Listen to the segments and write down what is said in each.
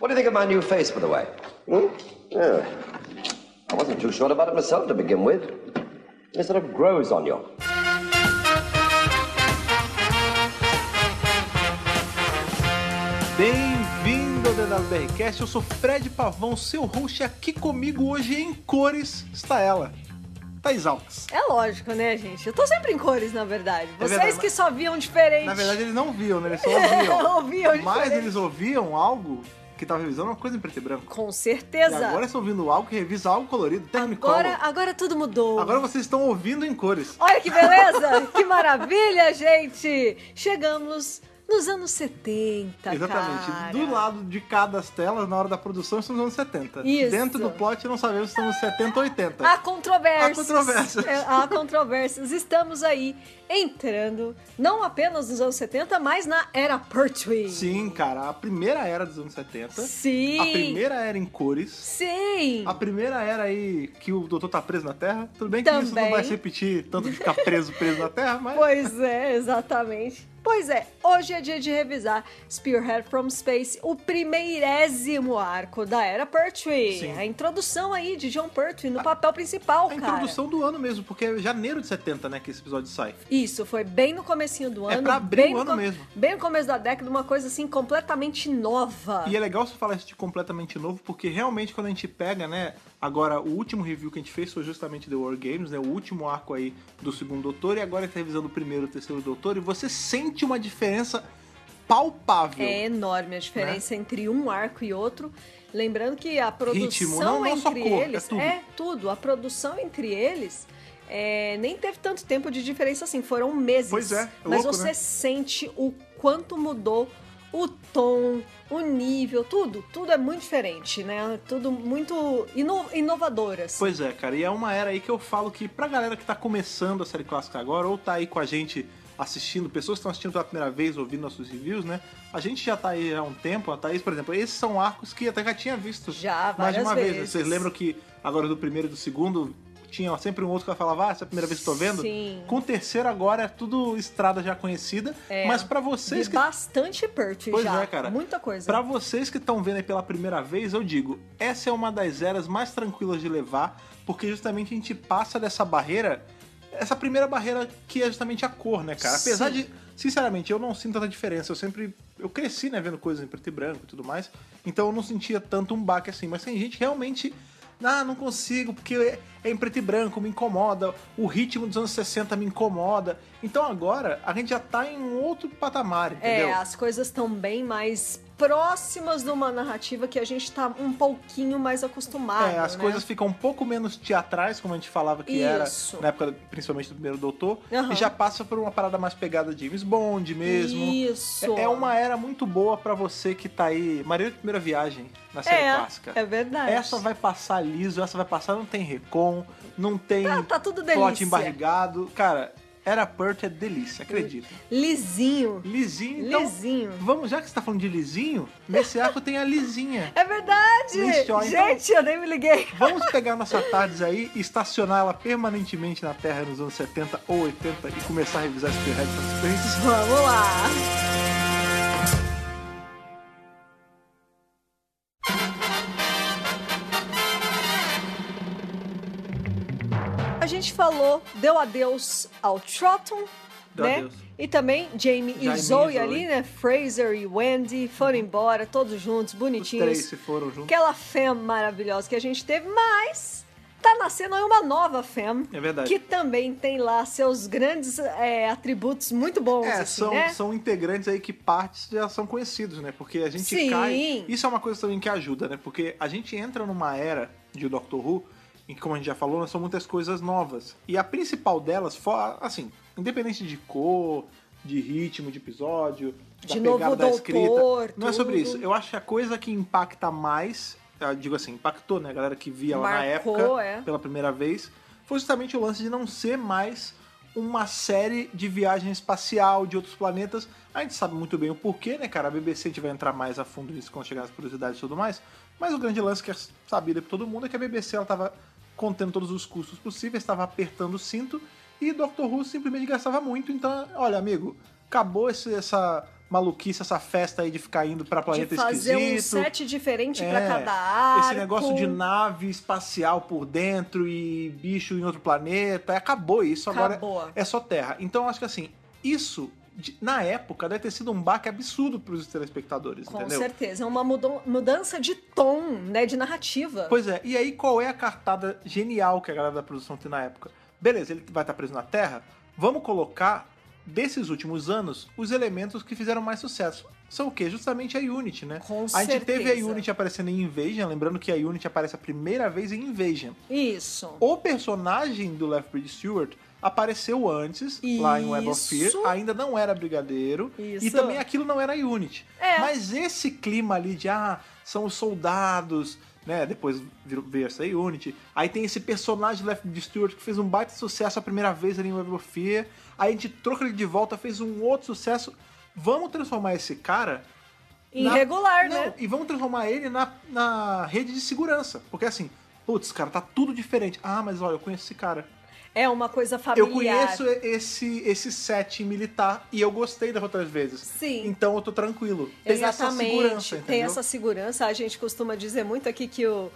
What do you think of my new face, by the way? Hmm? Yeah. I wasn't too sure about it myself to begin with. It sort of grows on you. Bem-vindo ao DWBRCast, eu sou Fred Pavão, seu host, e aqui comigo hoje em cores está ela, Thaís Alves. É lógico, né, gente? Eu tô sempre em cores, na verdade. Vocês verdade, que só viam diferente. Na verdade eles não viam, né? Eles só ouviam. ouviam Mas diferente. eles ouviam algo que tava revisando uma coisa em preto e branco. Com E certeza. agora estão ouvindo algo que revisa algo colorido, Technicolor. agora, agora tudo mudou. Agora vocês estão ouvindo em cores. Olha que beleza! que maravilha, gente! Chegamos nos anos 70, Exatamente. cara. Do lado de cada das telas, na hora da produção, estamos nos anos 70. Isso. Dentro do plot, não sabemos se estamos nos 70 ou 80. Há controvérsias. Há controvérsias. É, Há controvérsias. Estamos aí entrando, não apenas nos anos 70, mas na era Pertwee. Sim, cara, a primeira era dos anos 70. Sim. A primeira era em cores. Sim. A primeira era aí que o doutor tá preso na Terra. Tudo bem que isso não Também. vai se repetir tanto de ficar preso, preso na Terra, mas. Pois é, exatamente. Pois é, hoje é dia de revisar Spearhead from Space, o primeirésimo arco da Era Pertwee. Sim. A introdução aí de John Pertwee no papel principal, A cara. introdução do ano mesmo, porque é janeiro de 70, né, que esse episódio sai. Isso, foi bem no comecinho do É ano. pra abrir bem o no ano mesmo. Bem no começo da década, uma coisa assim completamente nova. E é legal você falar isso de completamente novo, porque realmente quando a gente pega, né, agora o último review que a gente fez foi justamente The War Games, né, o último arco aí do segundo doutor, e agora a gente tá revisando o primeiro e o terceiro doutor, e você sente uma diferença palpável. É enorme a diferença entre um arco e outro. Lembrando que a produção Né? Ritmo, não- não entre cor, é eles tudo. tudo. A produção entre eles é, nem teve tanto tempo de diferença assim, foram meses. Pois é, é Mas louco, você né? sente o quanto mudou o tom, o nível, tudo, tudo é muito diferente, né? Tudo muito ino- inovador, assim. Pois é, cara, e é uma era aí que eu falo que pra galera que tá começando a série clássica agora, ou tá aí com a gente assistindo, pessoas que estão assistindo pela primeira vez, ouvindo nossos reviews, né? A gente já tá aí há um tempo, a Thaís, por exemplo, esses são arcos que até já tinha visto Já, mais de uma vez. vezes. Vocês lembram que agora do primeiro e do segundo tinha sempre um outro que falava, ah, essa é a primeira vez que tô vendo? Sim. Com o terceiro agora é tudo estrada já conhecida, É. mas pra vocês De que bastante Pertwee Pois já. é, cara. Muita coisa. Pra vocês que estão vendo aí pela primeira vez, eu digo, essa é uma das eras mais tranquilas de levar, porque justamente a gente passa dessa barreira, essa primeira barreira que é justamente a cor, né, cara? Apesar Sim. de, sinceramente, eu não sinto tanta diferença. Eu sempre, eu cresci, né, vendo coisas em preto e branco e tudo mais, então eu não sentia tanto um baque assim. Mas tem gente realmente ah, não consigo, porque é- é em preto e branco, me incomoda, o ritmo dos anos 60 me incomoda. Então agora a gente já tá em um outro patamar, entendeu? É, as coisas estão bem mais próximas de uma narrativa que a gente tá um pouquinho mais acostumado. É, as né? coisas ficam um pouco menos teatrais, como a gente falava que Isso. era na época, principalmente do primeiro Doutor, Aham. e já passa por uma parada mais pegada de James Bond mesmo. Isso. É é uma era muito boa pra você que tá aí, Maria de Primeira Viagem na série É, clássica. é verdade. Essa vai passar liso, essa vai passar, não tem recon, não tem Tá- tá tudo plot embarrigado. Cara, era Perth é delícia, acredita. Lisinho. Lisinho, então, Lisinho. vamos, já que você tá falando de lisinho, nesse arco tem a Lisinha. É verdade! Então- Gente, eu nem me liguei. Vamos pegar nossa Tardes aí e estacionar ela permanentemente na Terra nos anos 70 ou 80 e começar a revisar Spearhead para experiências. Vamos lá. Falou, deu adeus ao Trotton, Deu né? adeus. E também Jamie e e Zoe Zoe. ali, né? Fraser e Wendy foram embora, todos juntos, Os bonitinhos. três se foram juntos. Aquela fam maravilhosa que a gente teve, mas tá nascendo aí uma nova fam. É verdade. Que também tem lá seus grandes é, atributos muito bons, É, assim, são, né? são integrantes aí que partes já são conhecidos, né? Porque a gente Sim. cai. Isso é uma coisa também que ajuda, né? Porque a gente entra numa era de Doctor Who que, como a gente já falou, são muitas coisas novas. E a principal delas, assim, independente de cor, de ritmo de episódio, da De pegada novo da doutor, escrita. Não é sobre isso. Eu acho que a coisa que impacta mais, digo assim, impactou, né? A galera que via lá na Marcou, época é. pela primeira vez, foi justamente o lance de não ser mais uma série de viagem espacial de outros planetas. A gente sabe muito bem o porquê, né, cara? A BBC a gente vai entrar mais a fundo nisso quando chegar nas curiosidades e tudo mais. Mas o grande lance que é sabido por todo mundo é que a BBC ela tava contendo todos os custos possíveis, estava apertando o cinto e Doctor Who simplesmente gastava muito. Então, olha, amigo, acabou esse- essa maluquice, essa festa aí de ficar indo pra De planeta fazer um esquisito. set diferente pra É, cada arco. Esse negócio de nave espacial por dentro e bicho em outro planeta. Acabou isso, Acabou. agora é só Terra. Então acho que assim, isso, de- na época, deve ter sido um baque absurdo pros telespectadores, Com entendeu? certeza. É uma mudança de tom, né? De narrativa. Pois é, e aí qual é a cartada genial que a galera da produção tem na época? Beleza, ele vai estar preso na Terra, vamos colocar, desses últimos anos, os elementos que fizeram mais sucesso. São o quê? Justamente a Unity, né? Com a gente teve a certeza. Unity aparecendo em Invasion, lembrando que a Unity aparece a primeira vez em Invasion. Isso. O personagem do Lethbridge Stewart apareceu antes, lá em Web of Fear, Isso. ainda não era brigadeiro, Isso. e também aquilo não era Unity. É. Mas esse clima ali de, ah, são os soldados, né, depois veio essa Unity, aí tem esse personagem Lethbridge Stewart que fez um baita sucesso a primeira vez ali em Web of Fear, aí a gente troca ele de volta, fez um outro sucesso, vamos transformar esse cara... na- Irregular, Não, né? e vamos transformar ele na, na rede de segurança, porque assim... Putz, cara, tá tudo diferente. Ah, mas olha, eu conheço esse cara. É uma coisa familiar. Eu conheço esse, esse set militar e eu gostei das outras vezes. Sim. Então eu tô tranquilo. Tem essa Exatamente. segurança, Tem entendeu? essa segurança. A gente costuma dizer muito aqui que o,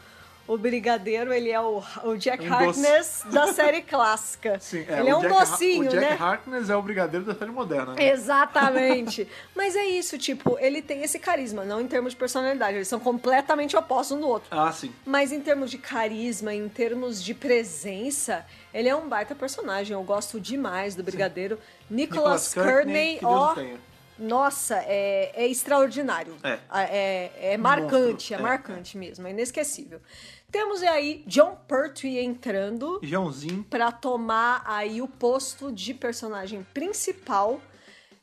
o Brigadeiro, ele é o, o Jack Um doce. Harkness da série clássica. Sim, ele é um Jack docinho, O Jack né? Harkness é o brigadeiro da série moderna, né? Exatamente. Mas é isso, tipo, ele tem esse carisma, não em termos de personalidade. Eles são completamente opostos um do outro. Ah, sim. Mas em termos de carisma, em termos de presença, ele é um baita personagem. Eu gosto demais do Brigadeiro. Nicholas, Courtney, que Deus ó. Nossa, é, é extraordinário. É. É, é marcante, Monstro, é, é. marcante mesmo, é inesquecível. Temos aí John Pertwee entrando Joãozinho. pra tomar aí o posto de personagem principal.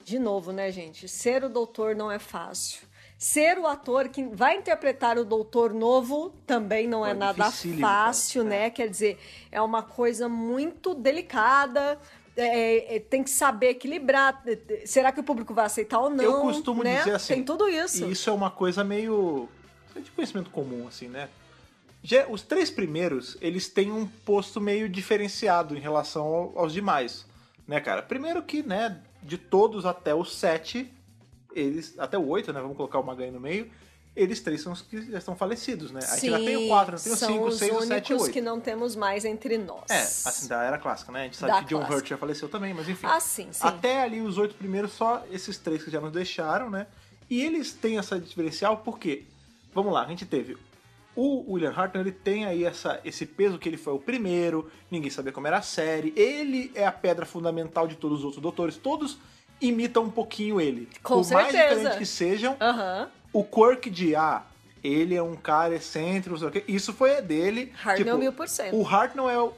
De novo, né, gente? Ser o doutor não é fácil. Ser o ator que vai interpretar o doutor novo também não é, É nada fácil, né? Quer dizer, é uma coisa muito delicada. é, é, tem que saber equilibrar. é, Será que o público vai aceitar ou não? eu costumo né? dizer assim. Tem tudo isso. E isso é uma coisa meio. é de conhecimento comum, assim, né? Os três primeiros, eles têm um posto meio diferenciado em relação ao- aos demais, né, cara? Primeiro que, né, de todos até o sete, eles. Até o oito, né? Vamos colocar o Maganha no meio. Eles três são os que já estão falecidos, né? A gente já tem o quatro, já tem o são cinco, o os seis, o únicos sete e o oito. que não temos mais entre nós. É, assim, da era clássica, né? A gente sabe Da que John. Hurt já faleceu também, mas enfim. Ah, sim, sim. Até ali os oito primeiros, só esses três que já nos deixaram, né? E eles têm essa diferencial porque, vamos lá, a gente teve o William Hartnell, ele tem aí essa, esse peso que ele foi o primeiro, ninguém sabia como era a série, ele é a pedra fundamental de todos os outros doutores, todos imitam um pouquinho ele. Com Por mais certeza. diferentes que sejam, Aham. o quirk de, ah, ele é um cara excêntrico, não sei o quê, isso foi dele. Hartnell mil por cento. O Hartnell é o,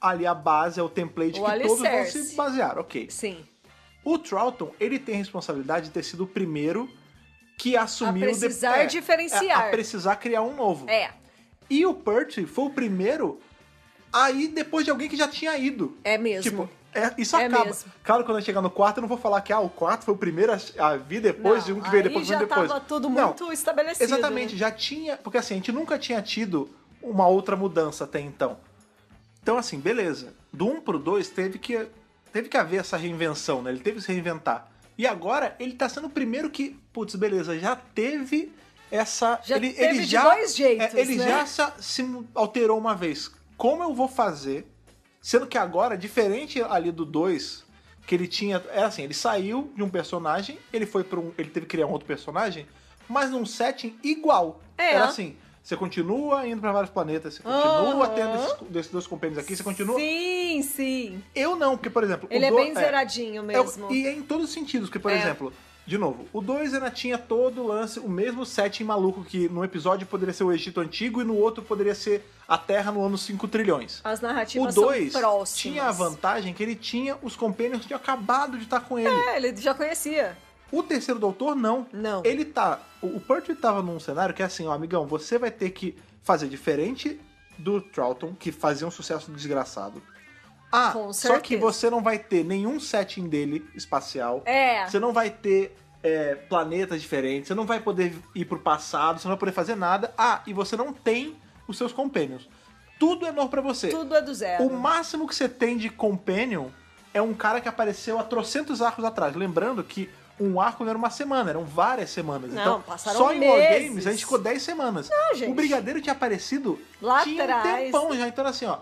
ali a base, é o template O que todos vão alicerce. se basear, ok. Sim. O Troughton, ele tem a responsabilidade de ter sido o primeiro que assumiu... A precisar de- é, diferenciar. A, a precisar criar um novo. É. E o Pertwee foi o primeiro aí depois de alguém que já tinha ido. É mesmo. Tipo, é- isso É acaba. mesmo. Claro, quando eu chegar no quarto, eu não vou falar que ah, o quarto foi o primeiro a, vir depois Não, e um que veio depois já depois. tava tudo Não, muito estabelecido. Exatamente, né? já tinha. Porque assim, a gente nunca tinha tido uma outra mudança até então. Então, assim, beleza. Do 1 pro 2 teve que, teve que haver essa reinvenção, né? Ele teve que se reinventar. E agora ele tá sendo o primeiro que, putz, beleza, já teve essa. Já ele, teve ele de já, dois jeitos, é, ele né? já se, se alterou uma vez. Como eu vou fazer? Sendo que agora, diferente ali do 2, que ele tinha. É assim, ele saiu de um personagem, ele foi para um. Ele teve que criar um outro personagem, mas num setting igual. É. Era assim. Você continua indo para vários planetas, você continua Aham. tendo esses, desses dois compêndios aqui, você continua. Sim, sim. Eu não, porque, por exemplo. o Ele é do- bem zeradinho é, mesmo. e é em todos os sentidos, porque, por É. exemplo, de novo, o 2 ainda tinha todo o lance, o mesmo setting maluco que num episódio poderia ser o Egito Antigo e no outro poderia ser a Terra no ano 5 trilhões. As O narrativas 2 são próximas. tinha a vantagem que ele tinha os companions que tinham acabado de estar com ele. É, ele já conhecia. O terceiro doutor, não. Não. Ele tá. O, Pertwee tava num cenário que é assim, ó, amigão, você vai ter que fazer diferente do Troughton, que fazia um sucesso desgraçado. Ah, Com só que você não vai ter nenhum setting dele espacial. É. Você não vai ter é, planetas diferentes, você não vai poder ir pro passado, você não vai poder fazer nada. Ah, e você não tem os seus companions. Tudo é novo pra você. Tudo é do zero. O máximo que você tem de companion é um cara que apareceu há trocentos arcos atrás. Lembrando que um arco não era uma semana, eram várias semanas. Não, então, passaram só em meses. Wargames a gente ficou 10 semanas. Não, gente. O Brigadeiro tinha aparecido Lá tinha atrás. um tempão já. Então, assim, ó,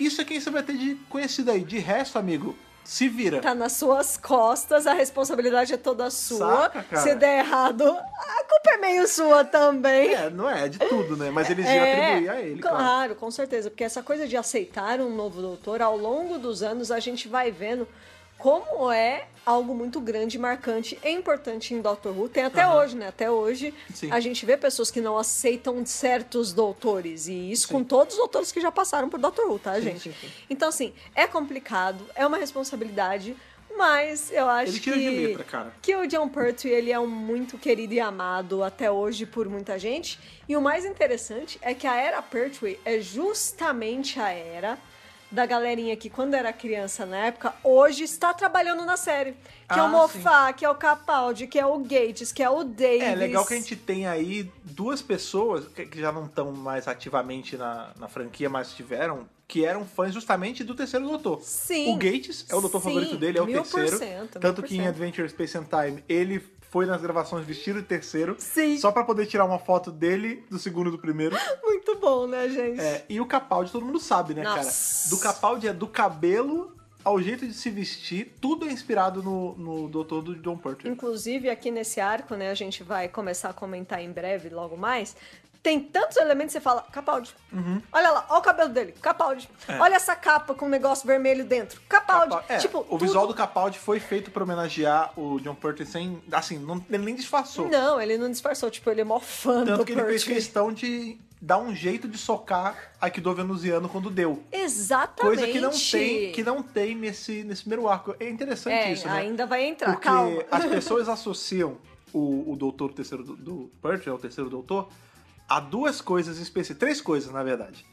isso é quem você vai ter de conhecido aí. De resto, amigo, se vira. Tá nas suas costas, a responsabilidade é toda sua. Saca? Se der errado, a culpa é meio sua também. É, não é de tudo, né? Mas eles iam É, atribuir a ele, claro. Claro, com certeza. Porque essa coisa de aceitar um novo doutor, ao longo dos anos, a gente vai vendo como é algo muito grande, marcante e importante em Doctor Who. Tem até Aham. hoje, né? Até hoje Sim. a gente vê pessoas que não aceitam certos doutores. E isso Sim. com todos os doutores que já passaram por Doctor Who, tá, Sim, gente? sim. Então, assim, é complicado, é uma responsabilidade, mas eu acho que... letra. Que o John Pertwee, ele é um muito querido e amado até hoje por muita gente. E o mais interessante é que a era Pertwee é justamente a era da galerinha que, quando era criança na época, hoje está trabalhando na série. Que é o Ah, Moffat, que é o Capaldi, que é o Gates, que é o Davis. É legal que a gente tem aí duas pessoas que já não estão mais ativamente na, na franquia, mas tiveram, que eram fãs justamente do terceiro doutor. Sim. O Gates é o doutor Sim, favorito dele, é o terceiro. Tanto que em. Adventure Space and Time ele foi nas gravações vestido de terceiro. Sim. Só pra poder tirar uma foto dele, do segundo e do primeiro. Muito bom, né, gente? É, e o Capaldi todo mundo sabe, né, Nossa. cara? Do Capaldi é do cabelo ao jeito de se vestir, tudo é inspirado no, no doutor do John Pertwee. Inclusive, aqui nesse arco, né, a gente vai começar a comentar em breve, logo mais. Tem tantos elementos que você fala, Capaldi. Olha lá, olha o cabelo dele, Capaldi. Uhum. É. Olha essa capa com um negócio vermelho dentro, Capaldi. Capa- É, tipo, o tudo- visual do Capaldi foi feito pra homenagear o John Pertwee sem... Assim, não, ele nem disfarçou. Não, ele não disfarçou, tipo, ele é mó fã Tanto do que ele fez Pertwee. questão de dar um jeito de socar Aikido venusiano quando deu. Exatamente. Coisa que não tem, que não tem nesse, nesse primeiro arco. É interessante É, isso, né? ainda vai entrar, Porque calma. as pessoas associam o, o doutor, o terceiro do, do Pertwee, o terceiro doutor, a duas coisas específicas. Três coisas, na verdade.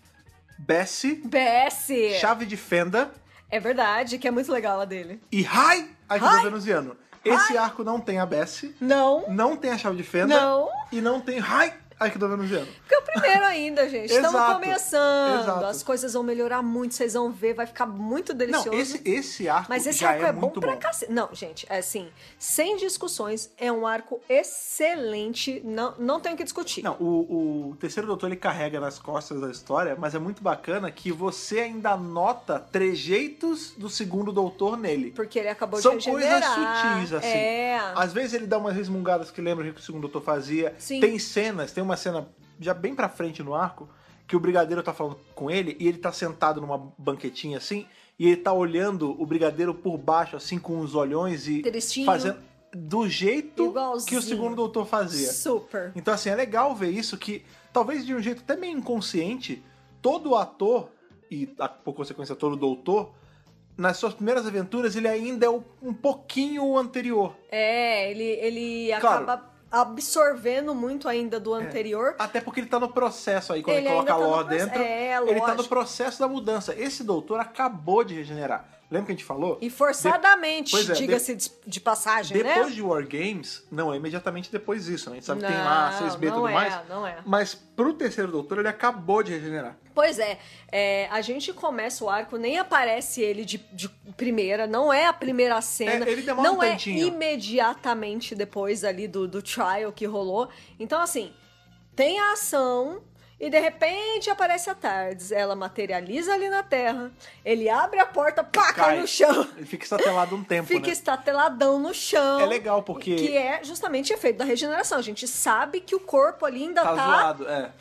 Bessie, BS. chave de fenda É verdade, que é muito legal a dele. e Rai Hai! venusiano. Esse arco não tem a Bessie, Não, não tem a chave de fenda Não. e não tem Rai Aikido venusiano. porque é o primeiro ainda, gente. Estamos começando. exato. As coisas vão melhorar muito, vocês vão ver, vai ficar muito delicioso. Não, esse, esse arco Mas esse arco é, é, bom pra cacete. Não, gente, é assim, sem discussões, é um arco excelente, não, não tem o que discutir. Não, o, o terceiro doutor ele carrega nas costas da história, mas é muito bacana que você ainda nota trejeitos do segundo doutor nele. Porque ele acabou São de coisas regenerar. sutis, assim. É. Às vezes ele dá umas resmungadas que lembram o que o segundo doutor fazia. Sim. Tem cenas, tem uma cena já bem pra frente no arco, que o brigadeiro tá falando com ele e ele tá sentado numa banquetinha assim, e ele tá olhando o brigadeiro por baixo, assim, com os olhões e Tristinho. fazendo do jeito Igualzinho. que o segundo doutor fazia. Super. Então, assim, é legal ver isso que, talvez de um jeito até meio inconsciente, todo ator, e por consequência todo doutor, nas suas primeiras aventuras, ele ainda é um pouquinho o anterior. É, ele, ele Claro. Absorvendo muito ainda do anterior. Até porque ele tá no processo aí, quando ele, Ele coloca a tá no lore dentro, é, ele tá no processo da mudança. Esse doutor acabou de regenerar. Lembra que a gente falou? E forçadamente, é, de- diga-se de, de passagem, Depois né? de War Games, não é imediatamente depois disso. né? A gente sabe que tem lá Não, 6B e não tudo é, mais. não é. Mas pro terceiro doutor, ele acabou de regenerar. Pois é, é, a gente começa o arco, nem aparece ele de, de primeira, não é a primeira cena. É, ele demora um Não é tantinho. imediatamente depois ali do, do trial que rolou. Então, assim, tem a ação e de repente aparece a Tardes. Ela materializa ali na terra, ele abre a porta, pá, cai, Cai. no chão. Ele fica estatelado um tempo, Fica né? estateladão no chão. É legal, porque- Que é justamente efeito da regeneração. A gente sabe que o corpo ali ainda Tá tá, zoado, é.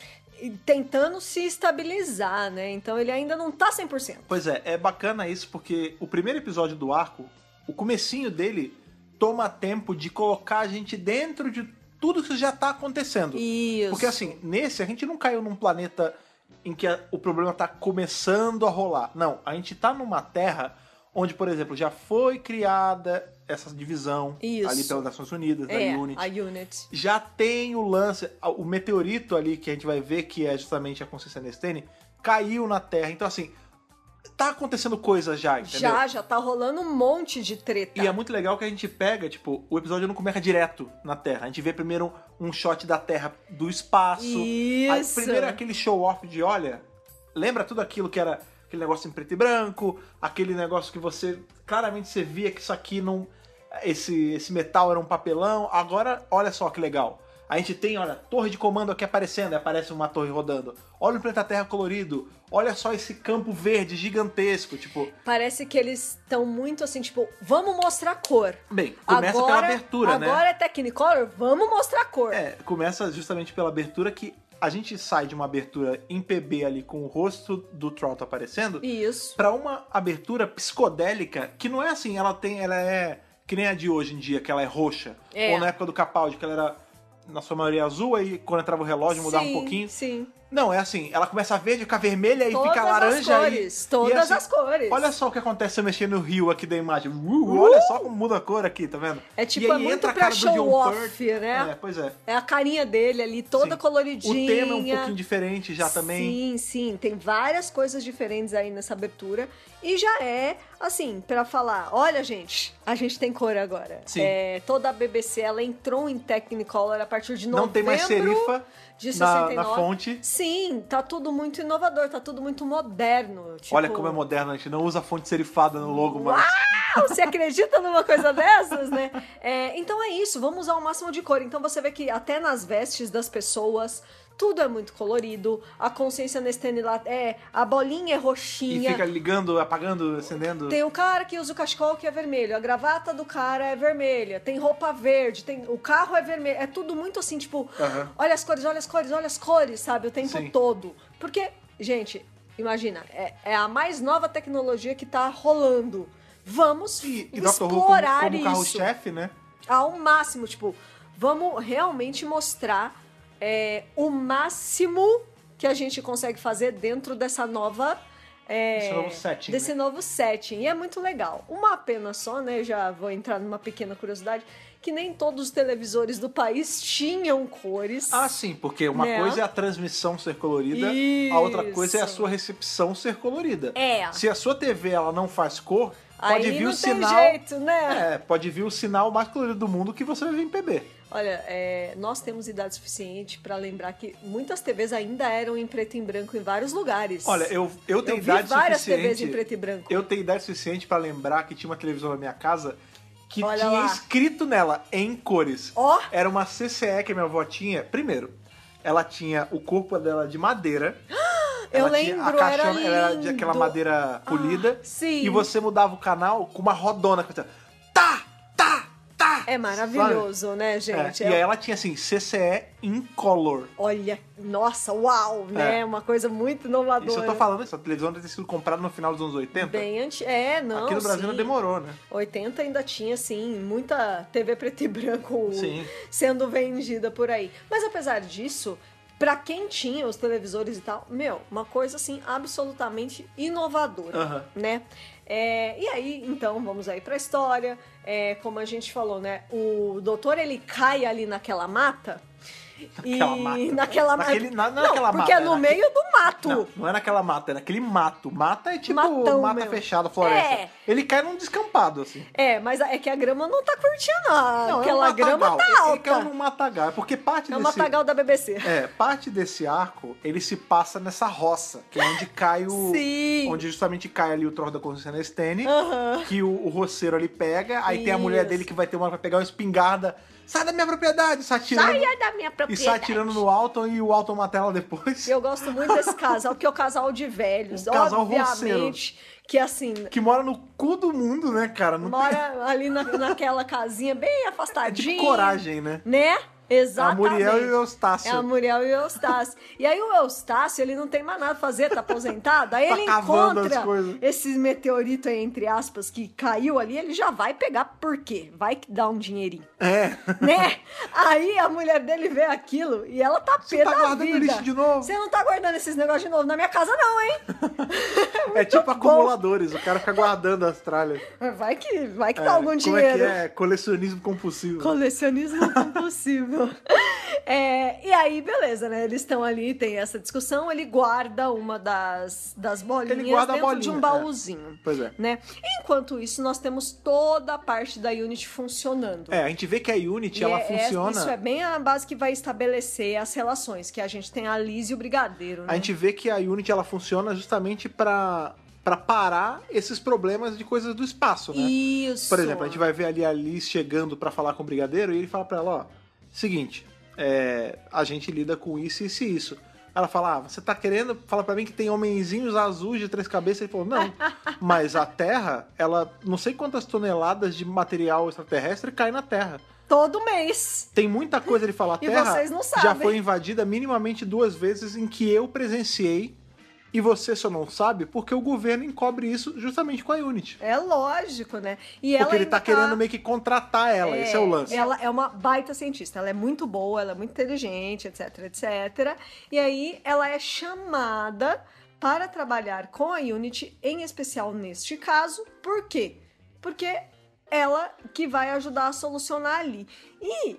Tentando se estabilizar, né? Então ele ainda não tá 100%. Pois é, é bacana isso porque o primeiro episódio do arco, o comecinho dele toma tempo de colocar a gente dentro de tudo que já tá acontecendo. Isso. Porque assim, nesse a gente não caiu num planeta em que a- o problema tá começando a rolar. Não, a gente tá numa terra onde, por exemplo, já foi criada essa divisão Isso. ali pelas Nações Unidas, da é, Unity. a Unit. já tem o lance, o meteorito ali que a gente vai ver que é justamente a consciência Nestene, caiu na Terra. Então, assim, tá acontecendo coisa já, entendeu? Já, já tá rolando um monte de treta. E é muito legal que a gente pega, tipo, o episódio não começa direto na Terra. A gente vê primeiro um shot da Terra do espaço. Aí Isso. primeiro é aquele show-off de, olha, lembra tudo aquilo que era aquele negócio em preto e branco, aquele negócio que você, claramente você via que isso aqui não... esse, esse metal era um papelão. Agora, olha só que legal. A gente tem, olha, torre de comando aqui aparecendo, aparece uma torre rodando. Olha o planeta Terra colorido. Olha só esse campo verde gigantesco, tipo... Parece que eles estão muito assim, tipo, vamos mostrar cor. Bem, começa agora, pela abertura, né? Agora é Technicolor, vamos mostrar cor. É, começa justamente pela abertura que a gente sai de uma abertura em PB ali com o rosto do Trout aparecendo Isso. pra uma abertura psicodélica que não é assim, ela tem, ela é que nem a de hoje em dia, que ela é roxa. É. Ou na época do Capaldi, que ela era na sua maioria azul, aí quando entrava o relógio mudava sim, um pouquinho. Sim. Não, é assim, ela começa verde, fica vermelha e Todas fica as laranja. cores, e, todas e assim, as cores. Olha só o que acontece se eu mexer no rio aqui da imagem. Uh, Olha só como muda a cor aqui, tá vendo? É tipo, e é aí muito entra a pra cara do John show off, né? É, pois é. É a carinha dele ali, toda Sim. coloridinha. O tema é um pouquinho diferente já também. Sim, sim, tem várias coisas diferentes aí nessa abertura. E já é, assim, pra falar, olha, gente, a gente tem cor agora. Sim. É, toda a BBC, ela entrou em Technicolor a partir de novembro Não tem mais serifa de na, 69. na fonte. Sim, tá tudo muito inovador, tá tudo muito moderno. Tipo, Olha como é moderno, a gente não usa fonte serifada no logo mais. Uau, Você acredita numa coisa dessas, né? É, então é isso, vamos usar o máximo de cor. Então você vê que até nas vestes das pessoas, tudo é muito colorido. A consciência Nestene lá é. A bolinha é E roxinha. fica ligando, apagando, acendendo. Tem o cara que usa o cachecol que é vermelho, a gravata do cara é vermelha, tem roupa verde, tem o carro é vermelho, é tudo muito assim, tipo, Aham. olha as cores, olha as cores, olha as cores, sabe, o tempo Sim. todo. Porque, gente, imagina, é, é a mais nova tecnologia que tá rolando. Vamos E, e Dr. Who como, explorar como isso carro-chefe, né? ao máximo, tipo, vamos realmente mostrar é, o máximo que a gente consegue fazer dentro dessa nova. é, Esse novo setting, Desse né? novo setting. E é muito legal. Uma pena só, né? Já vou entrar numa pequena curiosidade. Que nem todos os televisores do país tinham cores. Ah, sim, porque uma Né? coisa é a transmissão ser colorida, a outra coisa é a Isso. sua recepção ser colorida. É. Se a sua TV ela não faz cor, pode Aí vir não o tem sinal. jeito, né? É, pode vir o sinal mais colorido do mundo que você vai ver em PB. Olha, é, nós temos idade suficiente pra lembrar que muitas TVs ainda eram em preto e branco em vários lugares. Olha, eu, eu tenho Eu vi idade várias suficiente. TVs em preto e branco. Eu tenho idade suficiente pra lembrar que tinha uma televisão na minha casa que Olha tinha lá. escrito nela em cores. Ó. Era uma CCE que a minha avó tinha. Primeiro, ela tinha o corpo dela de madeira. Eu Ela tinha- lembro, a caixa era era de aquela lindo. Ah, madeira polida. sim. E você mudava o canal com uma rodona. É maravilhoso, né, Sabe? gente? É, É- E aí ela tinha assim, CCE incolor. Olha, nossa, uau, né? É. Uma coisa muito inovadora. Isso eu tô falando, essa televisão deve ter sido comprada no final dos anos 80. Bem anti... É, não, Aqui no Brasil não demorou, né? 80 ainda tinha, sim, muita TV preto e branco Sim. sendo vendida por aí. Mas apesar disso, pra quem tinha os televisores e tal, meu, uma coisa assim absolutamente inovadora, Aham. né? É, e aí, então, vamos aí pra história. É, como a gente falou, né? O doutor ele cai ali naquela mata. Naquela e mata. naquela mata. Naquele- na- não naquela porque mata, é no é naquele- meio do mato. Não, não é naquela mata, é naquele mato. Mata é tipo Matão mata mesmo. fechada, floresta. É. Ele cai num descampado, assim. É, mas é que a grama não tá curtindo, não. Não, Aquela é um grama tá alta. Ele cai num matagal. É porque parte É o desse... matagal da BBC. É, parte desse arco, ele se passa nessa roça, que é onde cai o... Sim. Onde justamente cai ali o troço da consciência Nestene, Aham. que o, o roceiro ali pega, aí tem a mulher Isso. dele que vai ter uma pra pegar uma espingarda, sai da minha propriedade, sai atirando, Saia da minha e propriedade. sai atirando no Alton e o Alton mata ela depois. Eu gosto muito desse casal, que é o casal de velhos. Um casal Obviamente que, assim, Que mora no cu do mundo, né, cara? Não tem- mora ali na, naquela casinha bem É afastadinha. tipo coragem, né? Né? A Exatamente. Muriel e o Eustácio. É a Muriel e o Eustácio. E aí o Eustácio, ele não tem mais nada a fazer, tá aposentado. Aí Tá ele encontra esse meteorito aí, entre aspas, que caiu ali, ele já vai pegar por quê? Vai que dá um dinheirinho. É. Né? Aí a mulher dele vê aquilo e ela tá pé Você tá da guardando vida. lixo de novo? Você não tá guardando esses negócios de novo na minha casa, não, hein? É tipo bom. acumuladores, o cara fica guardando as tralhas. Vai que, vai que É, dá algum como dinheiro. é que é? Colecionismo compulsivo. Colecionismo compulsivo. É, e aí, beleza, né? Eles estão ali, tem essa discussão. Ele guarda uma das, das bolinhas dentro de bolinha, um é. baúzinho. Pois é. Né? Enquanto isso, nós temos toda a parte da Unity funcionando. É, a gente vê que a Unity, E ela é- é- funciona... isso é bem a base que vai estabelecer as relações, que a gente tem a Liz e o Brigadeiro, né? A gente vê que a Unity, ela funciona justamente pra pra parar esses problemas de coisas do espaço, né? Isso. Por exemplo, a gente vai ver ali a Liz chegando pra falar com o brigadeiro e ele fala pra ela, ó, seguinte, é, a gente lida com isso, isso e isso. Ela fala, ah, você tá querendo falar pra mim que tem homenzinhos azuis de três cabeças? Ele falou, não. Mas a Terra, ela, não sei quantas toneladas de material extraterrestre cai na Terra. Todo mês. Tem muita coisa ele fala, a Terra já foi invadida minimamente duas vezes em que eu presenciei e você só não sabe porque o governo encobre isso justamente com a Unity. É lógico, né? E ela Porque ele ainda tá querendo meio que contratar ela, esse é o lance. Ela é uma baita cientista, ela é muito boa, ela é muito inteligente, etc, etc. E aí ela é chamada para trabalhar com a Unity, em especial neste caso. Por quê? Porque ela que vai ajudar a solucionar ali. E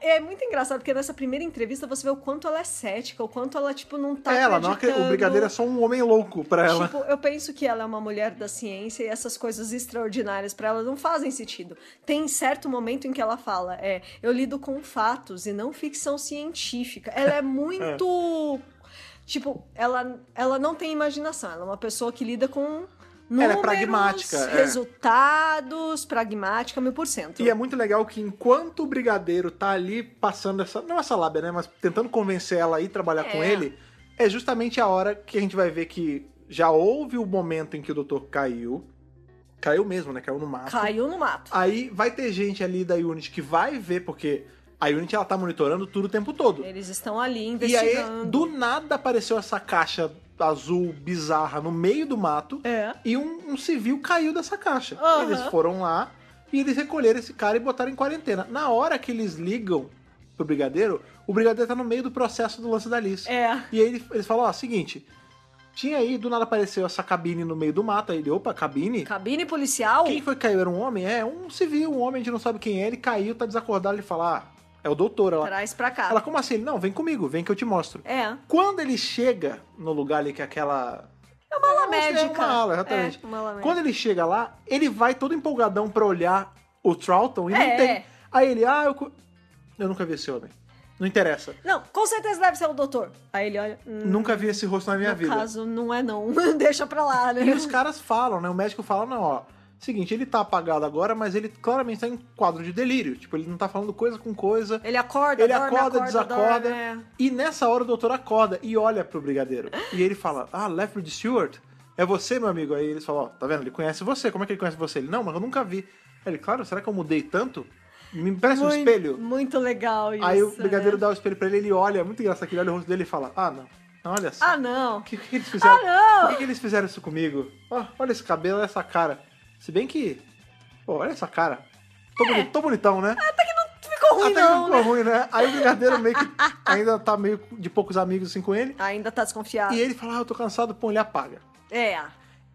é muito engraçado, porque nessa primeira entrevista você vê o quanto ela é cética, o quanto ela, tipo, não tá É, ela não acredita- o. Brigadeiro é só um homem louco pra ela. Tipo, eu penso que ela é uma mulher da ciência e essas coisas extraordinárias pra ela não fazem sentido. Tem certo momento em que ela fala, é, eu lido com fatos e não ficção científica. Ela é muito tipo, ela ela não tem imaginação, ela é uma pessoa que lida com números, é pragmática, é. resultados, pragmática, mil por cento. E é muito legal que enquanto o Brigadeiro tá ali passando essa. Não essa lábia, né? Mas tentando convencer ela a ir trabalhar com É. ele, é justamente a hora que a gente vai ver que já houve o momento em que o doutor caiu. Caiu mesmo, né? Caiu no mato. Caiu no mato. Aí vai ter gente ali da Unity que vai ver, porque a Unity ela tá monitorando tudo o tempo todo. Eles estão ali E investigando. aí, do nada apareceu essa caixa azul bizarra no meio do mato É. e um, um civil caiu dessa caixa. Aham. Eles foram lá e eles recolheram esse cara e botaram em quarentena. Na hora que eles ligam pro brigadeiro, o brigadeiro tá no meio do processo do lance da Liz. É. E aí ele- eles falam, ó, seguinte, tinha aí, do nada apareceu essa cabine no meio do mato, aí ele, opa, cabine? Cabine policial? Quem foi que caiu? Era um homem? É, um civil, um homem, a gente não sabe quem é, ele caiu, tá desacordado, ele fala, ah, é o doutor. Ela, Traz pra cá. ela como assim? Ele, não, vem comigo, vem que eu te mostro. É. Quando ele chega no lugar ali que é aquela... É uma ala É médica. uma ala, exatamente. É, uma ala. Quando ele chega lá, ele vai todo empolgadão pra olhar o Troughton e não É. tem. Aí ele, ah, eu... Eu nunca vi esse homem. Não interessa. Não, com certeza deve ser o doutor. Aí ele olha. hum, Nunca vi esse rosto na minha no vida. caso, não é não. Deixa pra lá, né? E os caras falam, né? O médico fala, não, ó. Seguinte, ele tá apagado agora, mas ele claramente tá em quadro de delírio. Tipo, ele não tá falando coisa com coisa. Ele acorda, Ele dorme, acorda, acorda, desacorda. dorme, é. E nessa hora o doutor acorda e olha pro brigadeiro. E ele fala: Ah, Lefford Stewart? É você, meu amigo? Aí eles falam: Ó, tá vendo? Ele conhece você. Como é que ele conhece você? Ele: Não, mas eu nunca vi. Aí ele: Claro, será que eu mudei tanto? Me um Muito- espelho. Muito legal isso. Aí o brigadeiro é. dá o espelho pra ele, ele olha, é muito engraçado que ele olha o rosto dele e fala: Ah, não. Olha só. Ah, não. O que, que eles fizeram? Ah, não! Por que, que eles fizeram isso comigo? Ó, olha esse cabelo, olha essa cara. Se bem que. Pô, olha essa cara. Tô, boni- tô bonitão, né? Ficou ruim, Até não, que ficou né? ruim, né? Aí o brigadeiro meio que ainda tá meio de poucos amigos assim com ele. Ainda tá desconfiado. E ele fala, ah, eu tô cansado, pô, ele apaga. É.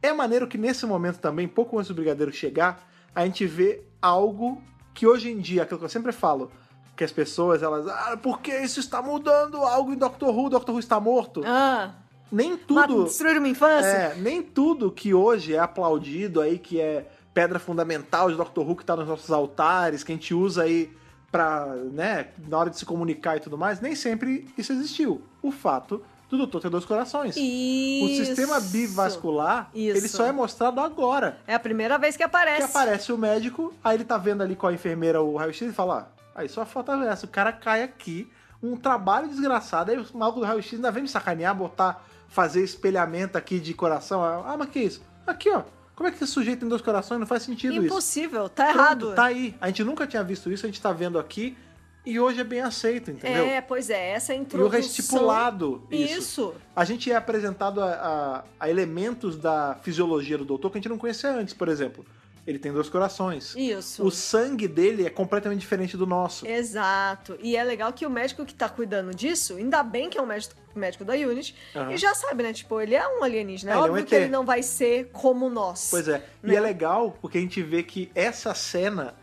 É maneiro que nesse momento também, pouco antes do brigadeiro chegar, a gente vê algo que hoje em dia, aquilo que eu sempre falo, que as pessoas, elas, ah, porque isso está mudando algo em Doctor Who, Doctor Who está morto. Ah, Nem tudo. destruir uma infância? É, nem tudo que hoje é aplaudido aí, que é pedra fundamental de Doctor Who que tá nos nossos altares, que a gente usa aí pra, né, na hora de se comunicar e tudo mais, nem sempre isso existiu. O fato do Doutor ter dois corações. Isso. O sistema bivascular, Isso. ele só é mostrado agora. É a primeira vez que aparece. Que aparece o médico, aí ele tá vendo ali com a enfermeira o raio-x e fala, ah, aí só falta essa, o cara cai aqui, um trabalho desgraçado, aí o maluco do raio-x ainda vem me sacanear, botar, fazer espelhamento aqui de coração, ah, mas que isso? Aqui, ó, como é que esse sujeito tem dois corações? Não faz sentido isso. Impossível, tá Pronto, errado. Tá aí. A gente nunca tinha visto isso, a gente tá vendo aqui, e hoje é bem aceito, entendeu? É, pois é, essa é a E o introdução. estipulado isso. Isso. A gente é apresentado a, a- a elementos da fisiologia do doutor que a gente não conhecia antes, por exemplo. Ele tem dois corações. Isso. O sangue dele é completamente diferente do nosso. Exato. E é legal que o médico que tá cuidando disso, ainda bem que é um médico, médico da Unity, Aham. e já sabe, né? Tipo, ele é um alienígena. É, É, ele é um óbvio que ele não vai ser como nós. Pois é. E Né? é legal porque a gente vê que essa cena,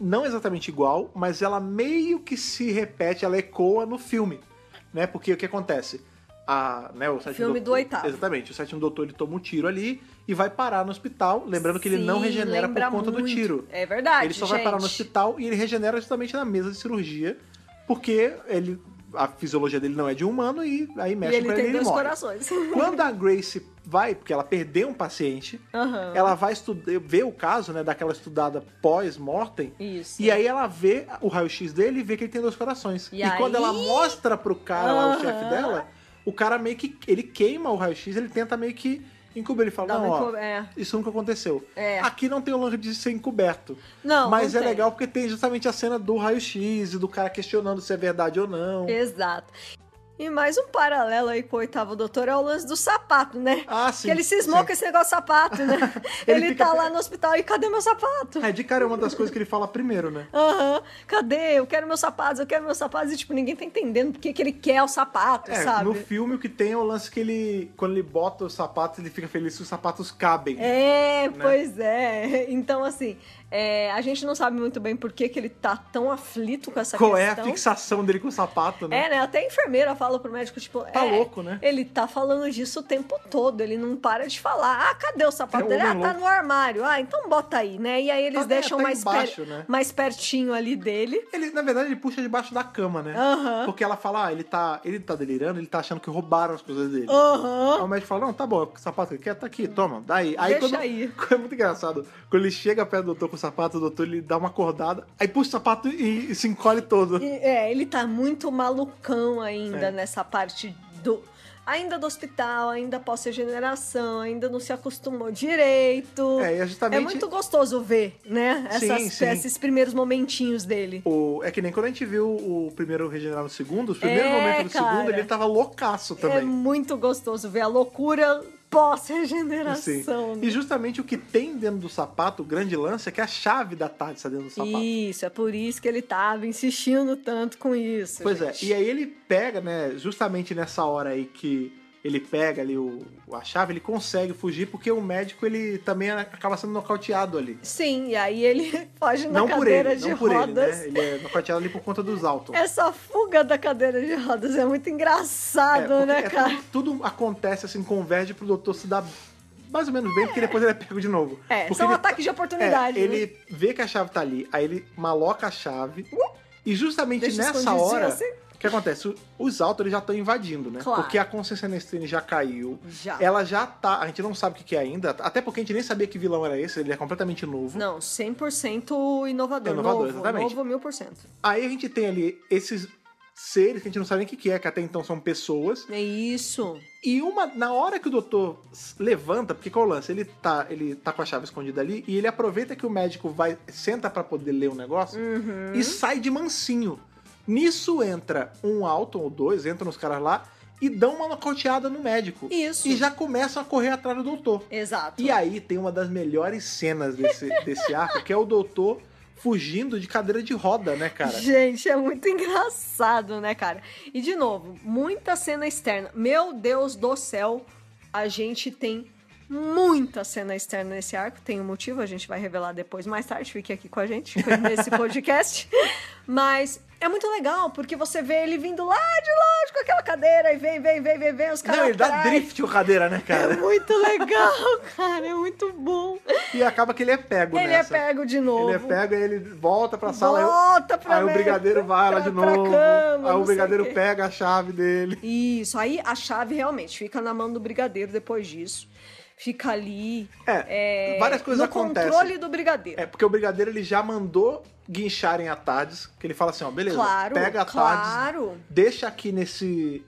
não exatamente igual, mas ela meio que se repete, ela ecoa no filme. Né? Porque o que acontece? A, né, o sétimo Filme do doutor, oitavo. Exatamente. O sétimo doutor ele toma um tiro ali e vai parar no hospital. Lembrando que ele não Sim, regenera por conta do muito. tiro. É verdade, Ele só vai parar no gente. hospital e ele regenera justamente na mesa de cirurgia, porque ele a fisiologia dele não é de humano e aí E mexe ele com ele tem e ele dois morre. corações. Quando a Grace vai, porque ela perdeu um paciente, Aham. ela vai estudar, ver o caso, né, daquela estudada pós-mortem. Isso. E aí ela vê o raio-x dele e vê que ele tem dois corações. E E, quando aí- ela mostra pro cara lá, o chefe dela, o cara meio que. Ele queima o raio-x, ele tenta meio que encobrir. Ele fala, não, uma ó, é. isso nunca aconteceu. É. Aqui não tem o lance de ser encoberto. Não, Mas não é tem. legal porque tem justamente a cena do raio-x e do cara questionando se é verdade ou não. Exato. E mais um paralelo aí com o oitavo doutor é o lance do sapato, né? Ah, sim. que ele cismou sim. com esse negócio de sapato, né? ele Ele fica- tá lá no hospital e cadê meu sapato? É, de cara é uma das coisas que ele fala primeiro, né? Aham, cadê? Eu quero meus sapatos, eu quero meus sapatos. E, tipo, ninguém tá entendendo porque que ele quer o sapato, É, sabe? no filme o que tem é o lance que ele, quando ele bota os sapatos, ele fica feliz se os sapatos cabem. É, pois é. Então, assim, é, a gente não sabe muito bem por que, que ele tá tão aflito com essa Qual é a questão. fixação dele com o sapato, né? É, né? Até a enfermeira fala pro médico, tipo... Tá é, louco, né? Ele tá falando disso o tempo todo, ele não para de falar. Ah, cadê o sapato É dele? Ah, homem tá louco. no armário. Ah, então bota aí, né? E aí eles Tá- deixam tá mais, embaixo, per- né? mais pertinho ali dele. Ele, na verdade, ele puxa debaixo da cama, né? Aham. Porque ela fala, ah, ele tá, ele tá delirando, ele tá achando que roubaram as coisas dele. Aham. Aí o médico fala, não, tá bom, o sapato que quer, tá aqui, toma, daí. Aí Deixa quando, aí. É muito engraçado. Quando ele chega perto do doutor com o sapato, o doutor ele dá uma acordada, aí puxa o sapato e, e se encolhe todo. É, ele tá muito malucão ainda É. nessa parte do. Ainda do hospital, ainda pós-regeneração, ainda não se acostumou direito. É, é justamente- É muito gostoso ver, né? Sim, Essas- sim. esses primeiros momentinhos dele. O, é que nem quando a gente viu o primeiro regenerar no segundo, os primeiros É, momentos do segundo, cara. ele tava loucaço É também. muito gostoso ver a loucura Pós-regeneração. E justamente o que tem dentro do sapato, o grande lance, é que a chave da tarde está dentro do sapato. Isso, é por isso que ele tava insistindo tanto com isso. Pois gente. é, e aí ele pega, né, justamente nessa hora aí que ele pega ali o, a chave, ele consegue fugir, porque o médico, ele também acaba sendo nocauteado ali. Sim, e aí ele foge na não cadeira ele, de não por ele, né? Ele é nocauteado ali por conta dos Alton. Essa fuga da cadeira de rodas é muito engraçado, porque né, é cara? tudo, tudo acontece assim, converge pro doutor se dar mais ou menos bem, porque depois ele é pego de novo. É, Porque são ele- ataques de oportunidade. É, né? ele vê que a chave tá ali, aí ele maloca a chave. E justamente nessa hora, assim. O que acontece? Os Alton eles já estão invadindo, né? Claro. Porque a consciência Nestrine já caiu. Já. Ela já tá. A gente não sabe o que é ainda. Até porque a gente nem sabia que vilão era esse, ele é completamente novo. Não, 100% inovador. Inovador, novo, exatamente. novo mil por cento. Aí a gente tem ali esses seres que a gente não sabe nem o que é, que até então são pessoas. É isso. E uma, na hora que o doutor levanta, porque qual é o lance? Ele tá, ele tá com a chave escondida ali e ele aproveita que o médico vai, senta pra poder ler o negócio Uhum. e sai de mansinho. Nisso entra um Alton ou dois, entram os caras lá e dão uma nocauteada no médico. Isso. E já começam a correr atrás do doutor. Exato. E aí tem uma das melhores cenas desse, desse arco, que é o doutor fugindo de cadeira de roda, né, cara? Gente, é muito engraçado, né, cara? E de novo, muita cena externa. Meu Deus do céu, a gente tem muita cena externa nesse arco. Tem um motivo, a gente vai revelar depois, mais tarde. Fique aqui com a gente nesse podcast. Mas é muito legal, porque você vê ele vindo lá de longe com aquela cadeira e vem, vem, vem, vem, vem, os caras. Não, ele dá drift com cadeira, né, É cara? muito legal, cara, é muito bom. E acaba que ele é pego Ele nessa. é pego de novo. Ele é pego e ele volta pra sala. aí o- Volta pra Aí o mim, brigadeiro vai lá de novo. cama, aí o brigadeiro pega a chave dele. Isso, aí a chave realmente fica na mão do brigadeiro depois disso. Fica ali. É, várias coisas no acontecem. controle do brigadeiro. É, porque o brigadeiro ele já mandou guincharem a Tardes, que ele fala assim, ó, beleza, claro, pega a Tardes, claro. deixa aqui nesse...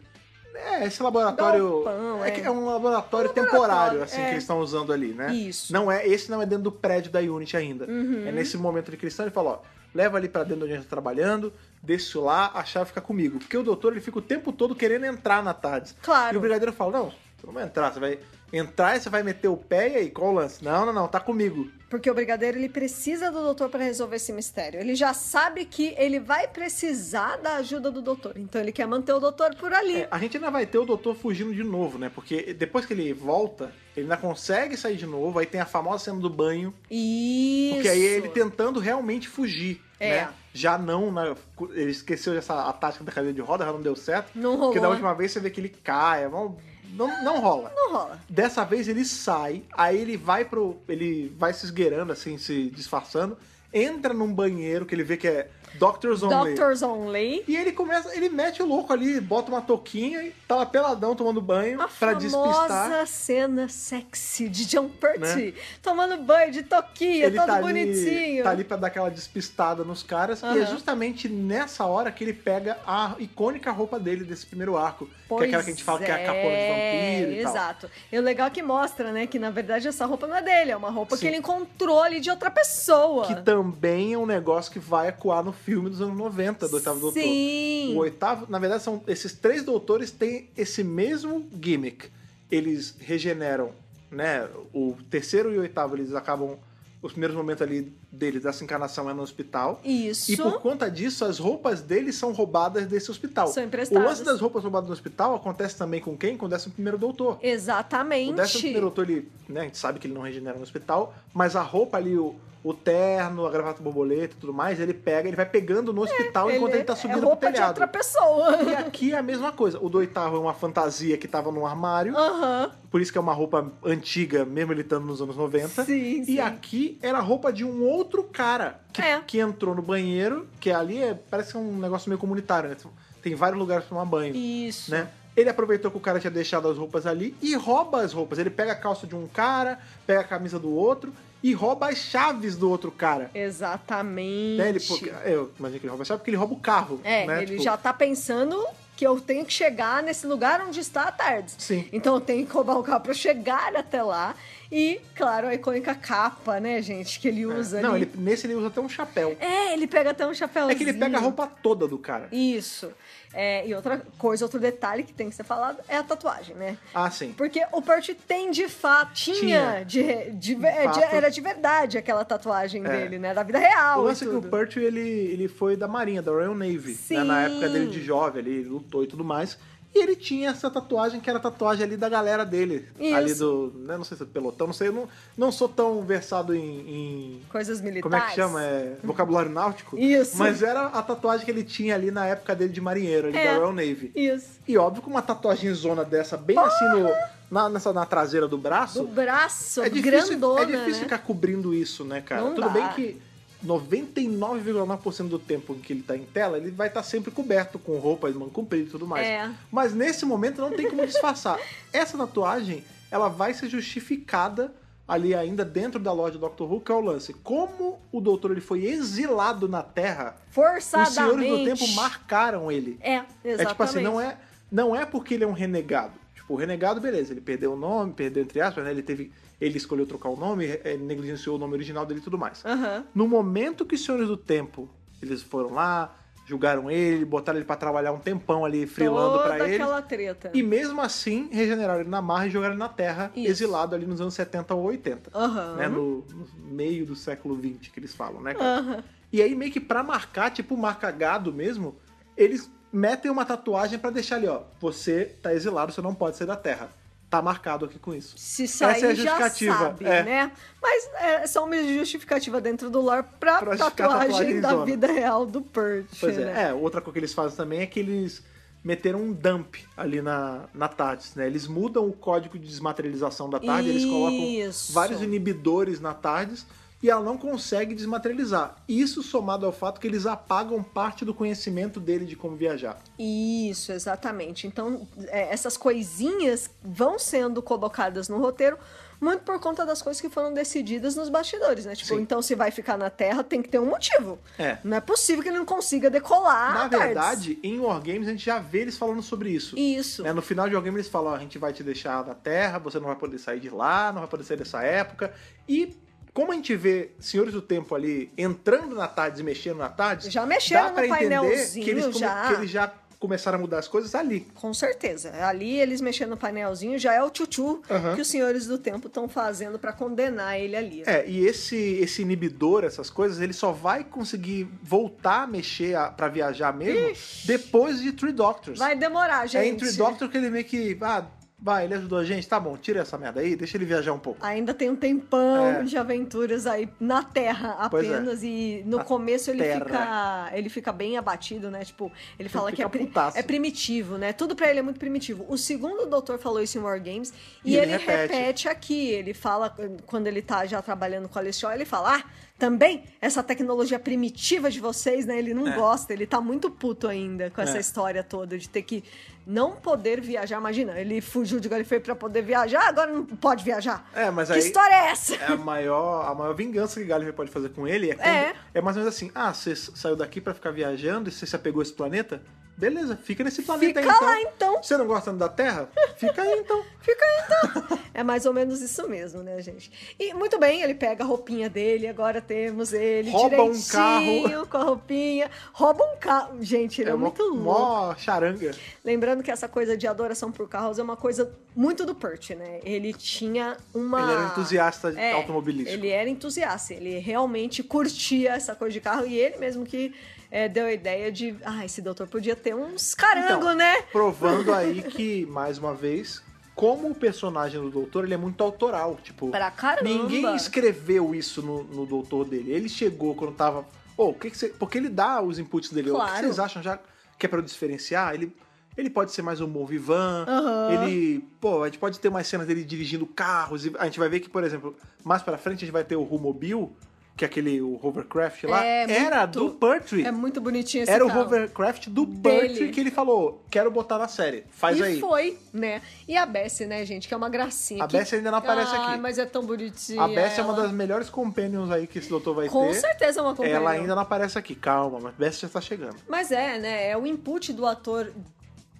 É, esse laboratório... Galpão, é. é. que é um laboratório, Um temporário, assim, é. que eles estão usando ali, né? Isso. Não é, esse não é dentro do prédio da Unity ainda. Uhum. É nesse momento de cristão, ele fala, ó, leva ali pra dentro onde a gente tá trabalhando, deixa lá, a chave fica comigo. Porque o doutor, ele fica o tempo todo querendo entrar na Tardes. Claro. E o brigadeiro fala, não, você não vai entrar, você vai entrar e você vai meter o pé e aí, qual o lance? Não, não, não, tá comigo. Porque o brigadeiro ele precisa do doutor para resolver esse mistério. Ele já sabe que ele vai precisar da ajuda do doutor. Então ele quer manter o doutor por ali. É, a gente ainda vai ter o doutor fugindo de novo, né? Porque depois que ele volta, ele ainda consegue sair de novo, aí tem a famosa cena do banho, Isso. porque aí é ele tentando realmente fugir, É. né? Já não, né? ele esqueceu essa a tática da cadeira de roda, já não deu certo. Não rolou. Porque da última vez você vê que ele cai, é não, não, não rola. Não rola. Dessa vez ele sai, aí ele vai pro. ele vai se esgueirando, assim, se disfarçando, entra num banheiro que ele vê que é Doctors Only. Doctors Only. E ele começa, ele mete o louco ali, bota uma touquinha e tá lá peladão tomando banho A pra famosa despistar. cena sexy de John Pertwee, Né? tomando banho de toquinha, Ele todo tá bonitinho. ali, tá ali pra dar aquela despistada nos caras. E é justamente nessa hora que ele pega a icônica roupa dele desse primeiro arco. que é aquela que a gente fala que é a capona de vampiro e tal. Exato. E o legal é que mostra, né, que na verdade essa roupa não é dele, é uma roupa Sim. que ele encontrou ali de outra pessoa. Que também é um negócio que vai ecoar no filme dos anos 90 do Oitavo Doutor. Sim. O oitavo, na verdade, são esses três doutores têm esse mesmo gimmick. Eles regeneram, né? O terceiro e o oitavo, eles acabam. Os primeiros momentos ali deles, dessa encarnação, é no hospital. Isso. E por conta disso, as roupas deles são roubadas desse hospital. São O emprestadas. lance das roupas roubadas no hospital acontece também com quem? Com o décimo primeiro doutor. Exatamente. O décimo primeiro doutor, ele, né, a gente sabe que ele não regenera no hospital, mas a roupa ali, o, o terno, a gravata borboleta e tudo mais, ele pega, ele vai pegando no hospital enquanto ele tá subindo é pro roupa de telhado. outra pessoa. E aqui é a mesma coisa. O do oitavo é uma fantasia que tava num armário, Aham. por isso que é uma roupa antiga, mesmo ele estando nos anos 90. Sim, E sim. aqui era a roupa de um outro cara que, É. que entrou no banheiro, que ali é, parece um negócio meio comunitário, né? Tem vários lugares pra tomar banho, Isso. né? Ele aproveitou que o cara tinha deixado as roupas ali e rouba as roupas. Ele pega a calça de um cara, pega a camisa do outro e rouba as chaves do outro cara. Exatamente. Né? Ele, porque, eu imagino que ele rouba a chave porque ele rouba o carro. É, né? ele Tipo, já tá pensando que eu tenho que chegar nesse lugar onde está a Tardes. Sim. Então eu tenho que roubar o carro pra chegar até lá. E, claro, a icônica capa, né, gente, que ele usa É. Não, ali. ele, nesse ele usa até um chapéu. É, ele pega até um chapéuzinho. É que ele pega a roupa toda do cara. Isso. É, e outra coisa, outro detalhe que tem que ser falado é a tatuagem, né? Ah, sim. Porque o Percy tem de fato, tinha, Tinha. de, de, De é, de- fato. era de verdade aquela tatuagem É. dele, né? Da vida real. O lance é que o. Pertwee, ele, ele foi da Marinha, da Royal Navy. né? Na época dele de jovem, ele lutou e tudo mais. E ele tinha essa tatuagem que era a tatuagem ali da galera dele. Isso. Ali do. Né, não sei se é do pelotão, não sei. Eu não, não sou tão versado em. em- Coisas militares. como é que chama? É, vocabulário náutico? Isso. Mas era a tatuagem que ele tinha ali na época dele de marinheiro, ali É. da Royal Navy. Isso. E óbvio que uma tatuagem zona dessa, bem assim no, na, nessa, na traseira do braço. Do braço, é difícil, grandona, é difícil né? ficar cobrindo isso, né, cara? Não Tudo dá. bem que 99,9% do tempo em que ele tá em tela, ele vai estar sempre coberto com roupa de mão comprida e tudo mais. É. Mas nesse momento não tem como disfarçar. Essa tatuagem, ela vai ser justificada ali ainda dentro da loja do Doctor Who, que é o lance. Como o doutor ele foi exilado na Terra, os Forçadamente. senhores do tempo marcaram ele. É, exatamente. É tipo assim, não é, não é porque ele é um renegado. Tipo, o renegado, beleza, ele perdeu o nome, perdeu entre aspas, né? Ele teve. Ele escolheu trocar o nome, eh, negligenciou o nome original dele e tudo mais. Aham. No momento que os senhores do tempo, eles foram lá, julgaram ele, botaram ele pra trabalhar um tempão ali, frilando eles. aquela treta. E mesmo assim, regeneraram ele na marra e jogaram ele na Terra, Isso. exilado ali nos anos 70 ou 80. Aham. Né? No, no meio do século 20 que eles falam, né, cara? Aham. E aí, meio que pra marcar, tipo, marca gado mesmo, eles metem uma tatuagem pra deixar ali, ó. Você tá exilado, você não pode sair da Terra. Tá marcado aqui com isso. Se sair, Essa é a já justificativa, sabe, é. né? Mas é só uma justificativa dentro do lore pra, Pra tatuagem tatuagem da zona. vida real do Perch, Pois né? é. É, outra coisa que eles fazem também é que eles meteram um dump ali na, na TARDIS, né? Eles mudam o código de desmaterialização da TARDIS, eles colocam vários inibidores na TARDIS e ela não consegue desmaterializar. Isso somado ao fato que eles apagam parte do conhecimento dele de como viajar. Isso, exatamente. Então, é, essas coisinhas vão sendo colocadas no roteiro muito por conta das coisas que foram decididas nos bastidores, né? Tipo, Sim. então se vai ficar na Terra, tem que ter um motivo. É. Não é possível que ele não consiga decolar. Na Tardes. verdade, em Wargames a gente já vê eles falando sobre isso. Isso. Né, No final de Wargame eles falam, a gente vai te deixar na Terra, você não vai poder sair de lá, não vai poder sair dessa época. E como a gente vê Senhores do Tempo ali entrando na TARDIS e mexendo na TARDIS, Já mexeram dá no pra entender painelzinho, que eles, já. que eles já começaram a mudar as coisas ali. Com certeza. Ali eles mexendo no painelzinho já é o tchutchu Aham. que os senhores do tempo estão fazendo pra condenar ele ali. É, e esse, esse inibidor, essas coisas, ele só vai conseguir voltar a mexer a, pra viajar mesmo depois de Three Doctors. Vai demorar, gente. É em Three Doctors que ele meio que. Ah, vai, ele ajudou a gente, tá bom, tira essa merda aí, deixa ele viajar um pouco. Ainda tem um tempão É. de aventuras aí na Terra é. apenas e no Na começo ele Terra. fica ele fica bem abatido, né? Tipo, ele fala que fica é, putaço. é primitivo, né? Tudo pra ele é muito primitivo. O segundo doutor falou isso em War Games e, E ele ele, repete. repete. aqui. Ele fala quando ele tá já trabalhando com a Alestial, ele fala: "Ah, também essa tecnologia primitiva de vocês, né? Ele não É. gosta, ele tá muito puto ainda com essa É. história toda de ter que não poder viajar. Imagina, ele fugiu de Galifrey pra poder viajar, agora não pode viajar. É, mas que aí- história é essa? É a maior, a maior vingança que Gallifrey pode fazer com ele é, quando- É. é mais ou menos assim: ah, você saiu daqui pra ficar viajando e você se apegou a esse planeta? Beleza, fica nesse planeta Fica aí então. lá, então. Você não gosta da Terra? Fica aí então. Fica aí então. É mais ou menos isso mesmo, né, gente? E muito bem, ele pega a roupinha dele, agora temos ele Rouba um direitinho com a roupinha. Rouba um carro. Gente, ele é, mó- muito louco. Mó charanga. Lembrando que essa coisa de adoração por carros é uma coisa muito do Pert, né? Ele tinha uma. Ele era entusiasta É, automobilístico. Ele era entusiasta, ele realmente curtia essa coisa de carro e ele mesmo que é, deu a ideia de. Ah, esse doutor podia ter uns carango, Então, né? Provando aí que, mais uma vez, como o personagem do doutor, ele é muito autoral. Tipo, Pra caramba. ninguém escreveu isso no, no doutor dele. Ele chegou quando tava. Ô, o que, que você. Porque ele dá os inputs dele. O que Claro. vocês acham já que é pra eu diferenciar? Ele. Ele pode ser mais um bom vivan. Aham. Ele. Pô, a gente pode ter mais cenas dele dirigindo carros. A gente vai ver que, por exemplo, mais pra frente a gente vai ter o Rumobil, que é aquele o hovercraft lá. É, era muito- do Pertwee. É muito bonitinho esse Era o carro. hovercraft do. Pertwee que ele falou: quero botar na série. Faz e aí. foi, né? E a Bessie, né, gente? Que é uma gracinha. A que- Bessie ainda não aparece Ai, aqui. mas é tão bonitinha. A Bessie é uma ela. das melhores companions aí que esse doutor vai Com ter. certeza é uma companhia. Ela ainda não aparece aqui, calma, mas Bessie já tá chegando. Mas é, né? É o input do ator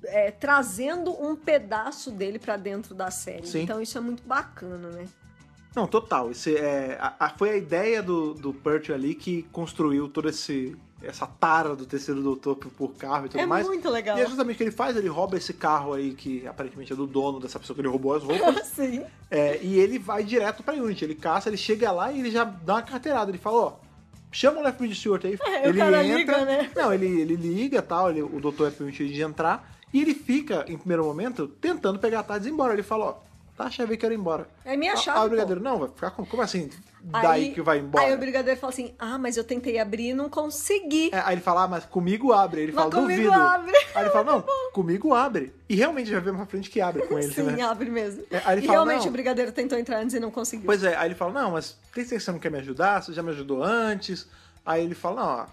é, trazendo um pedaço dele pra dentro da série. Sim. Então isso é muito bacana, né? Não, total. Esse é, a- a- foi a ideia do, do Pertwee ali que construiu toda esse, essa tara do terceiro doutor por, carro e tudo É mais. muito legal. E é justamente o que ele faz, ele rouba esse carro aí que aparentemente é do dono dessa pessoa que ele roubou as roupas. Sim. É, e ele vai direto pra Unity. Ele caça, ele chega lá e ele já dá uma carteirada. Ele fala, ó, chama o Left Stewart aí. É, o ele cara entra. liga, né? Não, ele, ele liga tal, ele- o doutor é permitido de entrar. E ele fica, em primeiro momento, tentando pegar a tarde e ir embora. Ele fala, ó, tá a chave que eu ir embora. É minha Ah, chave, Ah, o brigadeiro, não, vai ficar como? Como assim? Daí que vai embora. Aí o brigadeiro fala assim: Ah, mas eu tentei abrir e não consegui. É, aí ele fala, ah, mas comigo abre. Ele Mas fala, comigo duvido. abre. Aí ele fala, não, comigo abre. E realmente já vê pra frente que abre com ele, Sim, né? abre mesmo. É, aí ele e fala, realmente não. o brigadeiro tentou entrar antes e não conseguiu. Pois é, aí ele fala, não, mas tem certeza que você não quer me ajudar? Você já me ajudou antes? Aí ele fala, não, ó,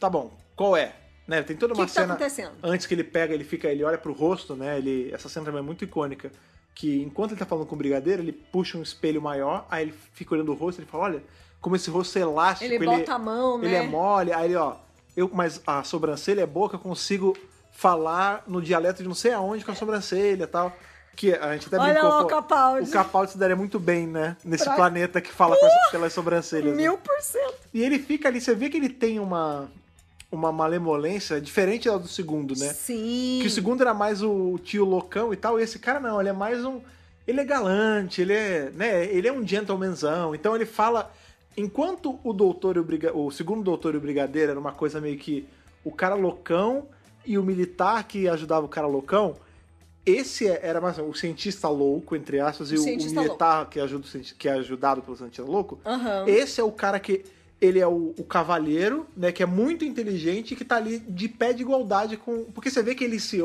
tá bom, qual é? Né, tem toda O que uma que tá cena acontecendo? antes que ele pega, ele fica, ele olha pro rosto, né? Ele, essa cena também é muito icônica, que enquanto ele tá falando com o brigadeiro, ele puxa um espelho maior, aí ele fica olhando o rosto, ele fala, olha, como esse rosto é elástico, Ele bota a mão, ele né? é mole, aí ele, ó, eu, mas a sobrancelha é boa que eu consigo falar no dialeto de não sei aonde com a sobrancelha e tal. Que a gente até Olha brincou, lá o Capaldi. O Capaldi se daria muito bem, né? Nesse Pra- planeta que fala com as, pelas sobrancelhas. né? Mil por cento. E ele fica ali, você vê que ele tem uma, uma malemolência diferente da do segundo, né? Sim. Que o segundo era mais o tio loucão e tal, e esse cara não, ele é mais um. Ele é galante, ele é. né? Ele é um gentlemanzão. Então ele fala. Enquanto o doutor e o, briga, o segundo doutor e o brigadeiro era uma coisa meio que o cara loucão e o militar que ajudava o cara loucão, esse é- era mais o cientista louco, entre aspas, O e o, militar que, ajuda, que é ajudado pelo cientista louco. Aham. Esse é o cara que. Ele é o, o cavalheiro, né? Que é muito inteligente e que tá ali de pé de igualdade com. Porque você vê que ele se.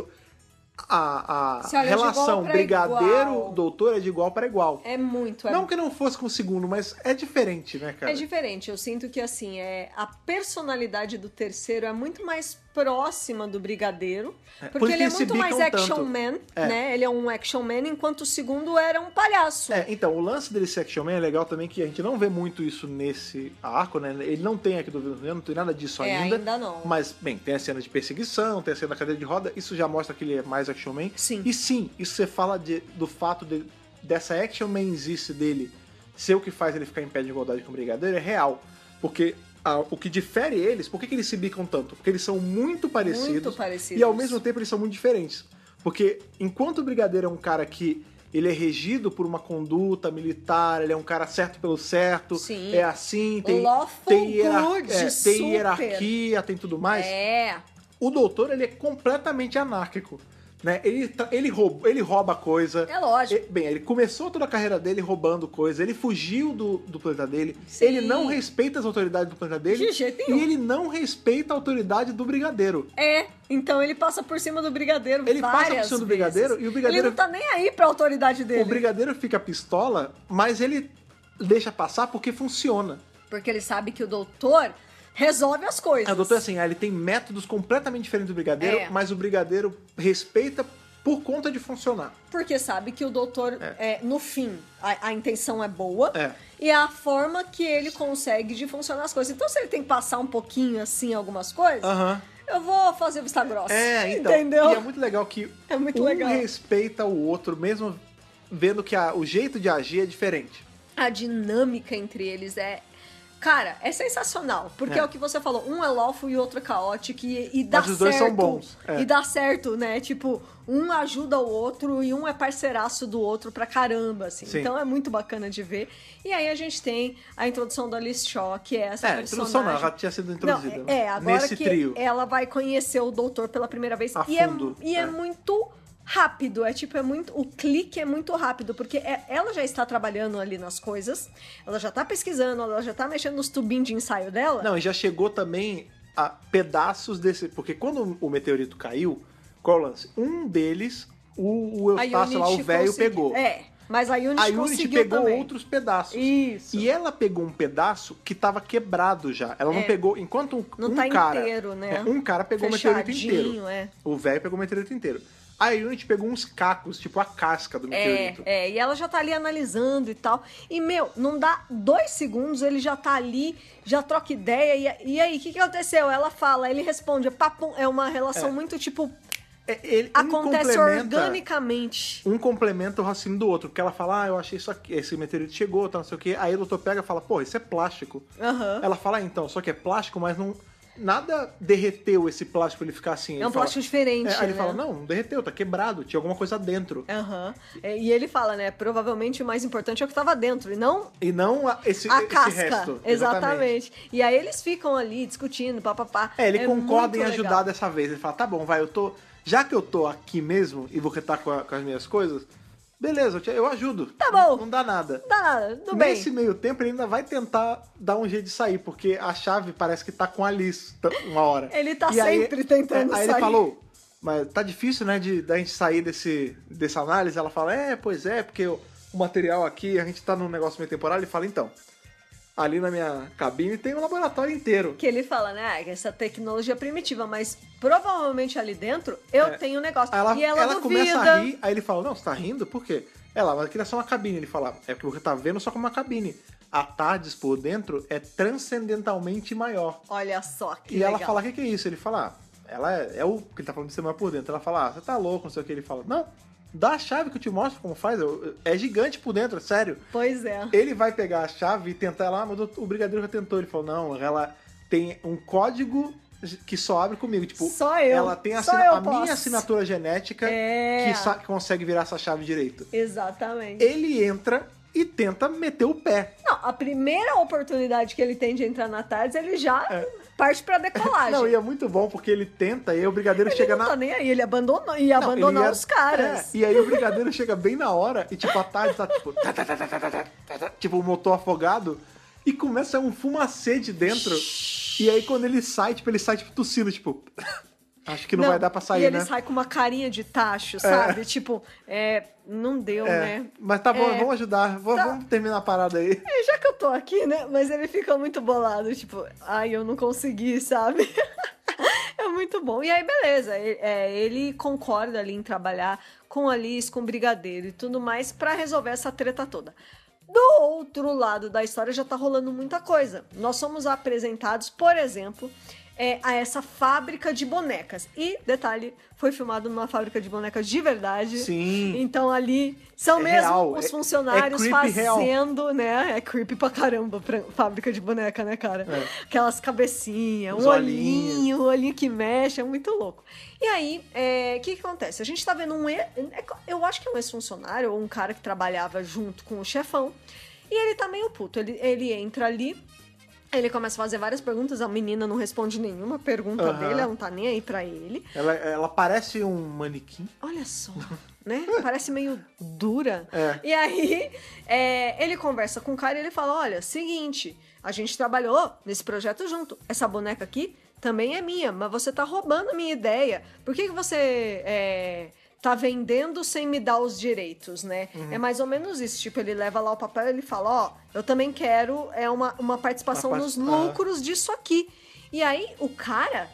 A, a Se relação pra brigadeiro, igual. doutor é de igual para igual. É muito. É, Não que não fosse com o segundo, mas é diferente, né, cara? é diferente. Eu sinto que, assim, é, a personalidade do terceiro é muito mais próxima do brigadeiro. É, por Porque ele é muito mais action tanto. man, É. né? Ele é um action man, enquanto o segundo era um palhaço. É, então, o lance dele ser Action Man é legal também que a gente não vê muito isso nesse arco, né? Ele não tem aqui do não tem nada disso É, ainda. ainda não. Mas, bem, tem a cena de perseguição, tem a cena da cadeira de roda, isso já mostra que ele é mais Action Man. Sim. E sim, isso você fala de- do fato de, dessa Action Manzice dele ser o que faz ele ficar em pé de igualdade com o Brigadeiro é real. Porque ah, o que difere eles, por que, que eles se bicam tanto? Porque eles são muito parecidos. Muito parecidos. E ao mesmo tempo eles são muito diferentes. Porque enquanto o Brigadeiro é um cara que ele é regido por uma conduta militar, ele é um cara certo pelo certo, Sim. é assim, tem, tem, hierar- é, tem hierarquia, tem tudo mais. É. O doutor, ele é completamente anárquico. Né? Ele, tra- ele, rouba, ele rouba coisa. É lógico. E- Bem, ele começou toda a carreira dele roubando coisa, ele fugiu do, do planeta dele, Sim. ele não respeita as autoridades do planeta dele De jeito nenhum. e ele não respeita a autoridade do brigadeiro. É, então ele passa por cima do brigadeiro Ele passa por cima do vezes. brigadeiro e o brigadeiro- Ele não tá nem aí pra autoridade dele. O brigadeiro fica pistola, mas ele deixa passar porque funciona. Porque ele sabe que o doutor resolve as coisas. É, o doutor, assim, ele tem métodos completamente diferentes do brigadeiro, É. mas o brigadeiro respeita por conta de funcionar. Porque sabe que o doutor, é, no fim, a, a intenção é boa. É. E é a forma que ele consegue de funcionar as coisas. Então, se ele tem que passar um pouquinho assim algumas coisas, eu vou fazer vista grossa. É, então. Entendeu? E é muito legal que É muito um legal. respeita o outro, mesmo vendo que a- o jeito de agir é diferente. A dinâmica entre eles é. Cara, é sensacional. Porque é, É. o que você falou. Um é lawful e o outro é caótico. E, e dá Mas os dois certo. são bons, é. E dá certo, né? Tipo, um ajuda o outro e um é parceiraço do outro pra caramba, assim. Sim. Então é muito bacana de ver. E aí a gente tem a introdução da Alice Shaw, que é essa É, a personagem. introdução não, ela tinha sido introduzida. Não, né? é, é, agora Nesse que trio. ela vai conhecer o doutor pela primeira vez. A e é, fundo, e é é. muito rápido, é tipo, é muito. O clique é muito rápido, porque é- ela já está trabalhando ali nas coisas, ela já tá pesquisando, ela já tá mexendo nos tubinhos de ensaio dela. Não, e já chegou também a pedaços desse. Porque quando o meteorito caiu, qual o lance? Um deles, o, o Eustácio lá, o velho, pegou. É, mas a Unity A Unity pegou também. outros pedaços. Isso. E ela pegou um pedaço que tava quebrado já. Ela não É. pegou. Enquanto um, Não um tá cara. inteiro, né? é, um cara pegou o meteorito inteiro. É. O velho pegou o meteorito inteiro. A Unity pegou uns cacos, tipo a casca do É, meteorito. é, e ela já tá ali analisando e tal. E, meu, não dá dois segundos, ele já tá ali, já troca ideia. E, e aí, o que, que aconteceu? Ela fala, ele responde, papum, é uma relação É. muito, tipo, É, ele acontece organicamente. Um complementa o raciocínio do outro, porque ela fala, ah, eu achei isso aqui, esse meteorito chegou, tá, não sei o quê. Aí o doutor pega e fala, pô, isso é plástico. Aham. Ela fala, ah, então, só que é plástico, mas não. Nada derreteu esse plástico ele ficar assim. É Ele um fala- plástico diferente, É, aí ele né? fala, não, não derreteu, tá quebrado, tinha alguma coisa dentro. É, E ele fala, né? Provavelmente o mais importante é o que tava dentro, e não E não a- esse, a esse casca. resto. Exatamente. E aí eles ficam ali discutindo, papapá. É, ele concorda em ajudar legal. dessa vez. Ele fala, tá bom, vai, eu tô. Já que eu tô aqui mesmo e vou retar com, a- com as minhas coisas, beleza, eu, te- eu ajudo. Tá bom. Não dá nada. Não dá nada, tudo bem. Nesse meio tempo, ele ainda vai tentar dar um jeito de sair, porque a chave parece que tá com a Alice t- uma hora. Ele tá E aí- sempre tentando é, Aí sair. ele falou, mas tá difícil, né, de da gente sair desse, dessa análise. Ela fala, é, pois é, porque o, o material aqui, a gente tá num negócio meio temporal. Ele fala, então, ali na minha cabine tem um laboratório inteiro. Que ele fala, né? ah, Essa tecnologia é primitiva, mas provavelmente ali dentro eu É. tenho um negócio. Aí ela, e ela, ela começa a rir, aí ele fala, não, você tá rindo? Por quê? Ela, mas aquilo é só uma cabine. Ele fala, é porque você tá vendo só como uma cabine. A TARDIS por dentro é transcendentalmente maior. Olha só que e legal. ela fala, o que, que é isso? Ele fala, ah, ela é, é o que ele tá falando de ser maior por dentro. Ela fala, ah, você tá louco, não sei o que. Ele fala, não, dá a chave que eu te mostro como faz. É gigante por dentro, é sério. Pois é. Ele vai pegar a chave e tentar lá, mas o brigadeiro já tentou. Ele falou, não, ela tem um código que só abre comigo. Tipo, Só eu. ela tem assina- eu a minha assinatura genética É. que consegue virar essa chave direito. Exatamente. Ele entra e tenta meter o pé. Não, a primeira oportunidade que ele tem de entrar na tarde, ele já parte pra decolagem. Não, e é muito bom porque ele tenta e o brigadeiro ele chega não na. Tá nem aí, ele abandonou, ia não, abandonar ia... É- os caras. É, e aí o brigadeiro chega bem na hora e tipo, a tarde tá tipo. Tá, tá, tá, tipo, o motor afogado. E começa um fumacê de dentro. e aí quando ele sai, tipo, ele sai tipo tossindo, tipo. Acho que não, vai dar pra sair, E ele né? sai com uma carinha de tacho, sabe? Tipo, é, não deu, É, né? Mas tá bom, É. vamos ajudar. Vamos, Tá. vamos terminar a parada aí. É, já que eu tô aqui, né? Mas ele fica muito bolado, tipo, ai, eu não consegui, sabe? é muito bom. E aí, beleza, ele, é, ele concorda ali em trabalhar com a Liz, com o Brigadeiro e tudo mais pra resolver essa treta toda. Do outro lado da história já tá rolando muita coisa. Nós somos apresentados, por exemplo, é, a essa fábrica de bonecas. E, detalhe, foi filmado numa fábrica de bonecas de verdade. Sim. Então ali são É mesmo real, os é- funcionários é creepy real. fazendo, né? É creepy pra caramba, pra fábrica de boneca, né, cara? É. Aquelas cabecinhas, Os um olhinhos. olhinho, um olhinho que mexe, é muito louco. E aí, é, o que, que acontece? A gente tá vendo um. Eu acho que é um ex-funcionário ou um cara que trabalhava junto com o chefão. E ele tá meio puto. Ele, ele entra ali. Ele começa a fazer várias perguntas, a menina não responde nenhuma pergunta Aham. dele, ela não tá nem aí pra ele. Ela, ela parece um manequim. Olha só, né? Parece meio dura. É. E aí, é, ele conversa com o cara e ele fala: Olha, seguinte, a gente trabalhou nesse projeto junto. Essa boneca aqui também é minha, mas você tá roubando a minha ideia. Por que, que você é, tá vendendo sem me dar os direitos, né? Uhum. É mais ou menos isso. Tipo, ele leva lá o papel e ele fala, ó, eu também quero é uma, uma participação Uma nos part- aham. lucros disso aqui. E aí, o cara,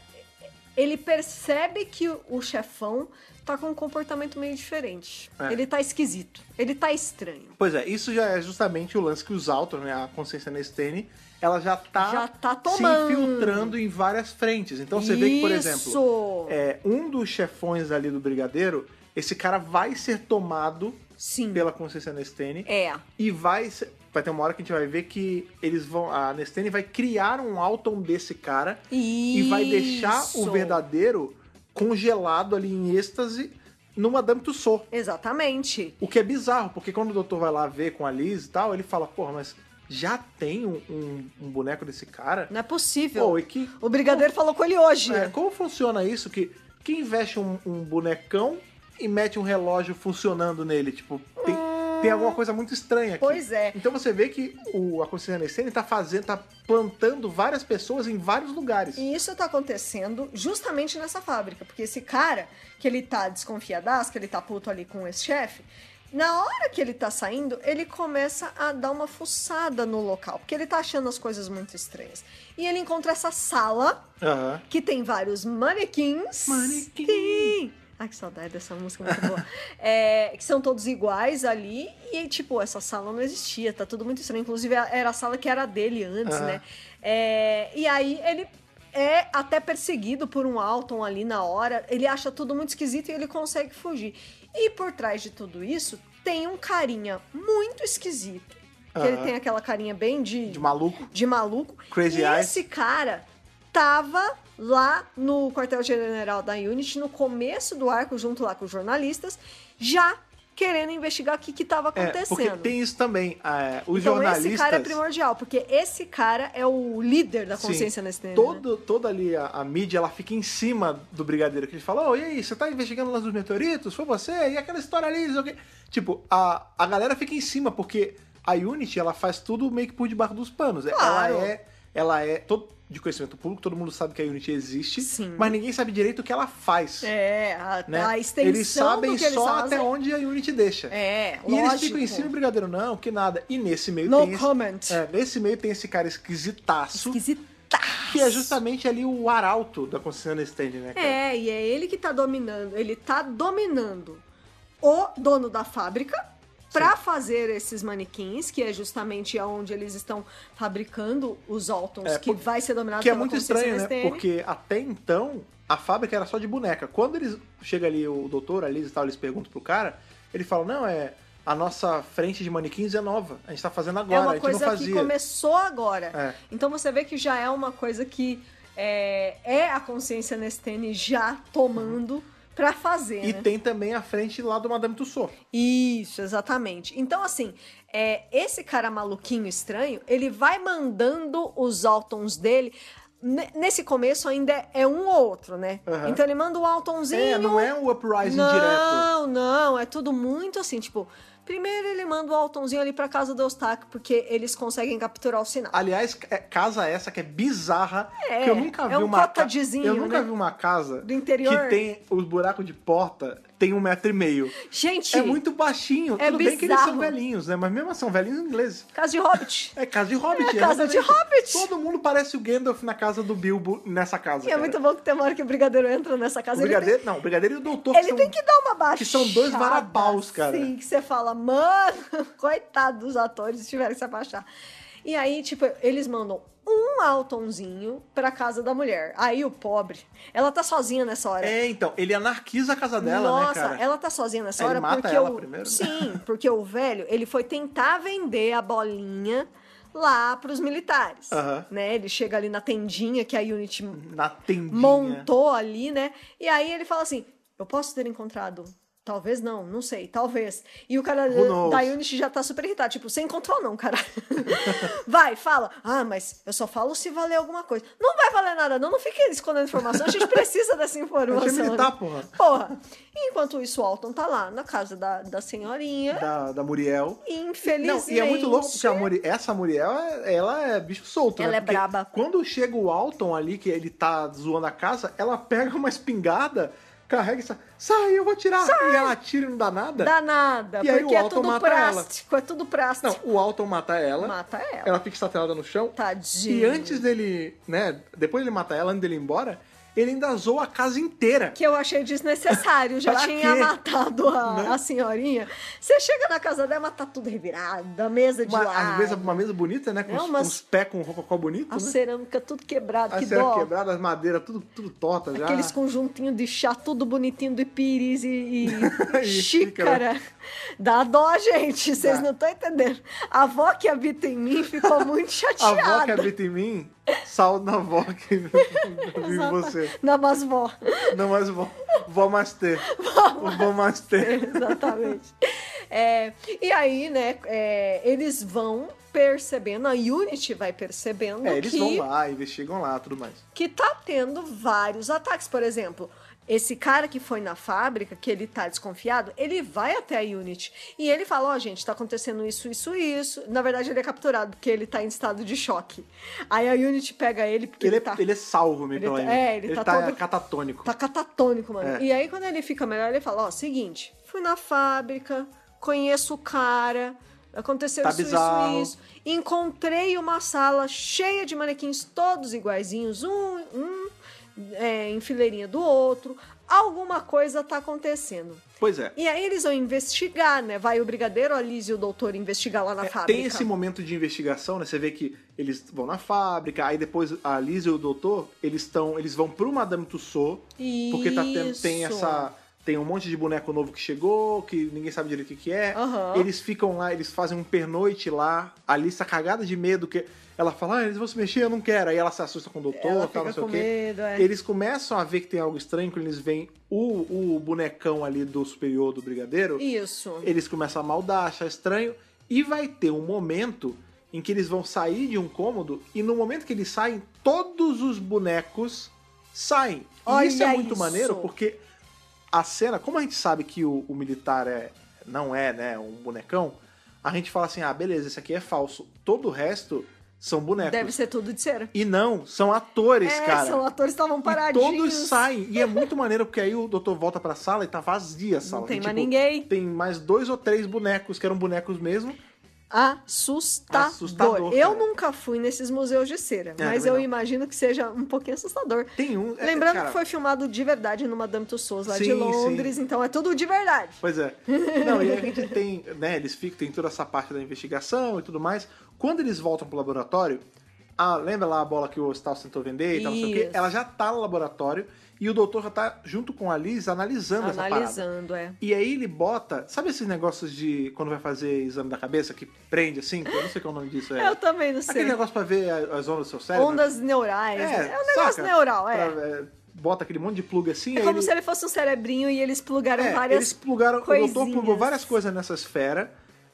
ele percebe que o, chefão tá com um comportamento meio diferente. É. Ele tá esquisito. Ele tá estranho. Pois é, isso já é justamente o lance que os Alton, né, a consciência Nestene, ela já tá, Já tá se tomando. infiltrando em várias frentes. Então você vê que, por Isso! exemplo, é, um dos chefões ali do Brigadeiro, esse cara vai ser tomado Sim. pela consciência Nestene É. e vai ser- vai ter uma hora que a gente vai ver que eles vão a Nestene vai criar um Alton desse cara e vai deixar o Isso. verdadeiro congelado ali em êxtase no Madame Tussauds. Exatamente. O que é bizarro, porque quando o doutor vai lá ver com a Liz e tal, ele fala, porra, mas já tem um, um- um boneco desse cara? Não é possível. Pô, que. O brigadeiro falou com ele hoje. É, como funciona isso? Que quem investe um, um bonecão e mete um relógio funcionando nele? Tipo, tem, tem alguma coisa muito estranha aqui. Pois é. Então você vê que o, a consciência Nestene tá fazendo, tá plantando várias pessoas em vários lugares. E isso tá acontecendo justamente nessa fábrica, porque esse cara, que ele tá desconfiadaço, que ele tá puto ali com esse chefe, na hora que ele tá saindo, ele começa a dar uma fuçada no local, porque ele tá achando as coisas muito estranhas. E ele encontra essa sala, que tem vários manequins. Manequim. Sim. Ai, que saudade dessa música muito boa. É, que são todos iguais ali. E, tipo, essa sala não existia. Tá tudo muito estranho. Inclusive, era a sala que era dele antes, Aham. né? É, e aí, ele é até perseguido por um Alton ali na hora. Ele acha tudo muito esquisito e ele consegue fugir. E por trás de tudo isso, tem um carinha muito esquisito. Que ele Aham. tem aquela carinha bem de, De maluco. de maluco. Crazy e Eyes. esse cara tava lá no quartel-general da Unity, no começo do arco, junto lá com os jornalistas, já querendo investigar o que que tava É, acontecendo. porque tem isso também. é, os então jornalistas. esse cara é primordial, porque esse cara é o líder da Sim. consciência nesse tema. Todo, toda ali a, a mídia ela fica em cima do brigadeiro que ele fala: Ô, e aí, você tá investigando lá dos meteoritos? Foi você? E aquela história ali? sei o quê?" Tipo, a, a galera fica em cima, porque a Unity ela faz tudo meio que por debaixo dos panos. Claro. Ela é. Ela é. Todo, de conhecimento público, todo mundo sabe que a Unity existe, Sim. mas ninguém sabe direito o que ela faz. É, a, né? a extensão eles sabem eles só fazem. até onde a Unity deixa. É, E eles lógico. ficam em cima brigadeiro, não, que nada. E nesse meio No tem esse, comment. é, nesse meio tem esse cara esquisitaço. Esquisitaço. Que é justamente ali o arauto da consciência stand, né, cara? É, e é ele que tá dominando. Ele tá dominando o dono da fábrica pra fazer esses manequins, que é justamente onde eles estão fabricando os Altons, É, que vai ser dominado Que é muito estranho, né? Porque até então a fábrica era só de boneca. Quando eles chega ali o doutor, a Liz e tal, eles perguntam pro cara, ele fala: "Não, é a nossa frente de manequins é nova. A gente tá fazendo agora, É a uma gente coisa não que fazia". começou agora. É. Então você vê que já é uma coisa que é, é a consciência Nestene já tomando pra fazer, E né? tem também a frente lá do Madame Tussauds. Isso, exatamente. Então, assim, é, esse cara maluquinho estranho, ele vai mandando os Altons dele. Nesse começo ainda é um ou outro, né? Aham. Então ele manda o Altonzinho. É, não é o Uprising não, direto. Não, é tudo muito assim, tipo. Primeiro ele manda o Altonzinho ali pra casa do Eustáquio, porque eles conseguem capturar o sinal. Aliás, é- casa essa que é bizarra, É, que eu nunca vi é um uma ca- Eu nunca né? vi uma casa Do interior. que tem os buracos de porta, tem um metro e meio. Gente, É muito baixinho. É Tudo bem que eles são bizarro. velhinhos, né? Mas mesmo assim, são velhinhos ingleses. casa de Hobbit. É casa de Hobbit. É casa de. Hobbit. Todo mundo parece o Gandalf na casa do Bilbo nessa casa. E é cara. muito bom que tem uma hora que o Brigadeiro entra nessa O casa. tem- brigadeiro, não, o brigadeiro e o doutor. Ele são- tem que dar uma baixada. que são dois varapaus, cara. Sim, que você fala, mano, coitado dos atores, tiveram que se abaixar. E aí, tipo, eles mandam um Altonzinho pra casa da mulher. Aí o pobre, ela tá sozinha nessa hora. É, então, ele anarquiza a casa dela, Nossa, né, cara? ela tá sozinha nessa Ele hora mata porque ela o primeiro, né? sim, porque o velho ele foi tentar vender a bolinha lá pros militares, Aham. né? Ele chega ali na tendinha que a Unity Na tendinha. montou ali, né? E aí ele fala assim: Eu posso ter encontrado. Talvez não, não sei, talvez. E o cara da Unity já tá super irritado. Tipo, você encontrou não, cara. vai, fala. Ah, mas eu só falo se valer alguma coisa. Não vai valer nada, não. Não fique escondendo informação. A gente precisa dessa informação. Deixa militar, né? porra. Porra. Enquanto isso, o Alton tá lá na casa da, da senhorinha. Da, da Muriel. E Não, infelizmente. e é muito louco porque Muri- essa Muriel, é- ela é bicho solto, Ela né? é braba. Quando chega o Alton ali, que ele tá zoando a casa, ela pega uma espingarda carrega e sai. Sai, eu vou tirar. E ela atira e não dá nada. Dá nada, E aí porque o é tudo mata ela. plástico, é tudo plástico. Não, o Alton mata ela. Mata ela. Ela fica estatelada no chão. Tadinho. E antes dele, né? Depois ele mata ela, antes dele ir embora, ele ainda zoa a casa inteira. Que eu achei desnecessário. Já tinha quê? matado a, Né? a senhorinha. Você chega na casa dela, tá tudo revirado, a mesa de Uma, lado. vezes uma mesa bonita, né? Com É, os, uns pés com rococó bonito, A né? cerâmica tudo quebrado, As que ceras dó. quebradas, as madeiras, tudo, tudo torta já. Aqueles conjuntinhos de chá, tudo bonitinho de pires e, e E xícara. Dá dó, gente. Vocês Dá. não estão entendendo. A avó que habita em mim ficou muito A chateada. avó que habita em mim, salve na avó que vive em você. Não, mas vó. Não mais vó. Vó Master. Vó Master. Exatamente. É, e aí, né, é, eles vão percebendo, a Unity vai percebendo É, eles que, vão lá, investigam lá, tudo mais. que tá tendo vários ataques. Por exemplo, esse cara que foi na fábrica, que ele tá desconfiado, ele vai até a Unity e ele fala, ó, gente, tá acontecendo isso, isso, isso. Na verdade, ele é capturado porque ele tá em estado de choque. Aí a Unity pega ele porque Ele ele, é, tá... ele é salvo, meio Ele pela tá- é, ele tá todo- catatônico. Tá catatônico, mano. É. E aí, quando ele fica melhor, ele fala: Ó, seguinte, fui na fábrica, conheço o cara, aconteceu Tá isso, bizarro. isso, isso. Encontrei uma sala cheia de manequins, todos iguaizinhos, um, um é, em fileirinha do outro. Alguma coisa tá acontecendo. Pois é. E aí eles vão investigar, né? Vai o brigadeiro, a Liz e o doutor investigar lá na É, fábrica. Tem esse momento de investigação, né? Você vê que eles vão na fábrica, aí depois a Liz e o doutor, eles estão, eles vão pro Madame Tussauds, porque tá tem Isso. essa tem um monte de boneco novo que chegou, que ninguém sabe direito o que que é. Aham. Eles ficam lá, eles fazem um pernoite lá. A tá cagada de medo que ela fala: "Ah, eles vão se mexer, eu não quero". Aí ela se assusta com o doutor, Ela tal, não sei o quê. medo, é. Eles começam a ver que tem algo estranho quando eles veem o, o bonecão ali do superior do brigadeiro Isso. eles começam a maldar, achar estranho, e vai ter um momento em que eles vão sair de um cômodo, e no momento que eles saem, todos os bonecos saem. E Olha isso é muito isso. maneiro, porque a cena, como a gente sabe que o, o militar é, não é né, um bonecão, a gente fala assim, ah, beleza, esse aqui é falso. Todo o resto são bonecos. Deve ser tudo de cera. E não, são atores, é, cara. são atores que estavam E paradinhos. todos saem. E é muito maneiro, porque aí o doutor volta pra sala e tá vazia a sala. Não tem E, mais tipo, ninguém. Tem mais dois ou três bonecos, que eram bonecos mesmo. Assustador. Assustador, eu nunca fui nesses museus de cera, É, mas eu não. imagino que seja um pouquinho assustador. Tem um. é, Lembrando cara, que foi filmado de verdade no Madame Tussauds, lá Sim, de Londres, então é tudo de verdade. Pois é. Não, e a gente tem, né, eles ficam, tem toda essa parte da investigação e tudo mais. Quando eles voltam pro laboratório, ah, lembra lá a bola que o Stal tentou vender e tal, não sei o quê? Ela já tá no laboratório e o doutor já tá junto com a Liz analisando, essa parada. Analisando, é. E aí ele bota, sabe esses negócios de quando vai fazer exame da cabeça que prende assim? Eu não sei qual é o nome disso. É. Eu também não sei. Aquele negócio pra ver as ondas do seu cérebro. Ondas neurais. É, um negócio saca? neural, é. Pra, é, bota aquele monte de plug assim. É como ele- se ele fosse um cerebrinho e eles plugaram é, várias eles plugaram, o coisinhas. doutor plugou várias coisas nessa esfera.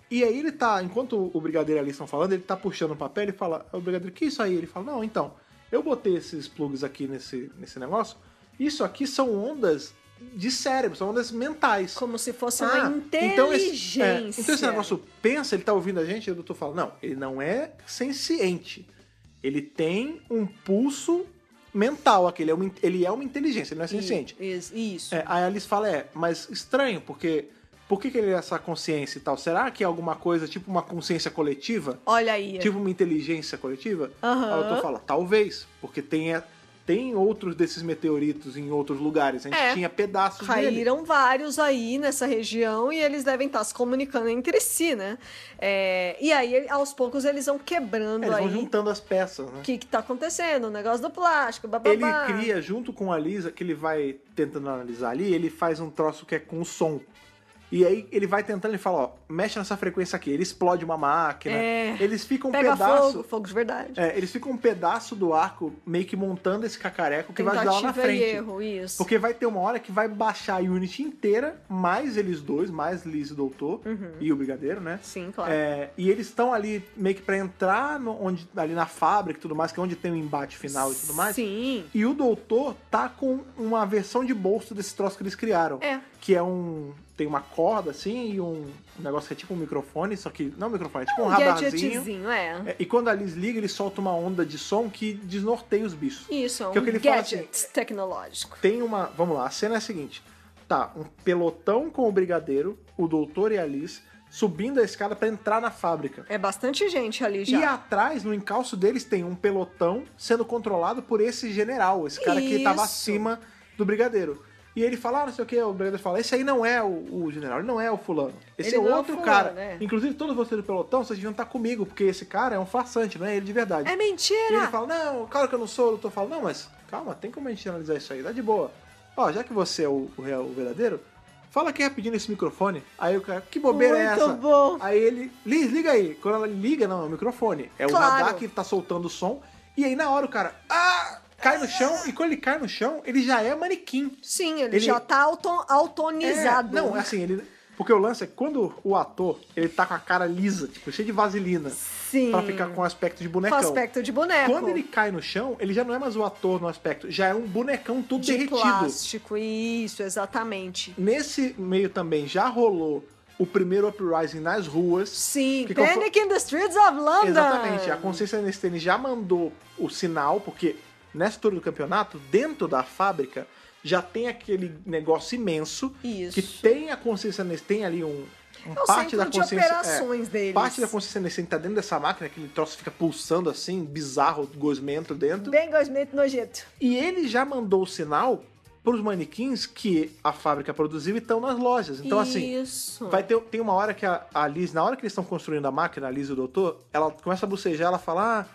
E aí ele tá, enquanto o brigadeiro ali estão falando, ele tá puxando o papel e fala, o brigadeiro, que isso aí? Ele fala, não, então, eu botei esses plugs aqui nesse, nesse negócio, isso aqui são ondas de cérebro, são ondas mentais. Como se fosse Ah, uma então esse, inteligência. é, então esse negócio pensa, ele tá ouvindo a gente, e o doutor fala, não, ele não é senciente. Ele tem um pulso mental aquele, é uma, ele é uma inteligência, ele não é senciente. Isso. isso. É, aí a Alice fala, é, mas estranho, porque por que, que ele é essa consciência e tal? Será que é alguma coisa, tipo uma consciência coletiva? Olha aí. Tipo uma inteligência coletiva? Aham. Aí o doutor fala, talvez, porque tem, tem outros desses meteoritos em outros lugares. A gente É. tinha pedaços dele. Caíram vários aí nessa região e eles devem estar se comunicando entre si, né? É, e aí, aos poucos, eles vão quebrando É, eles vão aí juntando as peças, né? o que, que tá acontecendo, o negócio do plástico, bababá. Ele cria, junto com a Lisa, que ele vai tentando analisar ali, ele faz um troço que é com som. E aí ele vai tentando, ele fala, ó, mexe nessa frequência aqui. Ele explode uma máquina. É. Eles ficam um pedaço. fogo, fogo de verdade. É, eles ficam um pedaço do arco meio que montando esse cacareco que vai ajudar lá na Tentativa frente. erro, isso. Porque vai ter uma hora que vai baixar a Unity inteira, mais eles dois, mais Liz e o Doutor, e o Brigadeiro, né? Sim, claro. É, e eles estão ali meio que pra entrar no- onde, ali na fábrica e tudo mais, que é onde tem o embate final e tudo mais. Sim. E o doutor tá com uma versão de bolso desse troço que eles criaram. É. Que é um. tem uma corda assim e um, um negócio que é tipo um microfone, só que não é um microfone, é tipo um, Um radarzinho. é. É, e quando a Liz liga, ele solta uma onda de som que desnorteia os bichos. Isso, é um Que é o que ele fala gadget tecnológico. Tem uma. Vamos lá, a cena é a seguinte: tá, um pelotão com o brigadeiro, o doutor e a Liz, subindo a escada pra entrar na fábrica. É bastante gente ali já. E atrás, no encalço deles, tem um pelotão sendo controlado por esse general, esse cara que tava Isso. acima do brigadeiro. E ele fala, ah, não sei o que, o brigadeiro fala, esse aí não é o, o general, ele não é o fulano. Esse Ele é é o outro fulano, cara. né? Inclusive, todos vocês do pelotão, vocês deviam estar comigo, porque esse cara é um farsante, não é ele de verdade. É E ele mentira! fala, não, claro que eu não sou, o doutor fala, não, mas calma, tem como a gente analisar isso aí, dá de boa. Ó, já que você é o, o real, o verdadeiro, fala aqui rapidinho nesse microfone. Aí o cara, que bobeira é Muito essa? bom. Aí ele, Liz, liga aí. Quando ela liga, não, é o microfone. É o Claro. radar que tá soltando o som. E aí na hora o cara, ah, cai no chão. E quando ele cai no chão, ele já é manequim. Sim, ele, Ele- já tá auto, autonizado. É, não, assim, ele... Porque o lance é quando o ator, ele tá com a cara lisa, tipo, cheio de vaselina. Sim. Pra ficar com aspecto de Com bonecão. aspecto de boneco. Quando ele cai no chão, ele já não é mais o ator no aspecto, já é um bonecão todo de derretido. plástico, isso, exatamente. Nesse meio também já rolou o primeiro uprising nas ruas. Sim, Panic in the Streets of London. Exatamente. A Consciência Nestene já mandou o sinal, porque nessa altura do campeonato, dentro da fábrica, já tem aquele negócio imenso Isso. que tem a Consciência Nestene, tem ali um, um É parte da de consciência operações é, deles. Parte da consciência Nestene tá dentro dessa máquina, aquele troço fica pulsando assim, bizarro, gosmento dentro. Bem gosmento nojento. E ele já mandou o sinal pros manequins que a fábrica produziu e estão nas lojas. Então, assim, Isso. vai ter, tem uma hora que a, a Liz, na hora que eles estão construindo a máquina, a Liz e o doutor, ela começa a bocejar, ela fala, ah,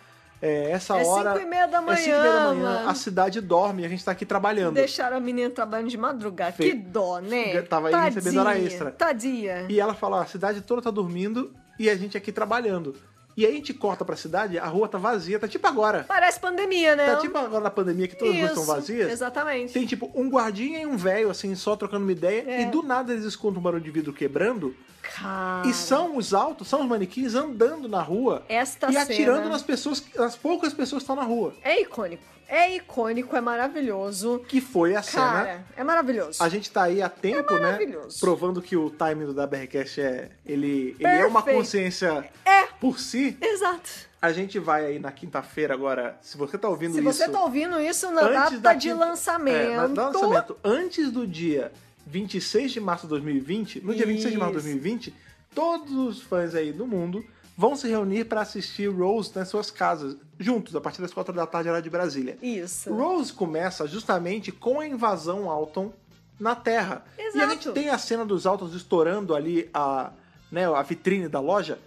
é, essa É hora... cinco e meia da É cinco e meia da manhã, manhã, mano. a cidade dorme e a gente tá aqui trabalhando. Deixaram a menina trabalhando de madrugada. Fe- Que dó, né? Tava aí recebendo hora Tadinha, extra. Tadinha. E ela fala, "Ah, a cidade toda tá dormindo e a gente aqui trabalhando. E aí a gente corta pra cidade, a rua tá vazia, tá tipo agora. Parece pandemia, né? Tá tipo agora na pandemia que todas as ruas estão vazias. Exatamente. Tem tipo um guardinha e um velho, assim, só trocando uma ideia, É. e do nada eles escutam um barulho de vidro quebrando, Cara. e são os altos, são os manequins andando na rua Esta e atirando cena- nas pessoas, nas poucas pessoas que estão na rua. É icônico. É icônico, é maravilhoso. Que foi a cena. Cara, é maravilhoso. A gente tá aí há tempo, né? maravilhoso. Provando que o timing do WRCast é. Ele, ele é uma consciência É. por si. Exato. A gente vai aí na quinta-feira agora. Se você tá ouvindo Se isso. você tá ouvindo isso na data da de quinta- lançamento. É, na- no lançamento. Antes do dia 26 de março de 2020, no dia 26 de março de Isso. 2020, todos os fãs aí do mundo vão se reunir para assistir Rose nas suas casas, juntos, a partir das 4 da tarde, hora de Brasília. Isso. Rose começa justamente com a invasão Alton na Terra. E a Exato. gente tem a cena dos Altons estourando ali a, né, a vitrine da loja.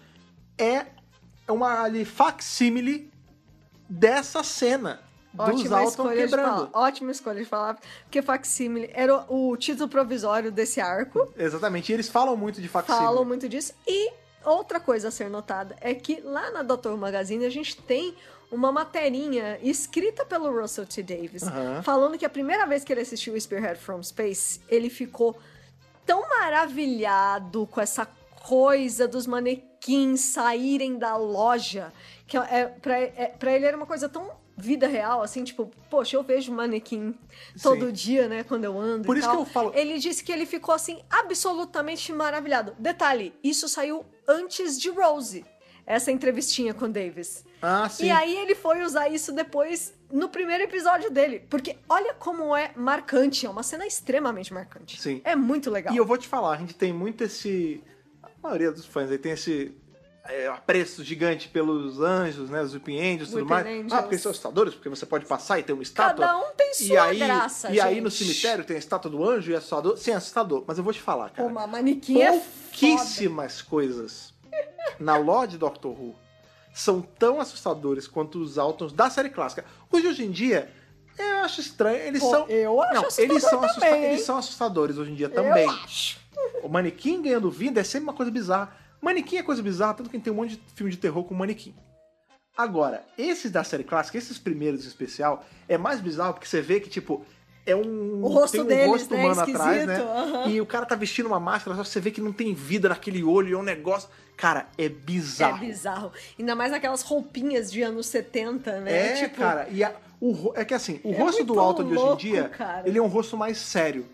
É uma ali facsímile dessa cena dos Ótima escolha de quebrando. falar. Ótima escolha de falar. Porque facsímile era o o título provisório desse arco. Exatamente. E eles falam muito de facsímile. Falam muito disso. E outra coisa a ser notada é que lá na Doutor Magazine a gente tem uma materinha escrita pelo Russell T. Davis, falando que a primeira vez que ele assistiu Spearhead from Space, ele ficou tão maravilhado com essa coisa dos manequins saírem da loja, que é, pra, é, pra ele era uma coisa tão vida real, assim, tipo, poxa, eu vejo manequim todo Sim. dia, né, quando eu ando Por e isso tal. que eu falo- Ele disse que ele ficou, assim, absolutamente maravilhado. Detalhe, isso saiu antes de Rose, essa entrevistinha com Davis. Ah, sim. E aí ele foi usar isso depois no primeiro episódio dele. Porque olha como é marcante. É uma cena extremamente marcante. Sim. É muito legal. E eu vou te falar, a gente tem muito esse. A maioria dos fãs aí tem esse é, apreço gigante pelos anjos, né? Os Weeping Angels e tudo mais. Angels. Ah, porque são assustadores, porque você pode passar e ter uma estátua. Cada um tem e sua aí, graça, E aí no gente. cemitério tem a estátua do anjo e é assustador. Sim, é assustador. Mas eu vou te falar, cara. Uma manequim é foda. Pouquíssimas coisas na lore de Doctor Who são tão assustadores quanto os Altons da série clássica. Os de hoje em dia, eu acho estranho. Eles Pô, são. eu acho Não, eles são, também, eles são assustadores hoje em dia também. Eu acho. O manequim ganhando vida é sempre uma coisa bizarra. Manequim é coisa bizarra, tanto que tem um monte de filme de terror com manequim. Agora, esses da série clássica, esses primeiros em especial, é mais bizarro porque você vê que, tipo, é um. O rosto tem um deles, rosto né, humano atrás, né? aham. E o cara tá vestindo uma máscara, só você vê que não tem vida naquele olho, e é um negócio. Cara, é bizarro. É bizarro. Ainda mais aquelas roupinhas de anos 70, né? É, tipo, cara, e a- o, é que assim, o É rosto do muito alto de hoje em louco, dia, cara. ele é um rosto mais sério.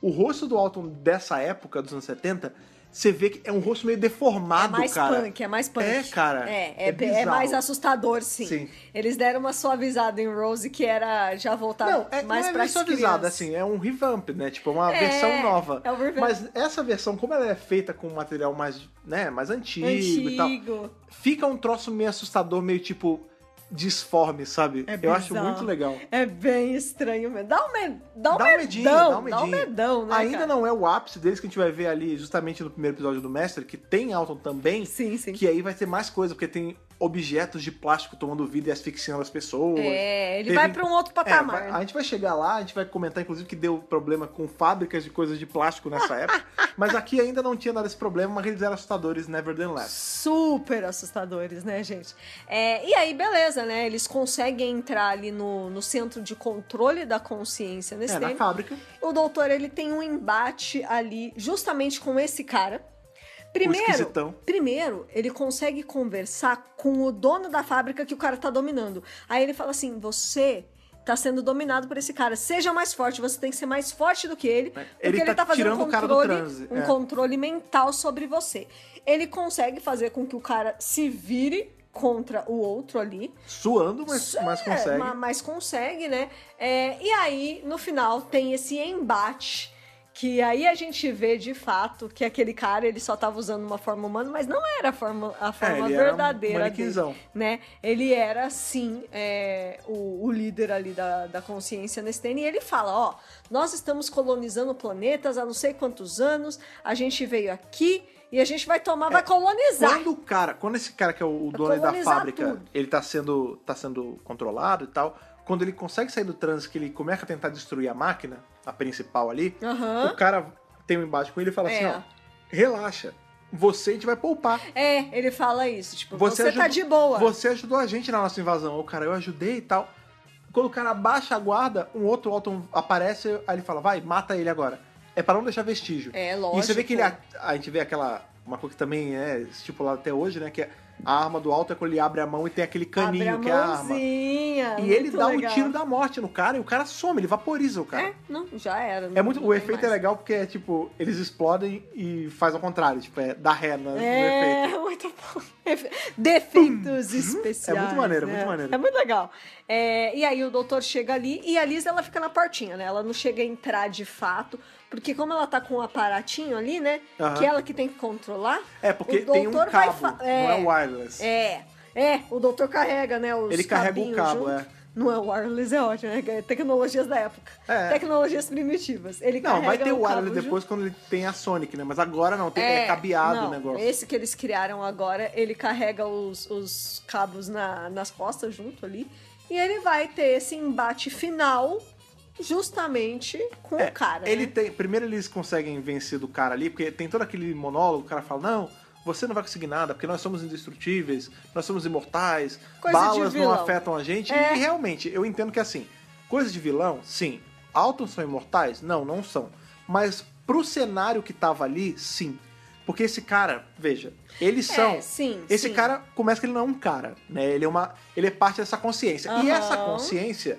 o rosto do Alton dessa época, dos anos 70, você vê que é um rosto meio É deformado, mais cara. punk, é mais punk. É, cara. É, é, É é mais assustador, sim. Sim. Eles deram uma suavizada em Rose que era já voltar Não, é, mais não é pra nem suavizada, assim, é um revamp, né? Tipo, uma É, versão nova. é um revamp. Mas essa versão, como ela é feita com um material mais, né, mais antigo, e tal, Antigo. fica um troço meio assustador, meio tipo disforme, sabe? É Eu acho muito legal. É bem estranho mesmo. Dá um, med... dá um, Dá um medinho, medão, dá um medinho. medão, né, Ainda cara? não é o ápice deles que a gente vai ver ali justamente no primeiro episódio do Mestre, que tem Alton também. Sim, sim. Que aí vai ter mais coisa, porque tem objetos de plástico tomando vida e asfixiando as pessoas. É, ele Teve- vai pra um outro É, patamar. vai- a gente vai chegar lá, a gente vai comentar, inclusive, que deu problema com fábricas de coisas de plástico nessa época. mas aqui ainda não tinha nada desse problema, mas eles eram assustadores, nevertheless. super assustadores, né, gente? É, e aí, beleza, né? Eles conseguem entrar ali no, no centro de controle da consciência nesse É, na tempo. fábrica. O doutor, ele tem um embate ali justamente com esse cara. Primeiro, primeiro, ele consegue conversar com o dono da fábrica que o cara tá dominando. Aí ele fala assim: você tá sendo dominado por esse cara. Seja mais forte, você tem que ser mais forte do que ele. Porque Ele ele, tá tá, fazendo um controle, um é. controle mental sobre você. Ele consegue fazer com que o cara se vire contra o outro ali. Suando, mas, mas É, consegue. ma- mas consegue, né? É, e aí, no final, tem esse embate. Que aí a gente vê de fato que aquele cara ele só tava usando uma forma humana, mas não era a forma, a forma É, era um verdadeira dele, né? Ele era sim é, o, o líder ali da, da consciência nesse tempo, e ele fala, ó, nós estamos colonizando planetas há não sei quantos anos, a gente veio aqui e a gente vai tomar, vai colonizar. Quando o cara, quando esse cara que é o, o dono da fábrica, tudo. ele tá sendo, tá sendo controlado e tal, quando ele consegue sair do trânsito, que ele começa a tentar destruir a máquina, a principal ali, Aham. o cara tem um embate com ele e fala assim, É. ó, relaxa, você a gente vai poupar. É, ele fala isso, tipo, você, ajudou- tá de boa. Você ajudou a gente na nossa invasão. O cara, eu ajudei e tal. Quando o cara baixa a guarda, um outro Alton aparece, aí ele fala, vai, mata ele agora. É pra não deixar vestígio. É, E você vê lógico. que ele. A, a gente vê aquela. Uma coisa que também é estipulada até hoje, né? Que é a arma do alto é quando ele abre a mão e tem aquele caninho que é a arma. E ele muito dá legal. um tiro da morte no cara e o cara some, ele vaporiza o cara. É, não, já era. É não- muito, não o efeito é mais. legal porque é tipo, eles explodem e faz ao contrário, tipo, é dá ré no, no efeito. É, muito bom. Efe- Defeitos especiais. É muito maneiro, né? muito maneiro. É muito legal. É, e aí o doutor chega ali e a Liz ela fica na portinha, né? Ela não chega a entrar de fato, porque como ela tá com o aparatinho ali, né? Aham. Que ela que tem que controlar. É, porque o tem um doutor vai cabo, fa- não é wireless. É, é, o doutor carrega, né? Ele carrega o cabo, junto. é. Não é wireless, é ótimo, né? É Tecnologias da época. É. Tecnologias primitivas. Ele Não, vai ter o wireless depois quando ele tem a Sonic, né? Mas agora não, tem, é, cabeado não, o negócio. Esse que eles criaram agora, ele carrega os, os cabos na- nas costas junto ali. E ele vai ter esse embate final justamente com É, o cara. Ele né? tem, primeiro eles conseguem vencer do cara ali, porque tem todo aquele monólogo, o cara fala, não, você não vai conseguir nada, porque nós somos indestrutíveis, nós somos imortais, Coisa balas não afetam a gente. É. E realmente, eu entendo que assim, coisas de vilão, sim. Altons são imortais? Não, não são. Mas pro cenário que tava ali, sim. Porque esse cara, veja, eles são. É, sim, esse sim. cara começa que ele não é um cara, né? Ele é uma, ele é parte dessa consciência. E Aham. essa consciência,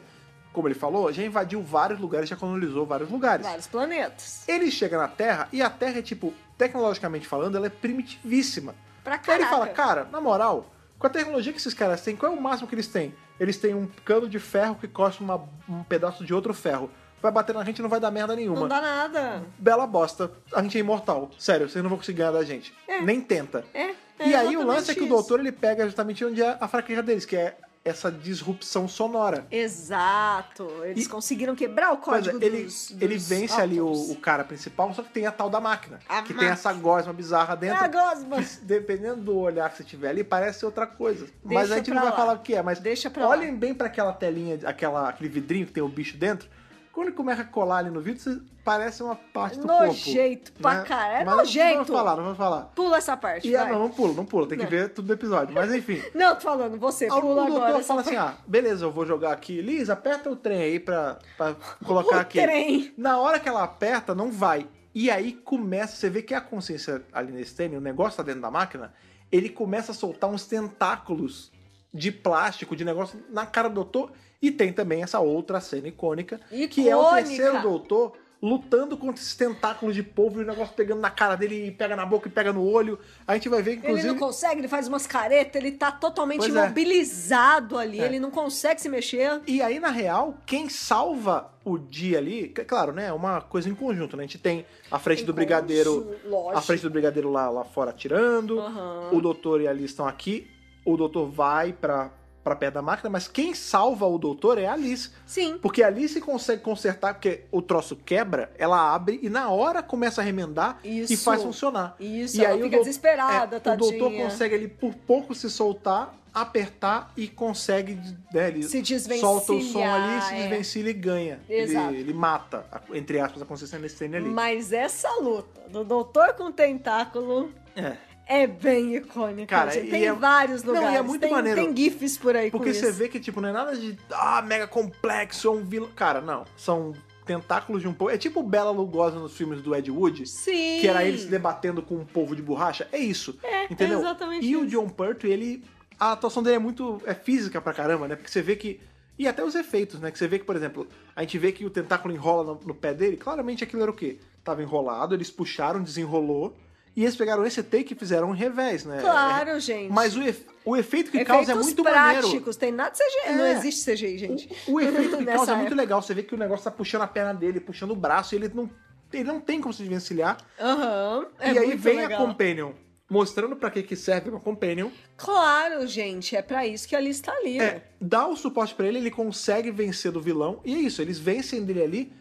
como ele falou, já invadiu vários lugares, já colonizou vários lugares. Vários planetas. Ele chega na Terra e a Terra é tipo, tecnologicamente falando, ela é primitivíssima. Pra Aí ele caraca. fala, cara, na moral, com a tecnologia que esses caras têm, qual é o máximo que eles têm? Eles têm um cano de ferro que costa uma- um pedaço de outro ferro. Vai bater na gente e não vai dar merda nenhuma. Não dá nada. Bela bosta, a gente é imortal. Sério, vocês não vão conseguir ganhar da gente. É. Nem tenta. É. é e aí o lance é que o isso. doutor ele pega justamente onde é a fraqueza deles, que é essa disrupção sonora. Exato. Eles E- conseguiram quebrar o é, código ele, dos, ele dos vence ali o, o cara principal, só que tem a tal da máquina. A que tem máquina. essa gosma bizarra dentro. É a gosma. dependendo do olhar que você tiver ali, parece outra coisa. mas Deixa a gente não vai lá. falar o que é. Mas Deixa pra olhem bem pra aquela telinha, aquela, aquele vidrinho que tem o bicho dentro. Quando ele começa a colar ali no vidro, você- parece uma parte do corpo. Nojento pra né? caralho. É Mas nojento. Não vamos falar, não vamos falar. Pula essa parte, E é, vai. não, não pula, não pula. Tem que Não. ver tudo do episódio. Mas enfim. Não, tô falando, você, pula o doutor agora. fala essa assim: parte. ah, beleza, eu vou jogar aqui. Liz, aperta o trem aí pra, pra colocar O aqui. trem. Na hora que ela aperta, não vai. E aí começa, você vê que a consciência ali nesse trem, o negócio tá dentro da máquina, ele começa a soltar uns tentáculos de plástico, de negócio na cara do doutor. E tem também essa outra cena icônica, que é o Icônica. terceiro doutor lutando contra esses tentáculos de polvo e o negócio pegando na cara dele, e pega na boca e pega no olho. A gente vai ver, inclusive. Ele não consegue, ele faz umas caretas, ele tá totalmente Pois é. imobilizado ali, É. ele não consegue se mexer. E aí, na real, quem salva o dia ali, que, claro, né? É uma coisa em conjunto, né? A gente tem a frente Em do brigadeiro. lógico. A frente do brigadeiro lá, lá fora atirando. Aham. O doutor e a Alice estão aqui. O doutor vai pra, pra perto da máquina, mas quem salva o doutor é a Alice. Sim. Porque a Alice consegue consertar, porque o troço quebra, ela abre e na hora começa a remendar e Isso. faz funcionar. Isso, e ela aí o fica dou- desesperada, é, O tadinha. doutor consegue ali por pouco se soltar, apertar e consegue, né, ele Se desvencilhar, solta o som ali, se é. desvencilha e ganha. Exato. Ele, ele mata, entre aspas, a consciência Lestane ali. Mas essa luta do doutor com tentáculo É. é bem icônica. Cara, gente. Tem é- vários Não, e é lugares. muito tem, maneiro. tem gifs por aí Porque você isso. vê que, tipo, não é nada de, ah, mega complexo, é um vilão. Cara, não. São tentáculos de um povo. É tipo o Bela Lugosi nos filmes do Ed Wood. Sim. Que era ele se debatendo com um povo de borracha. É isso. É, entendeu? exatamente E o isso. John Pertwee, ele. A atuação dele é muito. É física pra caramba, né? Porque você vê que. E até os efeitos, né? Que você vê que, por exemplo, a gente vê que o tentáculo enrola no, no pé dele. Claramente aquilo era o quê? Tava enrolado, eles puxaram, desenrolou. E eles pegaram esse take e fizeram um revés, né? Claro, gente. Mas o, efe- o efeito que Efeitos causa é muito maneiro. práticos, tem nada de CGI. Não É. existe CGI, gente. O, o efeito que causa é muito época. legal. Você vê que o negócio tá puxando a perna dele, puxando o braço, e ele não, ele não tem como se desvencilhar. Aham. é e aí vem legal. a Companion, mostrando pra que, que serve uma Companion. Claro, gente, é pra isso que a lista tá ali. É, dá o suporte pra ele, ele consegue vencer do vilão. E é isso, eles vencem dele ali.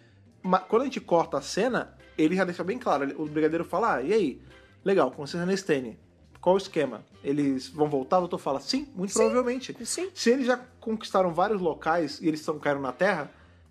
Mas quando a gente corta a cena, ele já deixa bem claro. O brigadeiro fala: ah, e aí? Legal, consciência Nestene. Qual o esquema? Eles vão voltar? O doutor fala: sim, muito Sim. provavelmente. Sim. Se eles já conquistaram vários locais e eles estão caindo na Terra,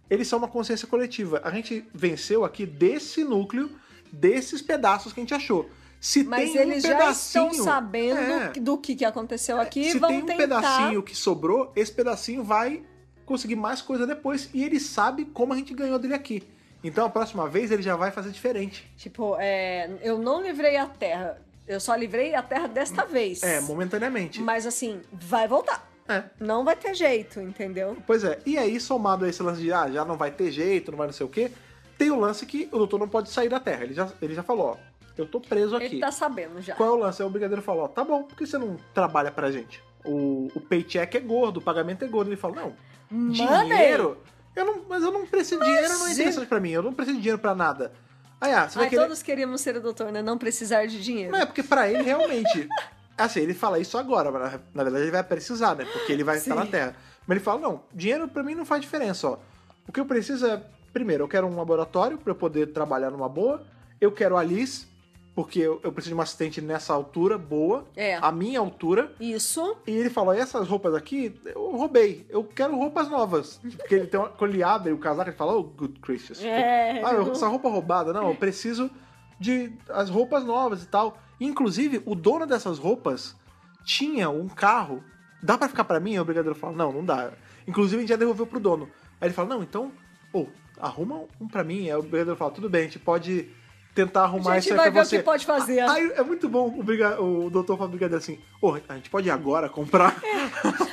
eles são uma consciência coletiva. A gente venceu aqui desse núcleo, desses pedaços que a gente achou. Se Mas tem eles um já pedacinho, estão sabendo É. do que, que aconteceu aqui e Se vão tem um tentar. pedacinho que sobrou, esse pedacinho vai conseguir mais coisa depois. E ele sabe como a gente ganhou dele aqui. Então a próxima vez ele já vai fazer diferente. Tipo, é, eu não livrei a Terra. Eu só livrei a Terra desta vez. É, momentaneamente. Mas assim, vai voltar. É. Não vai ter jeito, entendeu? Pois é. E aí, somado a esse lance de ah, já não vai ter jeito, não vai não sei o quê, tem o lance que o doutor não pode sair da Terra. Ele já, ele já falou, ó, eu tô preso aqui. Ele tá sabendo já. Qual é o lance? Aí o brigadeiro falou, ó, tá bom, por que você não trabalha pra gente? O, o paycheck é gordo, o pagamento é gordo. Ele falou, não, Money! dinheiro? Eu não, mas eu não preciso de dinheiro, não é interessante pra mim. Eu não preciso de dinheiro pra nada. Aí, ah, você vai Ai, querer... todos queríamos ser o doutor, né? Não precisar de dinheiro. Não, é porque pra ele, realmente... assim, ele fala isso agora, mas na, verdade ele vai precisar, né? Porque ele vai estar Sim. na Terra. Mas ele fala, não, dinheiro pra mim não faz diferença, ó. O que eu preciso é... Primeiro, eu quero um laboratório pra eu poder trabalhar numa boa. Eu quero a Alice, porque eu, eu preciso de uma assistente nessa altura, boa. É. A minha altura. Isso. E ele falou: essas roupas aqui, eu roubei. Eu quero roupas novas. Porque ele tem uma, quando ele abre o casaco, ele fala, oh, good Christians. É. Ah, eu- essa roupa roubada. Não, eu preciso de as roupas novas e tal. Inclusive, o dono dessas roupas tinha um carro. Dá pra ficar pra mim? Aí o brigadeiro fala: não, não dá. Inclusive, a gente já devolveu pro dono. Aí ele fala: não, então, ô, arruma um pra mim. Aí o brigadeiro fala: tudo bem, a gente pode tentar arrumar A isso gente aí vai pra ver o você. que pode fazer. Aí é muito bom o, briga... o doutor pro brigadeiro assim: ô, a gente pode ir agora comprar?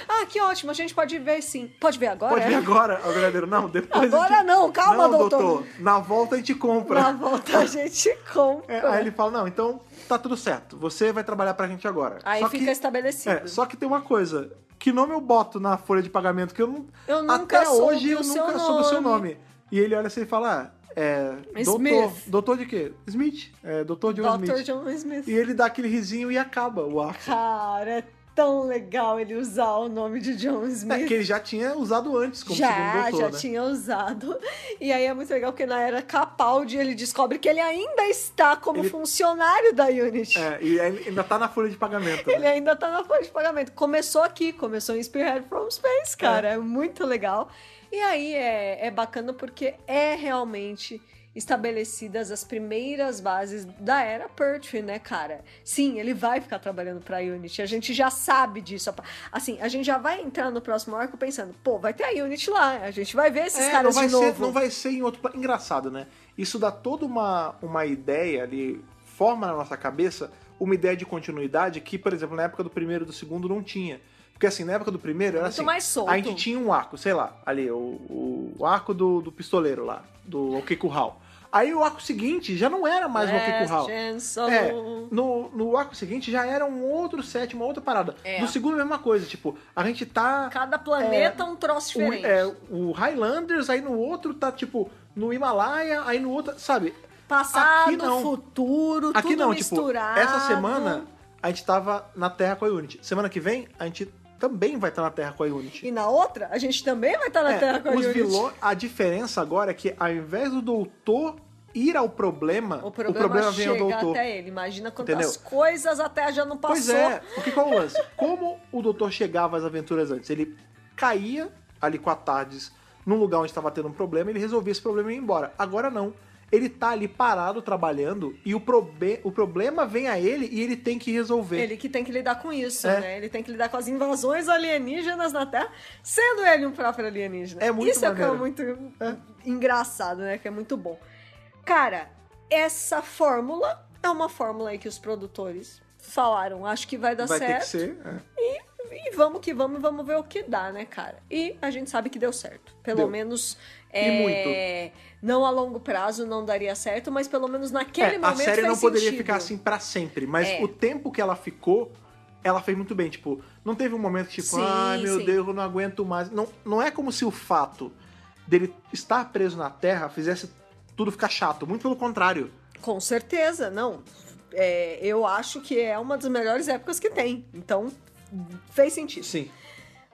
Ah, que ótimo. A gente pode ver sim. Pode ver agora? Pode é? vir agora. O brigadeiro: não, depois. a Agora gente... não, calma, não, doutor. Na volta a gente compra. Na volta a gente compra. É, aí ele fala, não, então tá tudo certo. Você vai trabalhar pra gente agora. Aí Só fica que, estabelecido. é, só que tem uma coisa. Que nome eu boto na folha de pagamento? Que eu não. Eu nunca até soube hoje eu nunca soube o seu nome. E ele olha assim e fala: ah, é. Doutor. Smith. Doutor de quê? Smith. É, doutor John Dr. Smith. John Smith. E ele dá aquele risinho e acaba o arco. Cara, é tão legal ele usar o nome de John Smith. É, que ele já tinha usado antes como já, segundo doutor, já né? tinha usado. E aí é muito legal porque na era Capaldi ele descobre que ele ainda está como Ele- funcionário da Unity. É, e ainda tá na folha de pagamento. né? Ele ainda tá na folha de pagamento. Começou aqui, começou em Spearhead from Space, cara. É, muito legal. E aí é, é bacana porque é realmente estabelecidas as primeiras bases da era Pertwee, né, cara? Sim, ele vai ficar trabalhando pra Unity. A gente já sabe disso. Assim, a gente já vai entrar no próximo arco pensando, pô, vai ter a Unity lá. A gente vai ver esses É, caras não vai de novo. Ser, não vai ser em outro. Engraçado, né? Isso dá toda uma, uma ideia ali, forma na nossa cabeça uma ideia de continuidade que, por exemplo, na época do primeiro e do segundo não tinha. Porque assim, na época do primeiro era Muito assim. mais solto. A gente tinha um arco, sei lá, ali, o, o, o arco do, do pistoleiro lá, do Ok Curral. Aí o arco seguinte já não era mais o Last Okikuhau. Chance É, no, no arco seguinte já era um outro set, uma outra parada. É. No segundo, a mesma coisa. Tipo, a gente tá. Cada planeta um troço O, diferente. é, o Highlanders, aí no outro tá, tipo, no Himalaia, aí no outro. Sabe? Passado, aqui não. futuro, Aqui tudo não, misturado. tipo, essa semana a gente tava na Terra com a Unity. Semana que vem, a gente também vai estar na Terra com a Unity. E na outra, a gente também vai estar na É, Terra com a os Unity. vilões, a diferença agora é que ao invés do doutor ir ao problema, O problema, vem ao doutor. até ele. Imagina quantas Entendeu? coisas a Terra já não passou. Pois é, porque qual é o lance? Como o doutor chegava às aventuras antes? Ele caía ali com a Tardes num lugar onde estava tendo um problema, ele resolvia esse problema e ia embora. Agora não. Ele tá ali parado trabalhando e o, probe- o problema vem a ele e ele tem que resolver. Ele que tem que lidar com isso, É. né? Ele tem que lidar com as invasões alienígenas na Terra, sendo ele um próprio alienígena. É muito Isso é é maneiro. muito engraçado, né? Que é muito bom. Cara, essa fórmula é uma fórmula aí que os produtores falaram. Acho que vai dar Vai ter certo. que ser. é. E, e vamos que vamos, vamos ver o que dá, né, cara? E a gente sabe que deu certo. Pelo Deu. menos. E É, Não a longo prazo não daria certo, mas pelo menos naquele É, a momento série fez não poderia sentido. ficar assim pra sempre, mas É. o tempo que ela ficou, ela fez muito bem. Tipo, não teve um momento tipo, Sim, ai meu sim. Deus, eu não aguento mais. Não, não é como se o fato dele estar preso na Terra fizesse tudo ficar chato. Muito pelo contrário. Com certeza, não. É, eu acho que é uma das melhores épocas que tem. Então, fez sentido. Sim.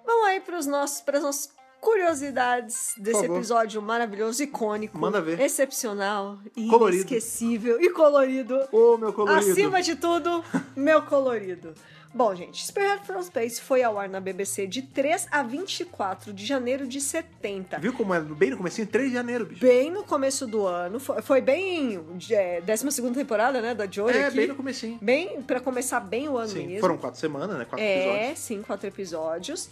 Vamos aí para nossos, as nossas curiosidades desse episódio maravilhoso, icônico, Manda ver. excepcional, Colorido. inesquecível e colorido. Ô, meu colorido. Acima de tudo, meu colorido. Bom, gente, Spearhead from Space foi ao ar na BBC de 3 a 24 de janeiro de 70. Viu como é bem no comecinho? 3 de janeiro, bicho. Bem no começo do ano. Foi, foi bem. É, 12 temporada, né? Da Jory É, aqui. bem no comecinho. Bem, pra começar bem o ano Sim, mesmo. foram quatro semanas, né? Quatro É, episódios. sim, quatro episódios.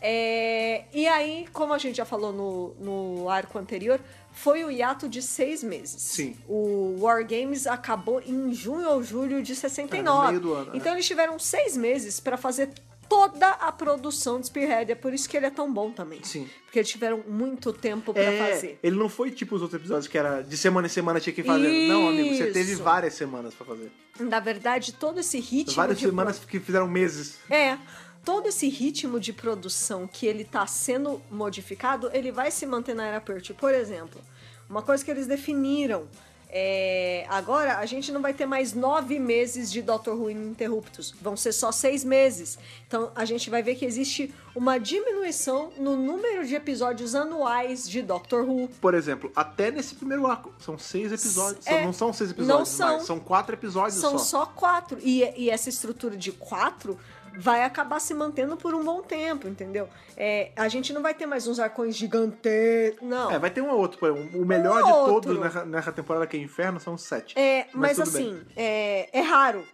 É, e aí, como a gente já falou no, no arco anterior, foi o hiato de seis meses. Sim. O War Games acabou em junho ou julho de 69. É, no meio do ano, então eles tiveram seis meses pra fazer toda a produção de Spearhead. É por isso que ele é tão bom também. Sim. Porque eles tiveram muito tempo pra É, fazer. ele não foi tipo os outros episódios que era de semana em semana tinha que ir fazendo. Não, amigo, você teve Isso. várias semanas pra fazer. Na verdade, todo esse ritmo Várias semanas que fizeram meses. É, todo esse ritmo de produção que ele tá sendo modificado, ele vai se manter na era Pertwee. Por exemplo, uma coisa que eles definiram é, agora a gente não vai ter mais nove meses de Doctor Who ininterruptos, vão ser só seis meses. Então a gente vai ver que existe uma diminuição no número de episódios anuais de Doctor Who. Por exemplo, até nesse primeiro arco, são seis episódios. É, São- não são seis episódios, não são. mais, são quatro episódios São só. só quatro. E, e essa estrutura de quatro vai acabar se mantendo por um bom tempo, entendeu? É, a gente não vai ter mais uns arcões gigantescos, não. É, vai ter um ou outro. O melhor Um de outro. todos nessa, nessa temporada que é Inferno são sete. É, mas, bem. assim, é, é raro,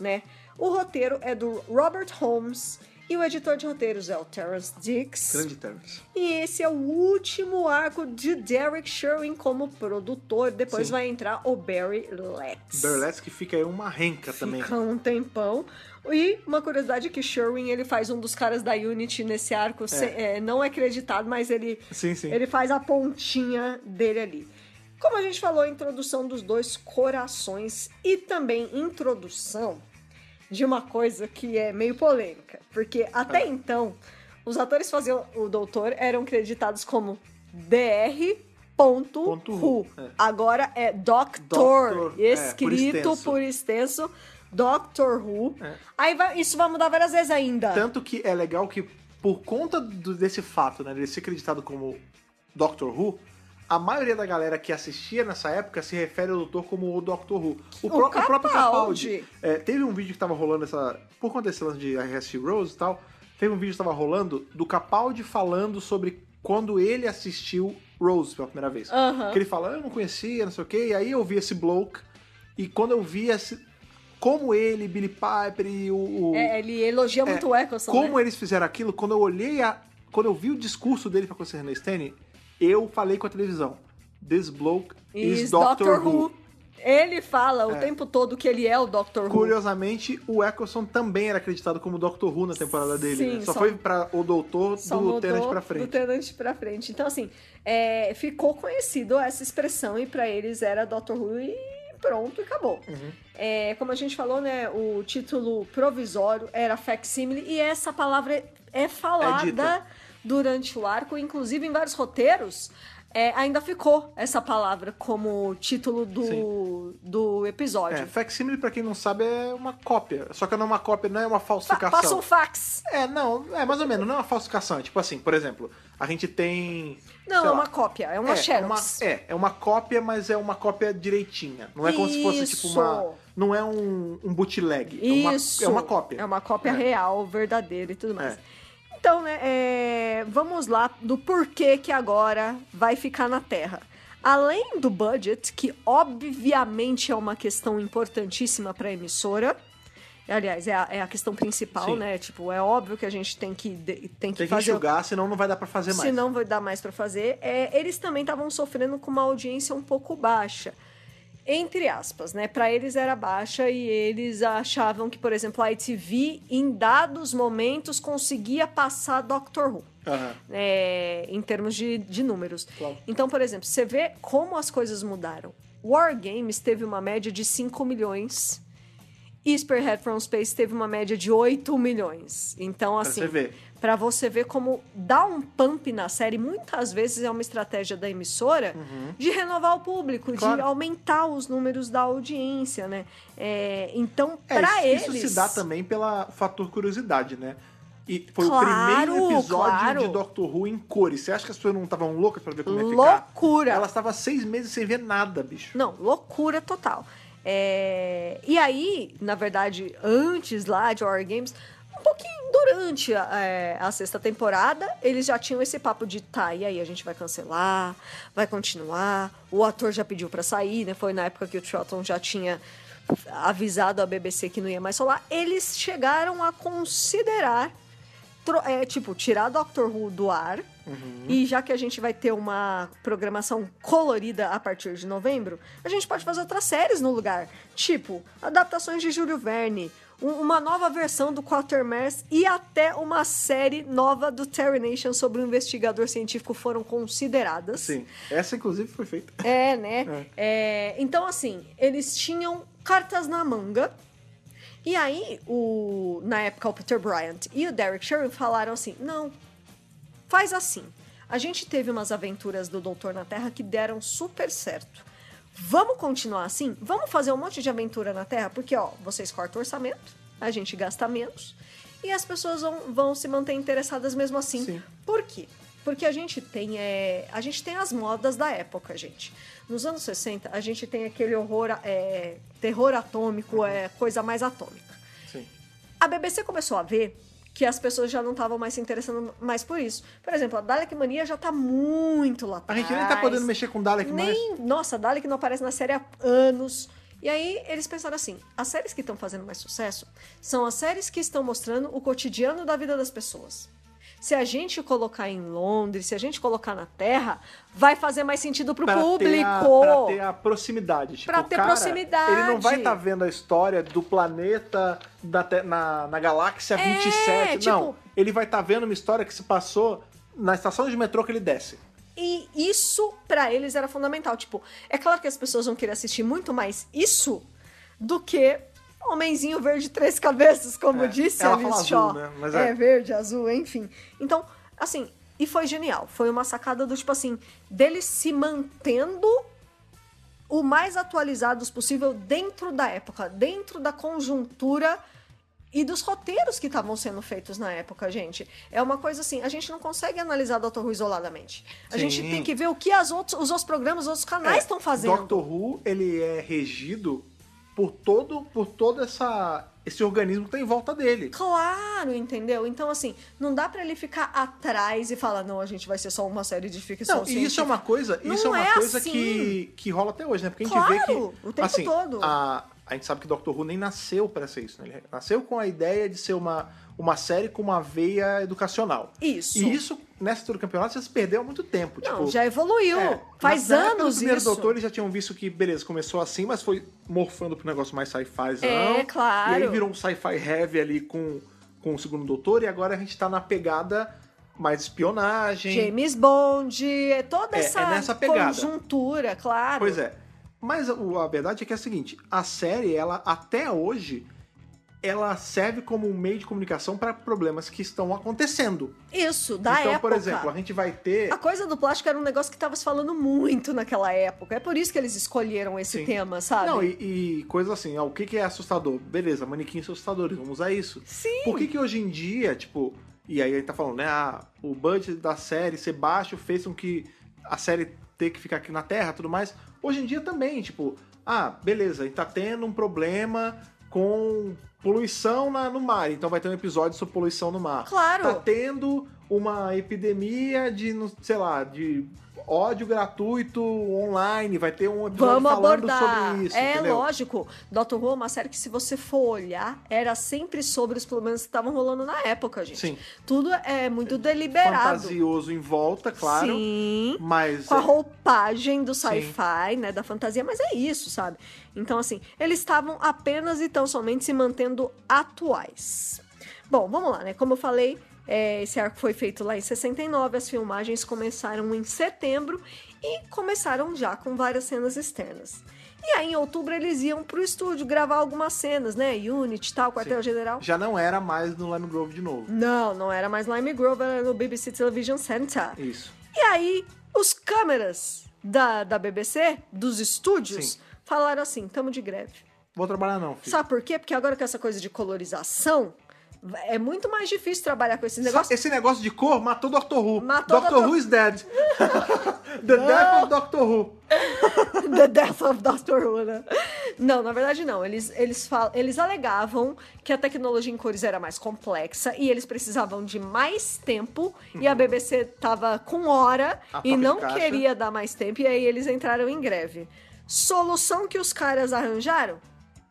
né? O roteiro é do Robert Holmes e o editor de roteiros é o Terrence Dix. Grande Terrence. E esse é o último arco de Derek Sherwin como produtor. Depois Sim. vai entrar o Barry Letts. Burlesque fica aí uma renca também. Fica um tempão. E uma curiosidade é que Sherwin ele faz um dos caras da Unity nesse arco. se- é, não é acreditado, mas ele, Sim, sim. ele faz a pontinha dele ali. Como a gente falou, introdução dos dois corações e também introdução de uma coisa que é meio polêmica. Porque até então, os atores faziam o doutor eram creditados como DR. Ponto. Who, é. Agora é Doctor, Doctor, é, por escrito extenso. por extenso Doctor Who. É. Aí vai- isso vai mudar várias vezes ainda. Tanto que é legal que, por conta do- desse fato, né, de ser acreditado como Doctor Who, a maioria da galera que assistia nessa época se refere ao Doutor como o Doctor Who. O, pró- o próprio Capaldi. Capaldi. é, teve um vídeo que tava rolando essa. Por conta desse lance de RS Rose e tal, teve um vídeo que tava rolando do Capaldi falando sobre quando ele assistiu Rose pela primeira vez. Aham. Que ele fala, eu não conhecia, não sei o quê, e aí eu vi esse bloke, e quando eu vi esse. Como ele, Billy Piper e o. o- É, ele elogia muito o Eccleston, como né? eles fizeram aquilo, quando eu olhei a. Quando eu vi o discurso dele pra conhecer Stanley, eu falei com a televisão. This bloke is, Is Doctor, Doctor Who. Who. Ele fala o É. tempo todo que ele é o Dr. Who. Curiosamente, o Eccleston também era acreditado como Dr. Who na temporada dele. Sim, né? Só, só- foi pra o doutor do Tenant pra frente. Do Tenant pra frente. Então, assim, é, ficou conhecido essa expressão e pra eles era Dr. Who e pronto, e acabou. Uhum. É, como a gente falou, né, o título provisório era facsimile e essa palavra é- é falada dita. durante o arco, inclusive em vários roteiros. é, ainda ficou essa palavra como título do, do episódio. É, facsimile, pra quem não sabe, é uma cópia. Só que não é uma cópia, não é uma Fa- falsificação. Passa um fax. É, não, é mais ou menos, não é uma falsificação. É tipo assim, por exemplo, a gente tem. Não, é lá, uma cópia, é uma é, é uma, xerox. é, é uma cópia, mas é uma cópia direitinha. Não é como se fosse tipo Isso. uma. Não é um, um bootleg. É uma, Isso. é uma cópia. É uma cópia É. real, verdadeira e tudo mais. É. Então, né, é, vamos lá do porquê que agora vai ficar na Terra. Além do budget, que obviamente é uma questão importantíssima para a emissora, aliás, é a, é a questão principal, Sim. né? Tipo, é óbvio que a gente tem que, tem que Tem que fazer. enxugar, senão não vai dar pra fazer mais. Se não vai dar mais pra fazer. É, eles também estavam sofrendo com uma audiência um pouco baixa. Entre aspas, né? Pra eles era baixa e eles achavam que, por exemplo, a ITV, em dados momentos, conseguia passar Doctor Who. Aham. é, em termos de, de números. Claro. Então, por exemplo, você vê como as coisas mudaram. War Games teve uma média de 5 milhões e Spearhead from Space teve uma média de 8 milhões. Então, assim, você ver. Pra você ver como dar um pump na série muitas vezes é uma estratégia da emissora de renovar o público, de Claro. aumentar os números da audiência, né? É, então, É, pra isso, eles. isso se dá também pelo fator curiosidade, né? E foi Claro, o primeiro episódio claro. de Doctor Who em cores. Você acha que as pessoas não estavam loucas pra ver como ia ficar? Loucura! Elas estavam seis meses sem ver nada, bicho. Não, loucura total. É, E aí, na verdade, antes lá de Horror Games, um pouquinho durante a, é, a sexta temporada, eles já tinham esse papo de tá, e aí a gente vai cancelar, vai continuar. O ator já pediu pra sair, né? Foi na época que o Troughton já tinha avisado a BBC que não ia mais rolar. Eles chegaram a considerar é, tipo, tirar Doctor Who do ar. E já que a gente vai ter uma programação colorida a partir de novembro, a gente pode fazer outras séries no lugar. Tipo, adaptações de Júlio Verne, um- uma nova versão do Quatermass e até uma série nova do Terry Nation sobre um investigador científico foram consideradas. Sim. Essa, inclusive, foi feita. É, né? É, então, assim, eles tinham cartas na manga. E aí, o, na época, o Peter Bryant e o Derek Sherman falaram assim: não, faz assim. A gente teve umas aventuras do Doutor na Terra que deram super certo. Vamos continuar assim? Vamos fazer um monte de aventura na Terra? Porque, ó, vocês cortam o orçamento, a gente gasta menos e as pessoas vão, vão se manter interessadas mesmo assim. Sim. Por quê? Porque a gente tem é, a gente tem as modas da época, gente. Nos anos 60, a gente tem aquele horror, é, terror atômico, é coisa mais atômica. Sim. A BBC começou a ver que as pessoas já não estavam mais se interessando mais por isso. Por exemplo, a Dalek Mania já tá muito lá A gente nem tá atrás. podendo mexer com Dalek mais. Nem, nossa, Dalek não aparece na série há anos. E aí eles pensaram assim: as séries que estão fazendo mais sucesso são as séries que estão mostrando o cotidiano da vida das pessoas. Se a gente colocar em Londres, se a gente colocar na Terra, vai fazer mais sentido pro Pra público. Ter a, pra ter a proximidade. Tipo, Pra ter cara, proximidade. Ele não vai estar vendo a história do planeta da na, na galáxia É, 27. Não. tipo- Ele vai estar vendo uma história que se passou na estação de metrô que ele desce. E isso pra eles era fundamental. Tipo, é claro que as pessoas vão querer assistir muito mais isso do que Homenzinho Verde Três Cabeças, como É, disse a Liz Shaw. azul, né? Mas é. é. verde, azul, enfim. Então, assim, e foi genial. Foi uma sacada do tipo assim, deles se mantendo o mais atualizados possível dentro da época, dentro da conjuntura e dos roteiros que estavam sendo feitos na época, gente. É uma coisa assim, a gente não consegue analisar Dr. Who isoladamente. A Sim. gente tem que ver o que as outros, os outros programas, os outros canais estão fazendo. Doctor Who, ele é regido por todo, por todo essa, esse organismo que tá em volta dele. Claro, entendeu? Então, assim, não dá pra ele ficar atrás e falar, não, a gente vai ser só uma série de ficção Não, e isso é científica." uma coisa, Não isso é uma é coisa assim. que, que rola até hoje, né? Porque a gente vê que. Claro, o tempo assim, todo. A, a gente sabe que Doctor Who nem nasceu para ser isso, né? Ele nasceu com a ideia de ser uma, uma série com uma veia educacional. Isso. E isso nessa altura do campeonato já se perdeu há muito tempo. Não, tipo, já evoluiu. é, Faz na, anos primeiro isso. doutor eles já tinham visto que, beleza, começou assim, mas foi morfando pro negócio mais sci-fi. É, claro. E aí virou um sci-fi heavy ali com, com o segundo doutor, e agora a gente tá na pegada mais espionagem. James Bond, é toda É, essa é nessa pegada. conjuntura, claro. Pois é. Mas a, a verdade é que é a seguinte, a série, ela até hoje, ela serve como um meio de comunicação para problemas que estão acontecendo. Isso, da então, época. por exemplo, a gente vai ter A coisa do plástico era um negócio que tava se falando muito naquela época. É por isso que eles escolheram esse Sim. tema, sabe? Não, e, e coisas assim, ó, o que, que é assustador? Beleza, manequins assustadores, vamos usar isso. Sim. Por que, que hoje em dia, tipo, e aí a gente tá falando, né, ah, o budget da série ser baixo fez com que a série ter que ficar aqui na Terra e tudo mais. Hoje em dia também, tipo, ah, beleza, a gente tá tendo um problema com poluição na- no mar, então vai ter um episódio sobre poluição no mar. Claro. Tá tendo uma epidemia de, sei lá, de ódio gratuito online, vai ter um episódio Vamos falando abordar. sobre isso, é entendeu? lógico. Doctor Who é uma série que, se você for olhar, era sempre sobre os problemas que estavam rolando na época, gente. Sim. Tudo é muito deliberado. Fantasioso em volta, claro. Sim. Mas com a é, roupagem do sci-fi, né, da fantasia, mas é isso, sabe? Então, assim, eles estavam apenas e tão somente se mantendo atuais. Bom, vamos lá, né? Como eu falei, é, esse arco foi feito lá em 69, as filmagens começaram em setembro e começaram já com várias cenas externas. E aí, em outubro, eles iam pro estúdio gravar algumas cenas, né? Unity e tal, quartel-general. já não era mais no Lime Grove de novo. Não, não era mais Lime Grove, era no BBC Television Center. Isso. E aí, os câmeras da, da BBC, dos estúdios, Sim. falaram assim: tamo de greve. Vou trabalhar não, filho. Sabe por quê? Porque agora com essa coisa de colorização, é muito mais difícil trabalhar com esses negócios. Esse negócio de cor matou Doctor Who. Matou Doctor Dr. Who is dead. The death of Doctor Who. The Death of Doctor Who, né? Não, na verdade não. Eles, eles, fal... eles alegavam que a tecnologia em cores era mais complexa e eles precisavam de mais tempo e a BBC tava com hora A e não queria dar mais tempo e aí eles entraram em greve. Solução que os caras arranjaram?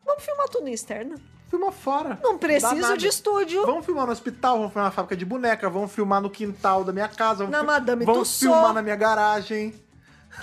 Vamos filmar tudo em externa. Filma fora. Não preciso de estúdio. Vamos filmar no hospital, vamos filmar na fábrica de boneca, vamos filmar no quintal da minha casa, vamos, Na Madame vamos filmar na minha garagem.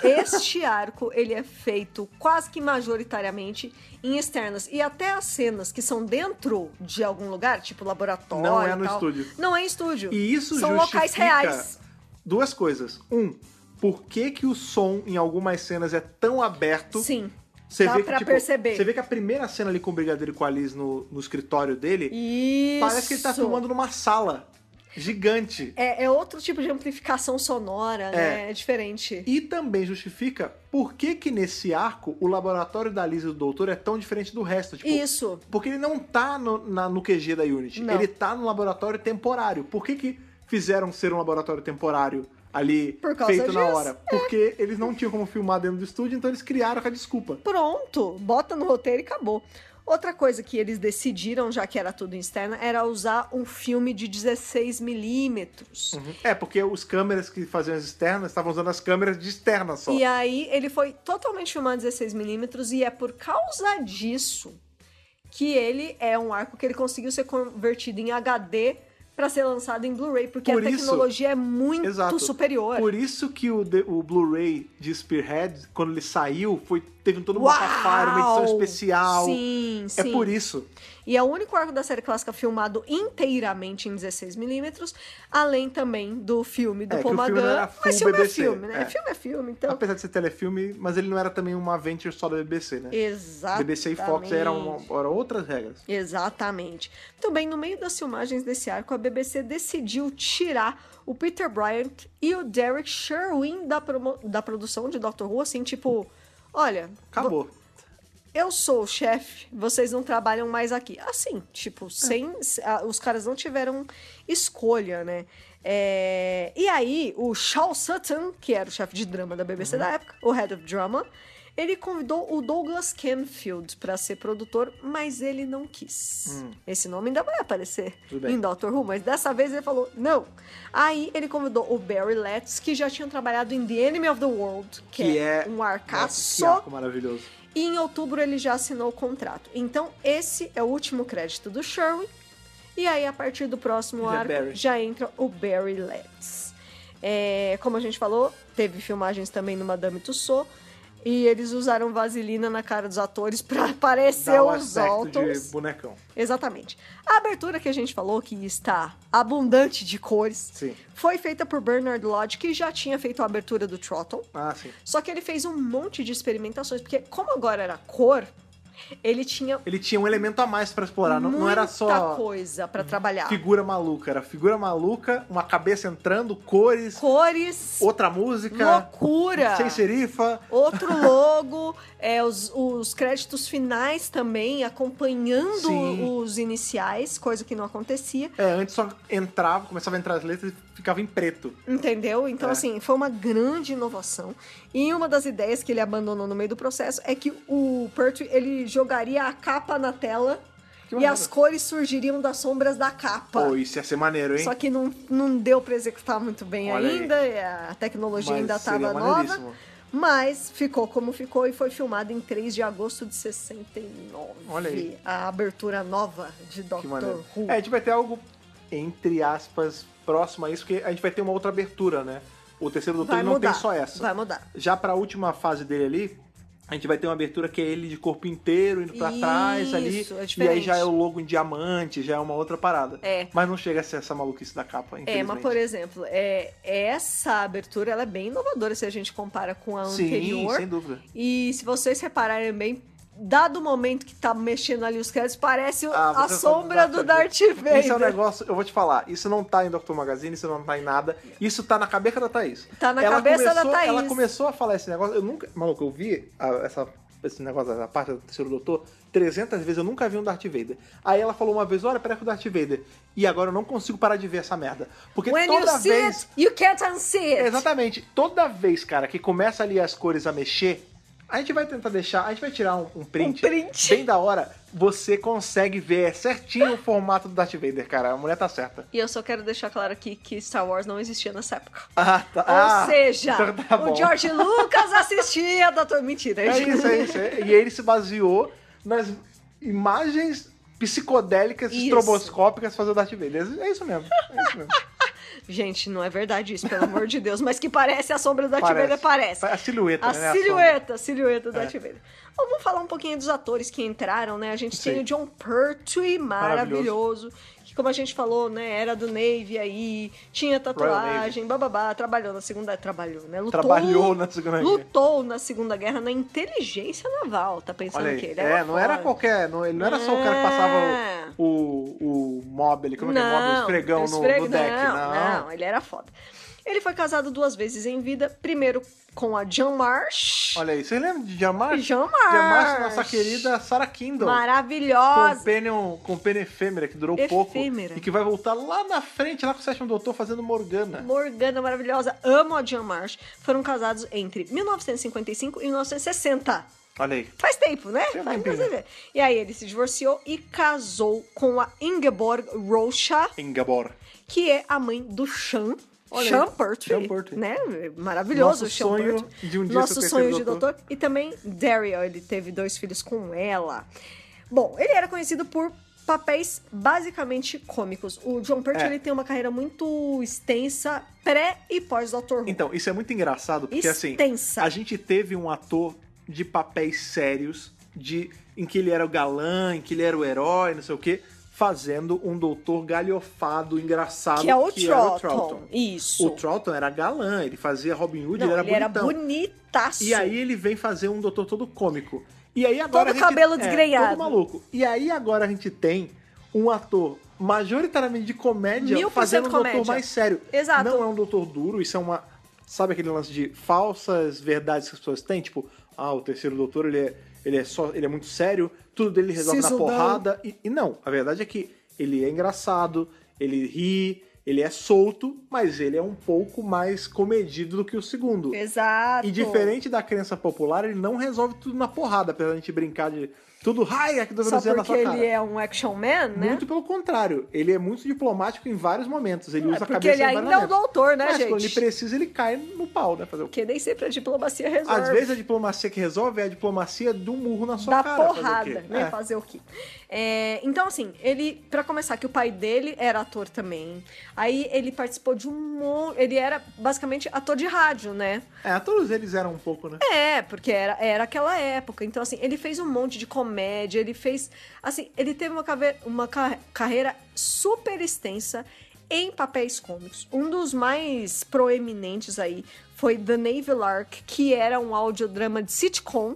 Este arco, ele é feito quase que majoritariamente em externas. E até as cenas que são dentro de algum lugar, tipo laboratório Não é no tal, estúdio. Não é em estúdio. E isso São locais reais. duas coisas. Um, por que, que o som em algumas cenas é tão aberto? Sim. Você dá vê pra que, tipo, perceber. Você vê que a primeira cena ali com o Brigadeiro e com a Liz no, no escritório dele, Isso. parece que ele tá filmando numa sala gigante. É, é outro tipo de amplificação sonora, né? É diferente. E também justifica por que que nesse arco o laboratório da Liz e do Doutor é tão diferente do resto. Tipo, Isso. Porque ele não tá no, na- no QG da Unity. Não. Ele tá no laboratório temporário. Por que que fizeram ser um laboratório temporário ali, feito na disso, hora? Porque eles não tinham como filmar dentro do estúdio, então eles criaram com a desculpa. Pronto, bota no roteiro e acabou. Outra coisa que eles decidiram, já que era tudo externa, era usar um filme de 16 milímetros. É, porque os câmeras que faziam as externas estavam usando as câmeras de externa só. E aí ele foi totalmente filmado 16mm e é por causa disso que ele é um arco que ele conseguiu ser convertido em HD pra ser lançado em Blu-ray, porque Por a isso- tecnologia é muito Exato. superior. Por isso que o, o Blu-ray de Spearhead, quando ele saiu, foi, teve todo um bafafá, uma edição especial. Sim, É sim. por isso. E é o único arco da série clássica filmado inteiramente em 16mm, além também do filme do É, Paul filme era Mas filme BBC, é filme, né? é. Filme é filme, então. Apesar de ser telefilme, mas ele não era também uma venture só da BBC, né? Exatamente. BBC e Fox eram, eram outras regras. Exatamente. Bem, no meio das filmagens desse arco, a BBC decidiu tirar o Peter Bryant e o Derek Sherwin da, da produção de Doctor Who, assim, tipo, olha, Acabou. eu sou o chefe, vocês não trabalham mais aqui. Assim, tipo, sem. ah, Os caras não tiveram escolha, né? É, e aí, o Shaw Sutton, que era o chefe de drama da BBC Uhum. da época, o Head of Drama, ele convidou o Douglas Canfield para ser produtor, mas ele não quis. Esse nome ainda vai aparecer Hum. Em Doctor Who, mas dessa vez ele falou não. Aí ele convidou o Barry Letts, que já tinha trabalhado em The Enemy of the World, que, Que é, é. um Nossa, arcaço. que maravilhoso. E em outubro ele já assinou o contrato. Então, esse é o último crédito do Sherwin. E aí, a partir do próximo Já é arco, Barry. já entra o Barry Letts. É, como a gente falou, teve filmagens também no Madame Tussauds. E eles usaram vaselina na cara dos atores pra parecer Dá o os aspecto de Daltons. bonecão. Exatamente. A abertura que a gente falou, que está abundante de cores, Sim. foi feita por Bernard Lodge, que já tinha feito a abertura do Trottle. Ah, sim. Só que ele fez um monte de experimentações, porque como agora era cor, ele tinha Ele tinha um elemento a mais pra explorar. Não, não era muita só coisa pra trabalhar. figura maluca. Era figura maluca, uma cabeça entrando, cores, Cores, outra música, loucura. sem serifa. Outro logo, é, os, os créditos finais também, acompanhando Sim. os iniciais, coisa que não acontecia. É, antes só entrava, começava a entrar as letras e ficava em preto. Entendeu? Então, É. assim, foi uma grande inovação. E uma das ideias que ele abandonou no meio do processo é que o Pertwee, ele jogaria a capa na tela e as cores surgiriam das sombras da capa. Pô, isso ia ser maneiro, hein? Só que não, não deu pra executar muito bem Olha ainda, a tecnologia Mas ainda estava nova. Mas ficou como ficou e foi filmado em 3 de agosto de 69. Olha aí. A abertura nova de Doctor. Who. É, a gente vai ter algo, entre aspas, próximo a isso, porque a gente vai ter uma outra abertura, né? O terceiro doutor vai não mudar. tem só essa. Vai mudar. Já pra última fase dele ali, a gente vai ter uma abertura que é ele de corpo inteiro, indo pra trás ali. É e aí já é o logo em diamante, já é uma outra parada. É. Mas não chega a ser essa maluquice da capa, É, mas por exemplo, é, essa abertura ela é bem inovadora se a gente compara com a Sim, anterior. sem dúvida. E se vocês repararem bem, dado o momento que tá mexendo ali os créditos, parece Ah, a sombra do Darth Vader. Isso é um negócio, eu vou te falar, isso não tá em Dr. Magazine, isso não tá em nada. Isso tá na cabeça da Thaís. Tá na cabeça da começou, Thaís. Ela começou a falar esse negócio, eu nunca. Maluco, eu vi a- essa, esse negócio da parte do terceiro doutor 300 vezes, eu nunca vi um Darth Vader. Aí ela falou uma vez: olha, peraí com o Darth Vader. E agora eu não consigo parar de ver essa merda. Porque When toda you vez. it, you can't unsee it. Exatamente. Toda vez, cara, que começa ali as cores a mexer, a gente vai tentar deixar, a gente vai tirar um, um print, Um print. bem da hora. Você consegue ver certinho o formato do Darth Vader, cara. A mulher tá certa. E eu só quero deixar claro aqui que Star Wars não existia nessa época. Ah, tá. Ou Ah, seja, então tá o George Lucas assistia Doutor Mentira. É isso, é isso. é. E ele se baseou nas imagens psicodélicas, Isso. estroboscópicas fazer o Darth Vader. É isso mesmo. É isso mesmo. Gente, não é verdade isso, pelo amor de Deus. Mas que parece a sombra do Darth Parece. Vader, parece. A silhueta, A né? silhueta, a silhueta do É. Darth Vader. Bom, vamos falar um pouquinho dos atores que entraram, né? A gente Sim. tem o John Pertwee, maravilhoso. Que, como a gente falou, né? Era do Navy aí, tinha tatuagem, bababá. Trabalhou na Segunda... Trabalhou, né? Lutou, Trabalhou na Segunda Guerra. Lutou na Segunda Guerra na inteligência naval. Tá pensando Olha aí. que ele é, era não era foda. qualquer. Não, ele não era só o cara que passava É. o, o, o mob ali, como é que é o mob? O esfregão no, no deck. Não, Não, não, ele era foda. Ele foi casado duas vezes em vida. Primeiro com a John Marsh. Olha aí, você lembra de Jamarch? Jean Marsh. Jamarch, nossa querida Sarah Kindle. Maravilhosa. Companion, Companion efêmera, que durou pouco. Efêmera. E que vai voltar lá na frente, lá com o sétimo doutor, fazendo Morgana. Morgana maravilhosa. Amo a Jean Marsh. Foram casados entre 1955 e 1960. Olha aí. Faz tempo, né? Faz você ver. E aí ele se divorciou e casou com a Ingeborg Rocha, Ingabor. que é a mãe do Sean. Olha Pertwee. né? Maravilhoso Nosso Sean sonho Pertwee. de um dia Nosso sonho de doutor. doutor. E também Daryl, ele teve dois filhos com ela. Bom, ele era conhecido por papéis basicamente cômicos. O John Pertwee, É. ele tem uma carreira muito extensa, pré e pós Doctor Who. Então, isso é muito engraçado, porque Extensa. assim, a gente teve um ator de papéis sérios, de em que ele era o galã, em que ele era o herói, não sei o quê, fazendo um doutor galhofado, engraçado, que é o era Troughton. Isso. O Troughton era galã, ele fazia Robin Hood, Não, ele era bonitão. bonitaço. E aí ele vem fazer um doutor todo cômico. E aí agora Todo a gente, cabelo é, desgrenhado. todo maluco. E aí agora a gente tem um ator majoritariamente de comédia Mil fazendo um cento doutor comédia. mais sério. Exato. Não é um doutor duro, isso é uma... Sabe aquele lance de falsas verdades que as pessoas têm? Tipo, ah, o terceiro doutor, ele é, ele é, só, ele é muito sério, tudo dele resolve Sisudão. na porrada. E, e não, a verdade é que ele é engraçado, ele ri, ele é solto, mas ele é um pouco mais comedido do que o segundo. Exato. E diferente da crença popular, ele não resolve tudo na porrada, apesar de a gente brincar de tudo raia que Só porque ele é um action man, né? Muito pelo contrário, ele é muito diplomático em vários momentos. Ele usa a porque cabeça ele em ainda é o doutor, né, Mas gente? quando ele precisa, ele cai no pau, né? Fazer? Porque nem sempre a diplomacia resolve. Às vezes a diplomacia que resolve é a diplomacia do murro na sua da cara. fazer o porrada, quê? né? É. Fazer o quê? É, então, assim, ele, pra começar, que o pai dele era ator também. Aí ele participou de um monte. Ele era basicamente ator de rádio, né? É, todos eles eram um pouco, né? É, porque era, era aquela época. Então, assim, ele fez um monte de comédia, ele fez. Assim, ele teve uma, uma ca- carreira super extensa em papéis cômicos. Um dos mais proeminentes aí foi The Navy Lark, que era um audiodrama de sitcom.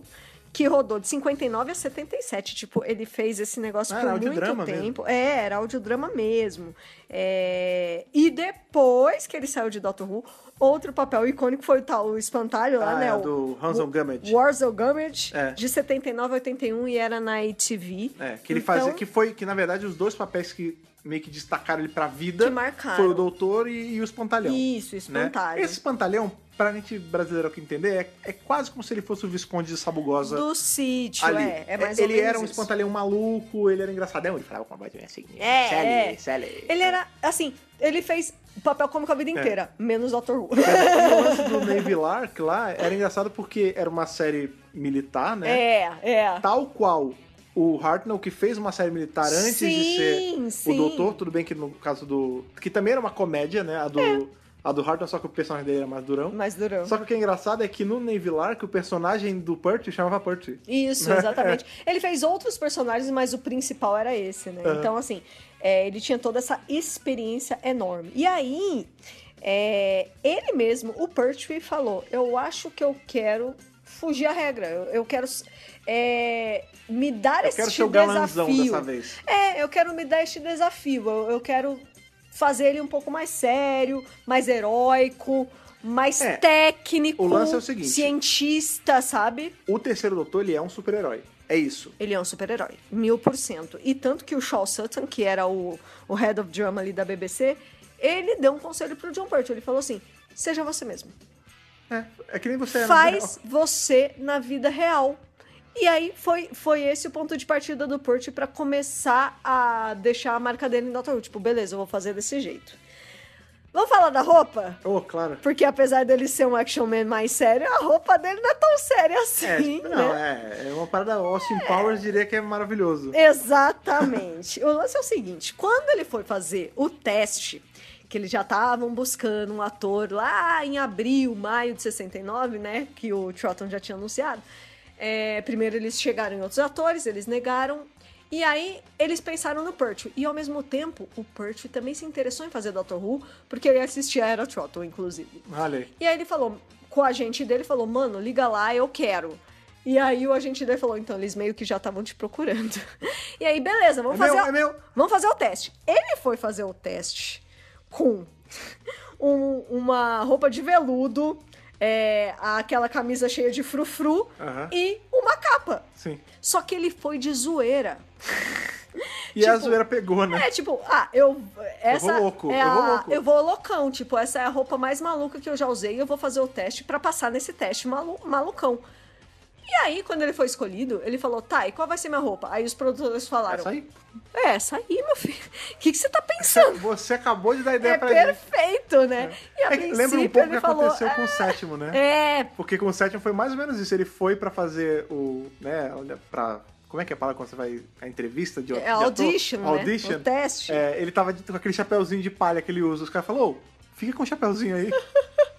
Que rodou de 59 a 77. Tipo, ele fez esse negócio Ah, por muito tempo. É, era audiodrama mesmo. É, E depois que ele saiu de Doctor Who, outro papel icônico foi o tal o espantalho lá, Ah, né? é, o- do Hansel Gummidge. Warzel Gummidge, É. de 79 a 81 e era na ATV. É, que ele Então, fazia, que foi, que na verdade os dois papéis que meio que destacaram ele pra vida Que marcaram. foi o doutor e, e o espantalhão. Isso, né? espantalho. Esse espantalhão, pra gente brasileiro que entender, é, é quase como se ele fosse o Visconde de Sabugosa Do sítio, ali. é. É mais ele ou menos era um isso. espantalhão maluco, ele era engraçadão, ele falava com uma voz assim. É, Sally, é. Sally. Ele era, assim, ele fez papel cômico a vida inteira, menos Doctor Who. E o lance do Navy Lark lá era engraçado porque era uma série militar, né? É, é. Tal qual o Hartnell, que fez uma série militar antes de Sim, ser sim. o Doutor, tudo bem que no caso do. Que também era uma comédia, né? A do, É. a do Hartnell, só que o personagem dele era mais durão. Mais durão. Só que o que é engraçado é que no Navy Lark, o personagem do Pertwee chamava Pertwee. Isso, exatamente. ele fez outros personagens, mas o principal era esse, né? Aham. Então, assim, é, ele tinha toda essa experiência enorme. E aí, é, ele mesmo, o Pertwee, falou: Eu acho que eu quero fugir à regra. Eu, eu quero é, me dar Eu este quero ser o galanzão desafio. dessa vez. É, eu quero me dar este desafio. Eu, eu quero fazer ele um pouco mais sério, mais heróico, mais É, técnico, o lance é o seguinte. cientista, sabe? O terceiro doutor, ele é um super-herói. É isso. Ele é um super-herói, mil por cento. E tanto que o Shaw Sutton, que era o, o head of drama ali da BBC, ele deu um conselho pro John Pertwee. Ele falou assim, seja você mesmo. É, é que nem você é na Faz você na vida real. E aí foi, foi esse o ponto de partida do Pertwee pra começar a deixar a marca dele em Doctor Who. Tipo, beleza, eu vou fazer desse jeito. Vamos falar da roupa? Oh, claro. Porque apesar dele ser um action man mais sério, a roupa dele não é tão séria assim, É, não, né? é, é uma parada. Austin Powers diria que é maravilhoso. Exatamente. o lance é o seguinte: quando ele foi fazer o teste, que eles já estavam buscando um ator lá em abril, maio de 69, né? Que o Trotton já tinha anunciado. é, primeiro eles chegaram em outros atores, eles negaram. E aí eles pensaram no Pertwee. E ao mesmo tempo, o Pertwee também se interessou em fazer Doctor Who, porque ele assistia a Era Trotton, inclusive. Aí. E aí ele falou, com o agente dele, falou, mano, liga lá, eu quero. E aí o agente dele falou, então eles meio que já estavam te procurando. E aí, beleza, vamos É fazer. meu, o- é meu. Vamos fazer o teste. Ele foi fazer o teste com um- uma roupa de veludo, é, aquela camisa cheia de frufru e uma capa. Sim. Só que ele foi de zoeira. E a Tipo, zoeira pegou, né? É, tipo, ah, eu. Essa louco, é eu vou a- louco. Eu vou loucão. Tipo, essa é a roupa mais maluca que eu já usei. Eu vou fazer o teste pra passar nesse teste malu malucão. E aí, quando ele foi escolhido, ele falou: tá, e qual vai ser minha roupa? Aí os produtores falaram: Essa aí. É, essa aí, meu filho. O que, que você tá pensando? Você acabou de dar ideia É pra perfeito, né? E a É que lembra um pouco o ele que falou, aconteceu com o sétimo, né? É, Porque com o sétimo foi mais ou menos isso. Ele foi pra fazer o. né, olha, pra. Como é que é a palavra quando você vai. A entrevista de, é de ator? audition, né? Audition. O teste. É, ele tava com aquele chapéuzinho de palha que ele usa. Os caras falaram, ô, fica com o chapéuzinho aí.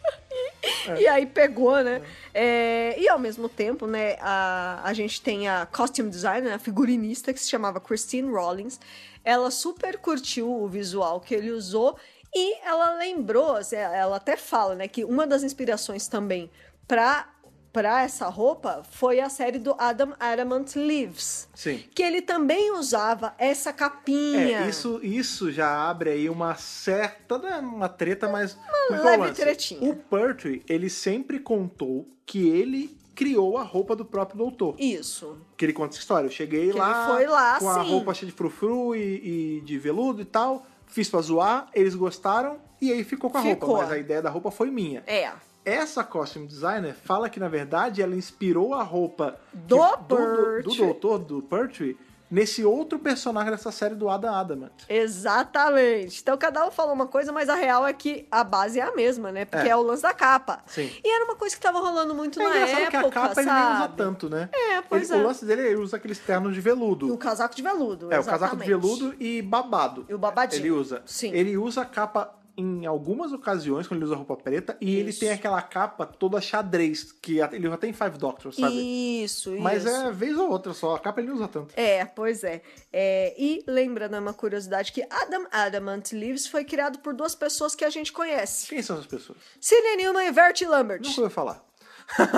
E aí pegou, né? É, e ao mesmo tempo, né, a, a gente tem a costume designer, a figurinista, que se chamava Christine Rollins. Ela super curtiu o visual que ele usou e ela lembrou, assim, ela até fala, né, que uma das inspirações também pra, pra essa roupa foi a série do Adam Adamant Lives. Sim. Que ele também usava essa capinha. É, isso, isso já abre aí uma certa, né, uma treta, mas... Uma leve tretinha. O Pertwee, ele sempre contou que ele criou a roupa do próprio doutor. Isso. Que ele conta essa história. Eu cheguei Que lá, ele foi lá, com a sim. roupa cheia de frufru e, e de veludo e tal. Fiz pra zoar, eles gostaram e aí ficou com a Ficou. roupa. Mas a ideia da roupa foi minha. É. essa costume designer fala que, na verdade, ela inspirou a roupa Do que- do, do, doutor, do Pertwee, nesse outro personagem dessa série do Adam Adamant. Exatamente. Então cada um falou uma coisa, mas a real é que a base é a mesma, né? Porque é, É. o lance da capa. Sim. E era uma coisa que tava rolando muito É na época, que a capa ele nem usa sabe? tanto, né? É, pois Ele- é. O lance dele é ele usa aqueles ternos de veludo. E o casaco de veludo. É, o casaco de exatamente. veludo e babado. E o babadinho. Ele usa. Sim. Ele usa a capa em algumas ocasiões, quando ele usa roupa preta, e ele Isso. tem aquela capa toda xadrez, que ele já tem Five Doctors, sabe? Isso, Mas isso. é vez ou outra só, a capa ele não usa tanto. É, pois é. É, E lembrando uma curiosidade que Adam Adamant Leaves foi criado por duas pessoas que a gente conhece. Quem são essas pessoas? Sidney Newman e Verity Lambert. Nunca ouviu falar.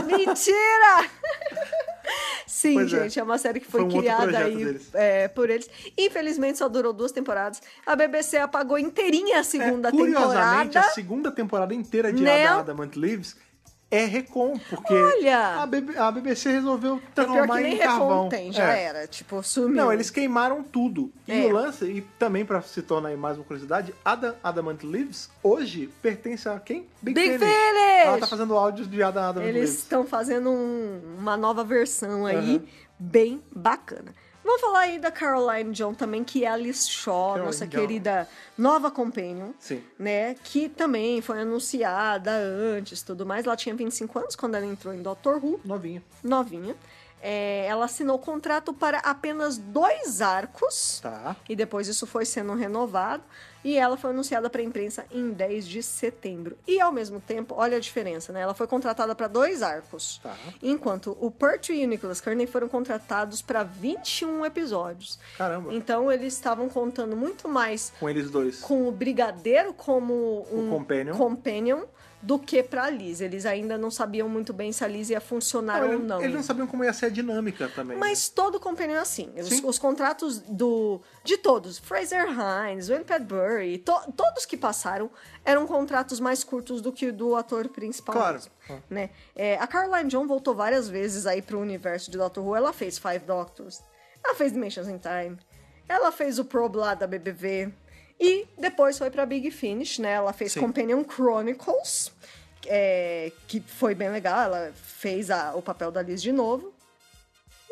Mentira! Sim, Pois é. gente, é. uma série que foi, Foi um criada aí é, por eles. Infelizmente só durou duas temporadas. A BBC apagou inteirinha a segunda É, curiosamente, temporada. a segunda temporada inteira de Né? Adam Adamant Leaves é Recon, porque Olha! a, a BBC resolveu transformar em carvão. Tem, já É. era. Tipo, sumiu. Não, eles queimaram tudo. E É. o lance, e também pra se tornar mais uma curiosidade, Adam Adamant Leaves hoje pertence a quem? Big Finish. Finish! Ela tá fazendo áudios de Adam Adamant Eles Leaves. estão fazendo um- uma nova versão aí, Uhum. bem bacana. Vamos falar aí da Caroline John também, que é a Alice Shaw, Caroline nossa John. querida nova companion. Sim. Né, que também foi anunciada antes tudo mais. Ela tinha 25 anos quando ela entrou em Doctor Who, Novinha. novinha. É, ela assinou contrato para apenas dois arcos. Tá. E depois isso foi sendo renovado. E ela foi anunciada para a imprensa em 10 de setembro. E ao mesmo tempo, olha a diferença, né? Ela foi contratada para dois arcos. Tá. Enquanto o Pertwee e o Nicholas Kearney foram contratados para 21 episódios. Caramba. Então eles estavam contando muito mais Com eles dois. com o Brigadeiro como um companion. companion do que pra Liz. Eles ainda não sabiam muito bem se a Liz ia funcionar ou eles, não. eles não sabiam como ia ser a dinâmica também. Mas todo companion é assim. Os, os contratos do de todos, Fraser Hines, Wayne Padbury, to- todos que passaram eram contratos mais curtos do que o do ator principal. Claro. mesmo, Né? É, a Caroline John voltou várias vezes aí pro universo de Doctor Who. Ela fez Five Doctors, ela fez Dimensions in Time, ela fez o Probe lá da BBV e depois foi pra Big Finish, né? Ela fez Sim. Companion Chronicles, é, que foi bem legal. Ela fez a- o papel da Liz de novo.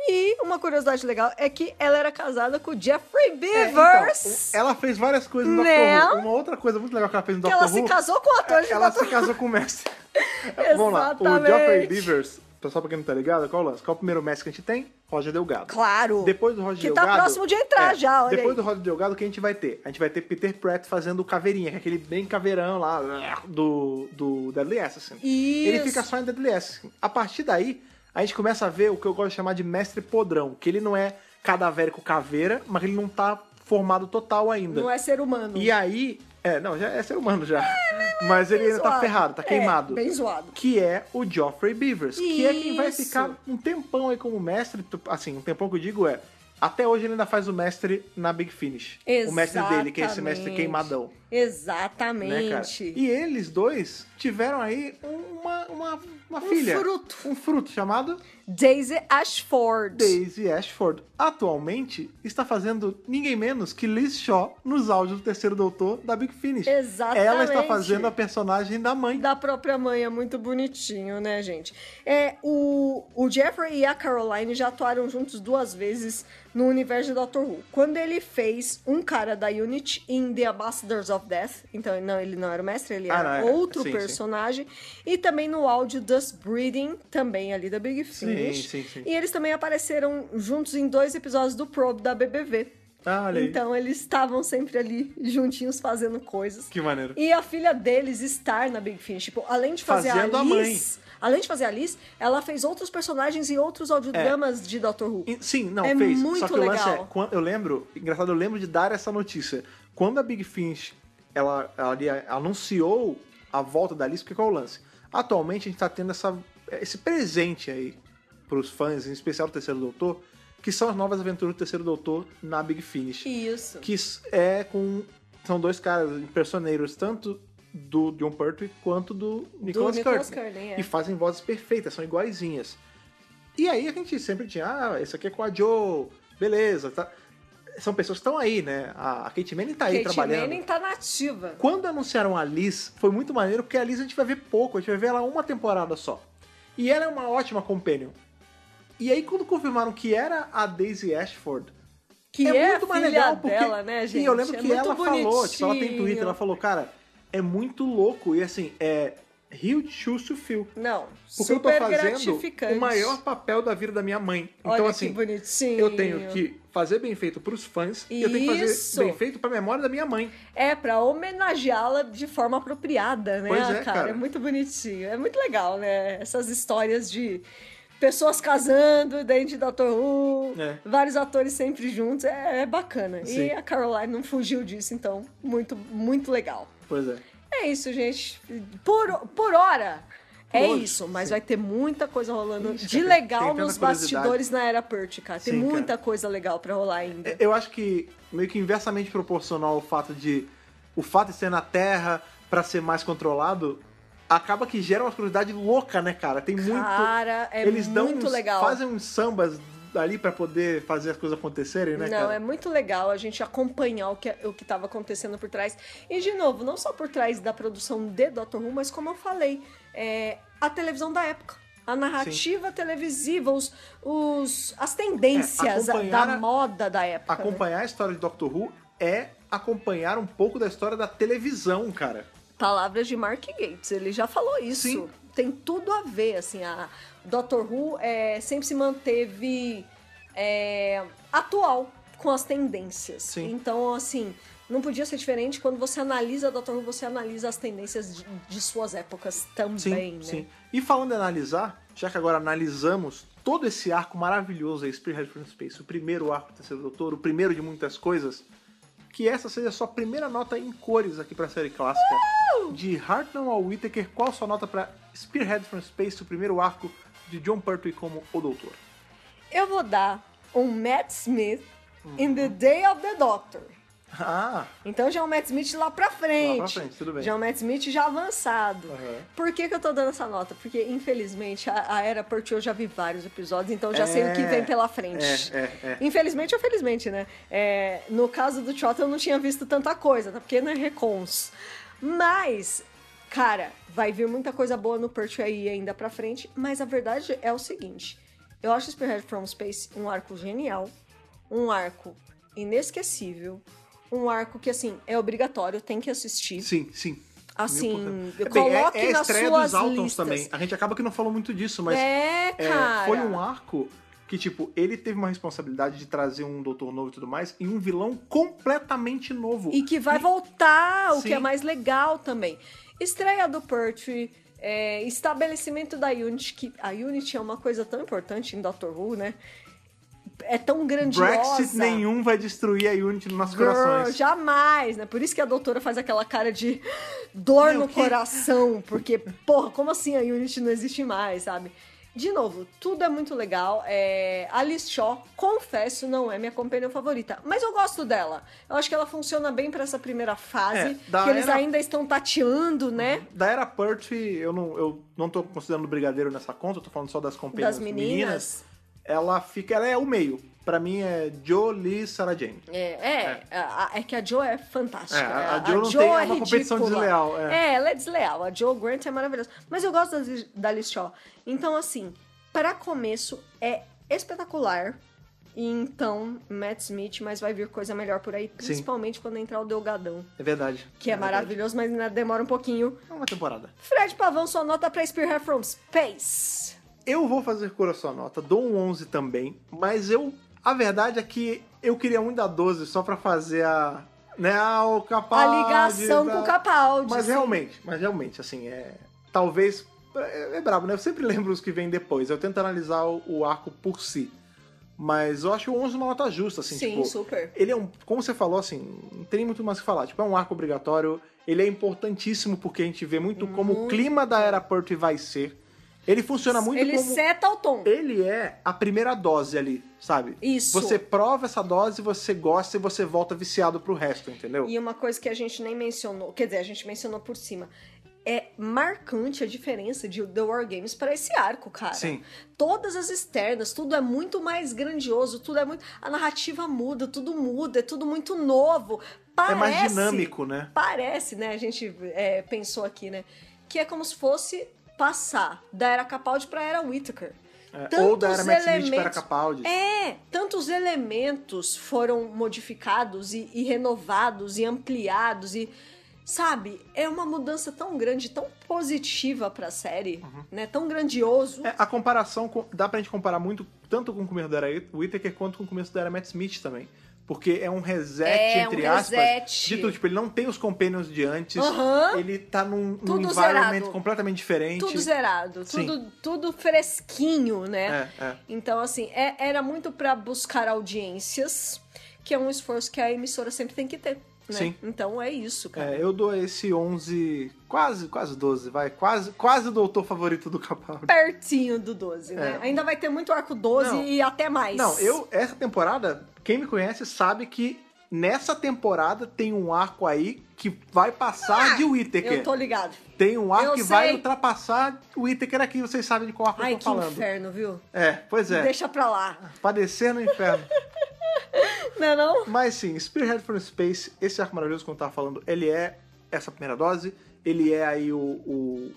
E uma curiosidade legal é que ela era casada com o Jeffrey É, Beavers. então, ela fez várias coisas no Né? Doctor Who. Uma outra coisa muito legal que ela fez no que Doctor ela se Who. casou com o ator de ela se casou com o mestre. Vamos lá. O. Geoffrey Beavers, pessoal pra quem não tá ligado, qual é o lance? Qual é o primeiro mestre que a gente tem? Roger Delgado. Claro. Depois do Roger Que tá Delgado... próximo de entrar é, já, olha Depois aí. do Roger Delgado, o que a gente vai ter? A gente vai ter Peter Pratt fazendo o caveirinha, que é aquele bem caveirão lá do, do Deadly Assassin. Ele Isso. fica só em Deadly Assassin. A partir daí, a gente começa a ver o que eu gosto de chamar de mestre podrão, que ele não é cadavérico caveira, mas ele não tá formado total ainda. Não é ser humano. E aí... É, não, já é ser humano já. Mas ele ainda tá zoado. ferrado, tá É, queimado bem zoado. que é o Geoffrey Beavers, que é quem vai Isso. ficar um tempão aí como mestre, assim, um tempão que eu digo é, até hoje ele ainda faz o mestre na Big Finish. O mestre dele, que é esse mestre Exatamente. queimadão, Exatamente. né? E eles dois tiveram aí uma, uma, uma filha. fruto. Um fruto chamado Daisy Ashford. Daisy Ashford. Atualmente está fazendo ninguém menos que Liz Shaw nos áudios do Terceiro Doutor da Big Finish. Exatamente. Ela está fazendo a personagem da mãe. Da própria mãe, é muito bonitinho, né, gente? É, o, o Jeffrey e a Caroline já atuaram juntos duas vezes no universo de Doctor Who. Quando ele fez um cara da Unity em The Ambassadors of Death, então não, ele não era o mestre, ele Ah, era não, é. outro Sim, sim. personagem, e também no áudio Dust Breeding, também ali da Big Finish. sim, sim. E eles também apareceram juntos em dois episódios do Probe da BBV. Ah, olha aí. Então eles estavam sempre ali juntinhos fazendo coisas. Que maneiro. E a filha deles estar na Big Finish. Tipo, além de fazer Fazendo a a Liz. Além de fazer a Liz, ela fez outros personagens e outros audiodramas de Doctor Who. E- Sim, não, É fez. muito Só que o lance legal. é, eu lembro, engraçado, eu lembro de dar essa notícia. Quando a Big Finish ela, ela ali anunciou a volta da Alice, porque qual é o lance? Atualmente a gente tá tendo essa, esse presente aí pros fãs, em especial do Terceiro Doutor, que são as novas aventuras do Terceiro Doutor na Big Finish. Isso. Que é com. São dois caras impersoneiros, tanto do John Pertwee quanto do Nicholas. Courtney, é. E fazem vozes perfeitas, são iguaizinhas. E aí a gente sempre tinha, ah, esse aqui é com a Joe, beleza, tá. são pessoas que estão aí, né? A, Kate Manning tá aí Kate trabalhando. Manning tá nativa. Quando anunciaram a Liz, foi muito maneiro, porque a Liz a gente vai ver pouco, a gente vai ver ela uma temporada só. E ela é uma ótima companion. E aí, quando confirmaram que era a Daisy Ashford, Que é, é, muito a mais legal, porque... dela, né, gente? E eu lembro É que ela falou, tipo, ela tem bonitinho. Twitter, ela falou, cara, é muito louco, e assim, é huge shoes to fill. Não, Porque eu tô super fazendo gratificante. o maior papel da vida da minha mãe. Olha então, que assim, bonitinho. eu tenho que fazer bem feito pros fãs e eu tenho que Isso. fazer bem feito pra memória da minha mãe. É, pra homenageá-la de forma apropriada, né, Pois é, cara? cara. É muito bonitinho. É muito legal, né? Essas histórias de pessoas casando dentro de Doctor Who, É. vários atores sempre juntos. É, é bacana. Sim. E a Caroline não fugiu disso, então, muito, muito legal. Pois é. É isso, gente. Por, por hora. É hoje, isso, mas sim. vai ter muita coisa rolando Ixi, de cara, legal nos bastidores na era Perth, cara. Tem Sim, cara. muita coisa legal pra rolar ainda. É, Eu acho que meio que inversamente proporcional ao fato de o fato de ser na Terra pra ser mais controlado, acaba que gera uma curiosidade louca, né, cara? Tem muito Cara, é eles dão muito uns- legal. fazem uns sambas ali pra poder fazer as coisas acontecerem, né, Não, cara? é muito legal a gente acompanhar o que o que estava acontecendo por trás. E, de novo, não só por trás da produção de Doctor Who, mas como eu falei, é, a televisão da época. A narrativa televisiva, os, os, as tendências É, da a- moda da época. né? Acompanhar a história de Doctor Who é acompanhar um pouco da história da televisão, cara. Palavras de Mark Gates, ele já falou isso. Sim. Tem tudo a ver, assim, a Doctor Who é, sempre se manteve é, atual com as tendências. Sim. Então, assim, não podia ser diferente. Quando você analisa Doctor Who, você analisa as tendências de, de suas épocas também, Sim, né? sim. E falando em analisar, já que agora analisamos todo esse arco maravilhoso aí, Spearhead from Space, o primeiro arco do Terceiro Doutor, o primeiro de muitas coisas, que essa seja a sua primeira nota em cores aqui pra série clássica. De Hartnell ao Whittaker, qual a sua nota pra Spearhead from Space, o primeiro arco de John Pertwee como o Doutor? Eu vou dar um Matt Smith Uhum. in The Day of the Doctor. Ah, Então já é um Matt Smith lá pra frente. Lá pra frente, tudo bem. Já é um Matt Smith já avançado. Uhum. Por que, que eu tô dando essa nota? Porque, infelizmente, a, a Era eu já vi vários episódios, então já sei o que É, vem pela frente. é, é, é. Infelizmente ou felizmente, né? É, no caso do Trot eu não tinha visto tanta coisa, tá? Porque não é recons. Mas, cara, vai vir muita coisa boa no Perch aí ainda pra frente, mas a verdade é o seguinte. Eu acho Spearhead from Space um arco genial, um arco inesquecível, um arco que, assim, é obrigatório, tem que assistir. sim, sim. Assim, Mil por cento. coloque é, é a nas estreia suas dos Altons listas. também. A gente acaba que não falou muito disso, mas É, É, cara. foi um arco que, tipo, ele teve uma responsabilidade de trazer um doutor novo e tudo mais, e um vilão completamente novo. E que vai voltar, o Sim. que é mais legal também. Estreia do Pertwee, é, estabelecimento da Unity, que a Unity é uma coisa tão importante em Doctor Who, né? É tão grandiosa. Brexit nenhum vai destruir a Unity nos nossos Girl, corações. jamais, né? Por isso que a doutora faz aquela cara de dor Meu, no que- coração, porque, porra, como assim a Unity não existe mais, sabe? De novo, tudo é muito legal. É... Alice Shaw, confesso, não é minha companhia favorita, mas eu gosto dela. Eu acho que ela funciona bem pra essa primeira fase, É, que eles era- ainda estão tateando, né? Da era Pertwee, eu não, eu não tô considerando o Brigadeiro nessa conta, eu tô falando só das companhias Das meninas. Ela fica, ela é o meio. Pra mim é Joe, Lee, Sarah Jane. É, é, a- é que a Joe é fantástica. É, a- a Joe não tem- é uma competição ridícula. desleal, é. ela é desleal. A Joe Grant é maravilhosa. Mas eu gosto da, da Liz Shaw. Então, assim, para começo, é espetacular. E então, Matt Smith, mas vai vir coisa melhor por aí, principalmente quando entrar o Delgadão, É verdade. que é, verdade. maravilhoso, mas ainda demora um pouquinho. É uma temporada. Fred Pavão, sua nota pra Spearhead from Space. Eu vou fazer cor a sua nota, dou um 11 também, mas eu. A verdade é que eu queria muito dar 12 só pra fazer a. Né, ah, o Capaldi. a ligação da- com o Capaldi. Mas sim. realmente, mas realmente, assim, é. Talvez. É, é brabo, né? Eu sempre lembro os que vêm depois. Eu tento analisar o, o arco por si. Mas eu acho o 11 uma nota justa, assim, Sim, tipo. super. Ele é um. Como você falou, assim, não tem muito mais o que falar. Tipo, é um arco obrigatório. Ele é importantíssimo porque a gente vê muito, como o clima da era Pertwee vai ser. Ele funciona muito Ele como. seta o tom. Ele é a primeira dose ali, sabe? Isso. Você prova essa dose, você gosta e você volta viciado pro resto, entendeu? E uma coisa que a gente nem mencionou, quer dizer, a gente mencionou por cima. é marcante a diferença de The War Games para esse arco, cara. Sim. Todas as externas, tudo é muito mais grandioso, tudo é muito. A narrativa muda, tudo muda, é tudo muito novo. Parece, É mais dinâmico, né? Parece, né? A gente é, pensou aqui, né? Que é como se fosse passar da era Capaldi pra era Whittaker. É, ou da era Matt Smith para elementos- Capaldi. É, tantos elementos foram modificados e, e renovados e ampliados e sabe, é uma mudança tão grande, tão positiva pra série, né? Tão grandioso. Uhum. É, a comparação, com- dá pra gente comparar muito tanto com o começo da era Whittaker quanto com o começo da era Matt Smith também. Porque é um reset, É, um entre aspas, reset. de tudo. Tipo, ele não tem os companions de antes. Aham. Ele tá num, num environment zerado. completamente diferente. Tudo zerado, Sim. tudo, tudo fresquinho, né? É, é. Então, assim, é- era muito pra buscar audiências, que é um esforço que a emissora sempre tem que ter. Né? Sim. Então é isso, cara. É, eu dou esse 11, quase, quase 12, vai. Quase, quase o doutor favorito do Capaldi. Pertinho do 12, né? É. Ainda vai ter muito arco 12 Não. e até mais. Não, eu, essa temporada, quem me conhece sabe que nessa temporada tem um arco aí que vai passar de Whittaker. Ah, Eu tô ligado. Tem um arco Eu que vai sei. ultrapassar o Whittaker aqui, vocês sabem de qual arco Ai, eu que tô falando. inferno, viu? É, pois é. Deixa pra lá. Padecer no inferno. Não é não? Mas sim, Spearhead from Space, esse arco maravilhoso que eu tava falando, ele é essa primeira dose, ele é aí o, o,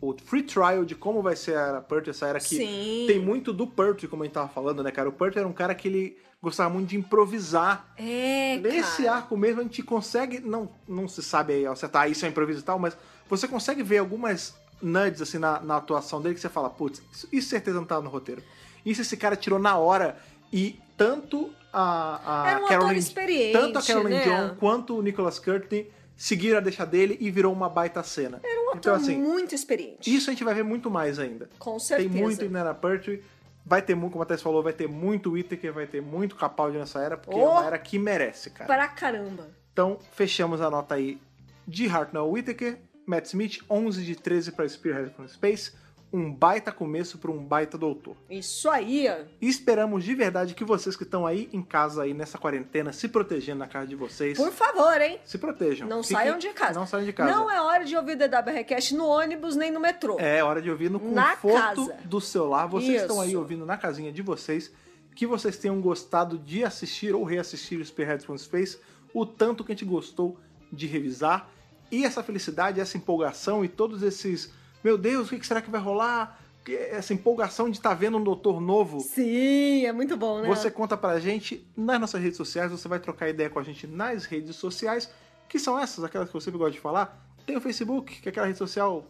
o free trial de como vai ser a era Purt, essa era que Sim. tem muito do Purt, como a gente tava falando, né, cara? O Purt era um cara que ele gostava muito de improvisar. É, Nesse cara. arco mesmo a gente consegue, não, não se sabe aí acertar isso é improviso e tal, mas você consegue ver algumas nudes assim na, na atuação dele que você fala, putz, isso, isso certeza não tava no roteiro. Isso esse cara tirou na hora e tanto a, a Era um experiente, tanto a Carolyn né? John quanto o Nicholas Courtney seguiram a deixa dele e virou uma baita cena. Era um ator então assim, muito experiente. isso a gente vai ver muito mais ainda. Com certeza. Tem muito em Nana Pertwee. Vai ter muito, como a Tess falou, vai ter muito Whittaker, vai ter muito Capaldi nessa era, porque é Oh! uma era que merece, cara. Pra caramba. Então, fechamos a nota aí de Hartnell Whittaker, Matt Smith, 11 de 13 para Spearhead from Space. Um baita começo para um baita doutor. Isso aí. E esperamos de verdade que vocês que estão aí em casa, aí nessa quarentena, se protegendo na casa de vocês, Por favor, hein? se protejam. Não Fiquem- saiam de casa. Não saiam de casa. Não é hora de ouvir DW Request no ônibus nem no metrô. É hora de ouvir no conforto do celular. Vocês estão aí Isso. ouvindo na casinha de vocês. Que vocês tenham gostado de assistir ou reassistir o Spearhead from Space. O tanto que a gente gostou de revisar. E essa felicidade, essa empolgação e todos esses... Meu Deus, o que será que vai rolar? Essa empolgação de estar vendo um doutor novo. Sim, é muito bom, né? Você conta pra gente nas nossas redes sociais, você vai trocar ideia com a gente nas redes sociais, que são essas, aquelas que você gosta de falar. Tem o Facebook, que é aquela rede social.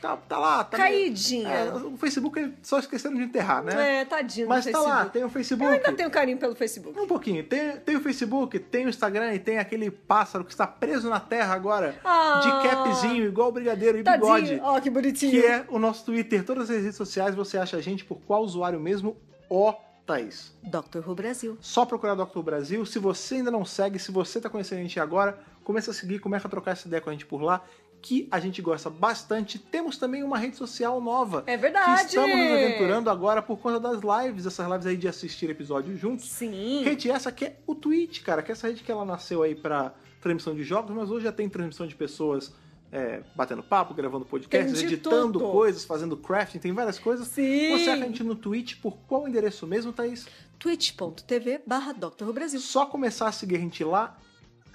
Tá, tá lá, tá Caidinha. É, o Facebook eles só esqueceram de enterrar, né? É, tadinho Mas tá Facebook. lá, tem o Facebook. Eu ainda tenho carinho pelo Facebook. Um pouquinho. Tem, tem o Facebook, tem o Instagram e tem aquele pássaro que está preso na terra agora, Ah. de capzinho, igual o brigadeiro e bigode. Tadinho. Ó, que bonitinho. Que é o nosso Twitter. Todas as redes sociais você acha a gente por qual usuário mesmo? Ó, Thaís. Dr. Who Brasil. Só procurar Dr. Brasil. Se você ainda não segue, se você tá conhecendo a gente agora, começa a seguir, começa a trocar essa ideia com a gente por lá, que a gente gosta bastante. Temos também uma rede social nova. É verdade. Que estamos nos aventurando agora por conta das lives, essas lives aí de assistir episódios juntos. Sim. Rede essa que é o Twitch, cara, que é essa rede que ela nasceu aí pra transmissão de jogos, mas hoje já tem transmissão de pessoas é, batendo papo, gravando podcasts, editando tudo. coisas, fazendo crafting, tem várias coisas. Sim. Você acha a gente no Twitch por qual endereço mesmo, Thaís? twitch.tv barra Brasil. Só começar a seguir a gente lá,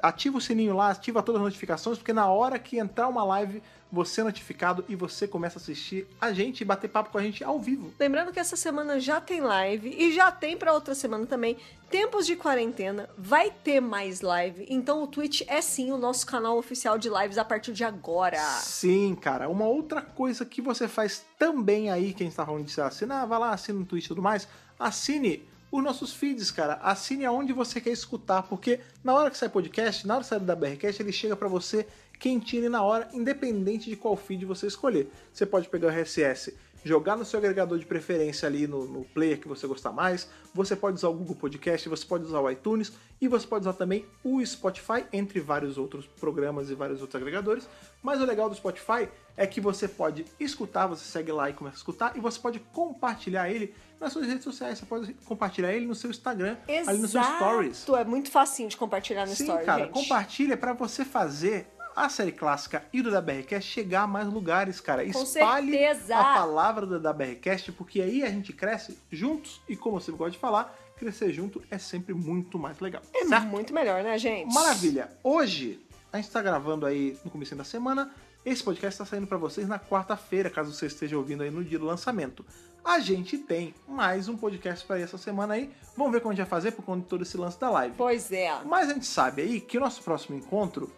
ativa o sininho lá, ativa todas as notificações, porque na hora que entrar uma live, você é notificado e você começa a assistir a gente e bater papo com a gente ao vivo. Lembrando que essa semana já tem live e já tem pra outra semana também. Tempos de quarentena, vai ter mais live. Então o Twitch é sim o nosso canal oficial de lives a partir de agora. Sim, cara. Uma outra coisa que você faz também aí, quem está falando de se assinar, vai lá, assina no Twitch e tudo mais, assine os nossos feeds, cara. Assine aonde você quer escutar, porque na hora que sai podcast, na hora que sai da BRCast, ele chega pra você quentinho e na hora, independente de qual feed você escolher. Você pode pegar o RSS, jogar no seu agregador de preferência ali no, no player que você gostar mais, você pode usar o Google Podcast, você pode usar o iTunes e você pode usar também o Spotify, entre vários outros programas e vários outros agregadores. Mas o legal do Spotify é que você pode escutar, você segue lá e começa a escutar, e você pode compartilhar ele nas suas redes sociais. Você pode compartilhar ele no seu Instagram, ali nos seus stories. É muito facinho de compartilhar no Sim, story, cara, gente. compartilha para você fazer a série clássica e do DBRcast chegar a mais lugares, cara. Com Espalhe certeza. a palavra do DBRcast, porque aí a gente cresce juntos e, como você gosta de falar, crescer junto é sempre muito mais legal. É certo? muito melhor, né, gente? Maravilha. Hoje, a gente tá gravando aí no começo da semana. Esse podcast está saindo para vocês na quarta-feira, caso você esteja ouvindo aí no dia do lançamento. A gente tem mais um podcast para essa semana aí. Vamos ver como a gente vai fazer por conta de todo esse lance da live. Pois é. Mas a gente sabe aí que o nosso próximo encontro,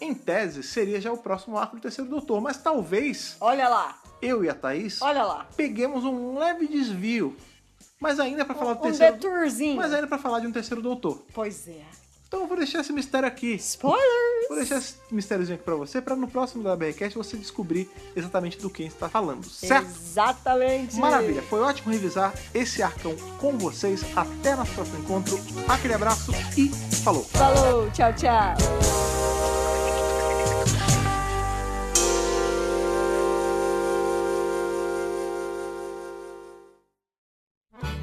em tese, seria já o próximo arco do terceiro doutor. Mas talvez Olha lá, eu e a Thaís olha lá. peguemos um leve desvio. Mas ainda para falar do Um terceiro. detourzinho. Mas ainda para falar de um terceiro doutor. Pois é. Então eu vou deixar esse mistério aqui. Spoilers! Vou deixar esse mistériozinho aqui pra você, pra no próximo da BRCast você descobrir exatamente do que a gente tá falando, certo? Exatamente. Maravilha, foi ótimo revisar esse arcão com vocês. Até nosso próximo encontro. Aquele abraço e falou! Falou, tchau, tchau.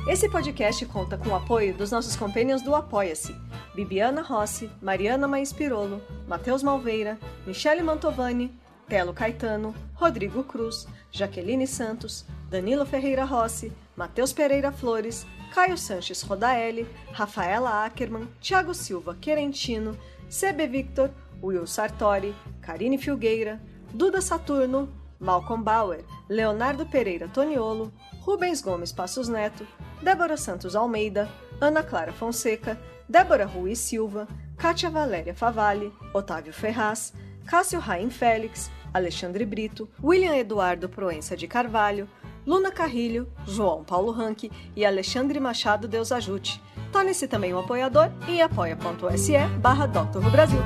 Esse podcast conta com o apoio dos nossos companheiros do Apoia-se: Bibiana Rossi, Mariana Maes Pirolo, Matheus Malveira, Michele Mantovani, Telo Caetano, Rodrigo Cruz, Jaqueline Santos, Danilo Ferreira Rossi, Matheus Pereira Flores, Caio Sanches Rodaelli, Rafaela Ackerman, Thiago Silva Querentino, CB Victor, Will Sartori, Karine Filgueira, Duda Saturno, Malcolm Bauer, Leonardo Pereira Toniolo, Rubens Gomes Passos Neto, Débora Santos Almeida, Ana Clara Fonseca, Débora Rui Silva, Kátia Valéria Favalli, Otávio Ferraz, Cássio Raim Félix, Alexandre Brito, William Eduardo Proença de Carvalho, Luna Carrilho, João Paulo Ranque e Alexandre Machado Deus Ajute. Torne-se também um apoiador em apoia.se barra. Brasil.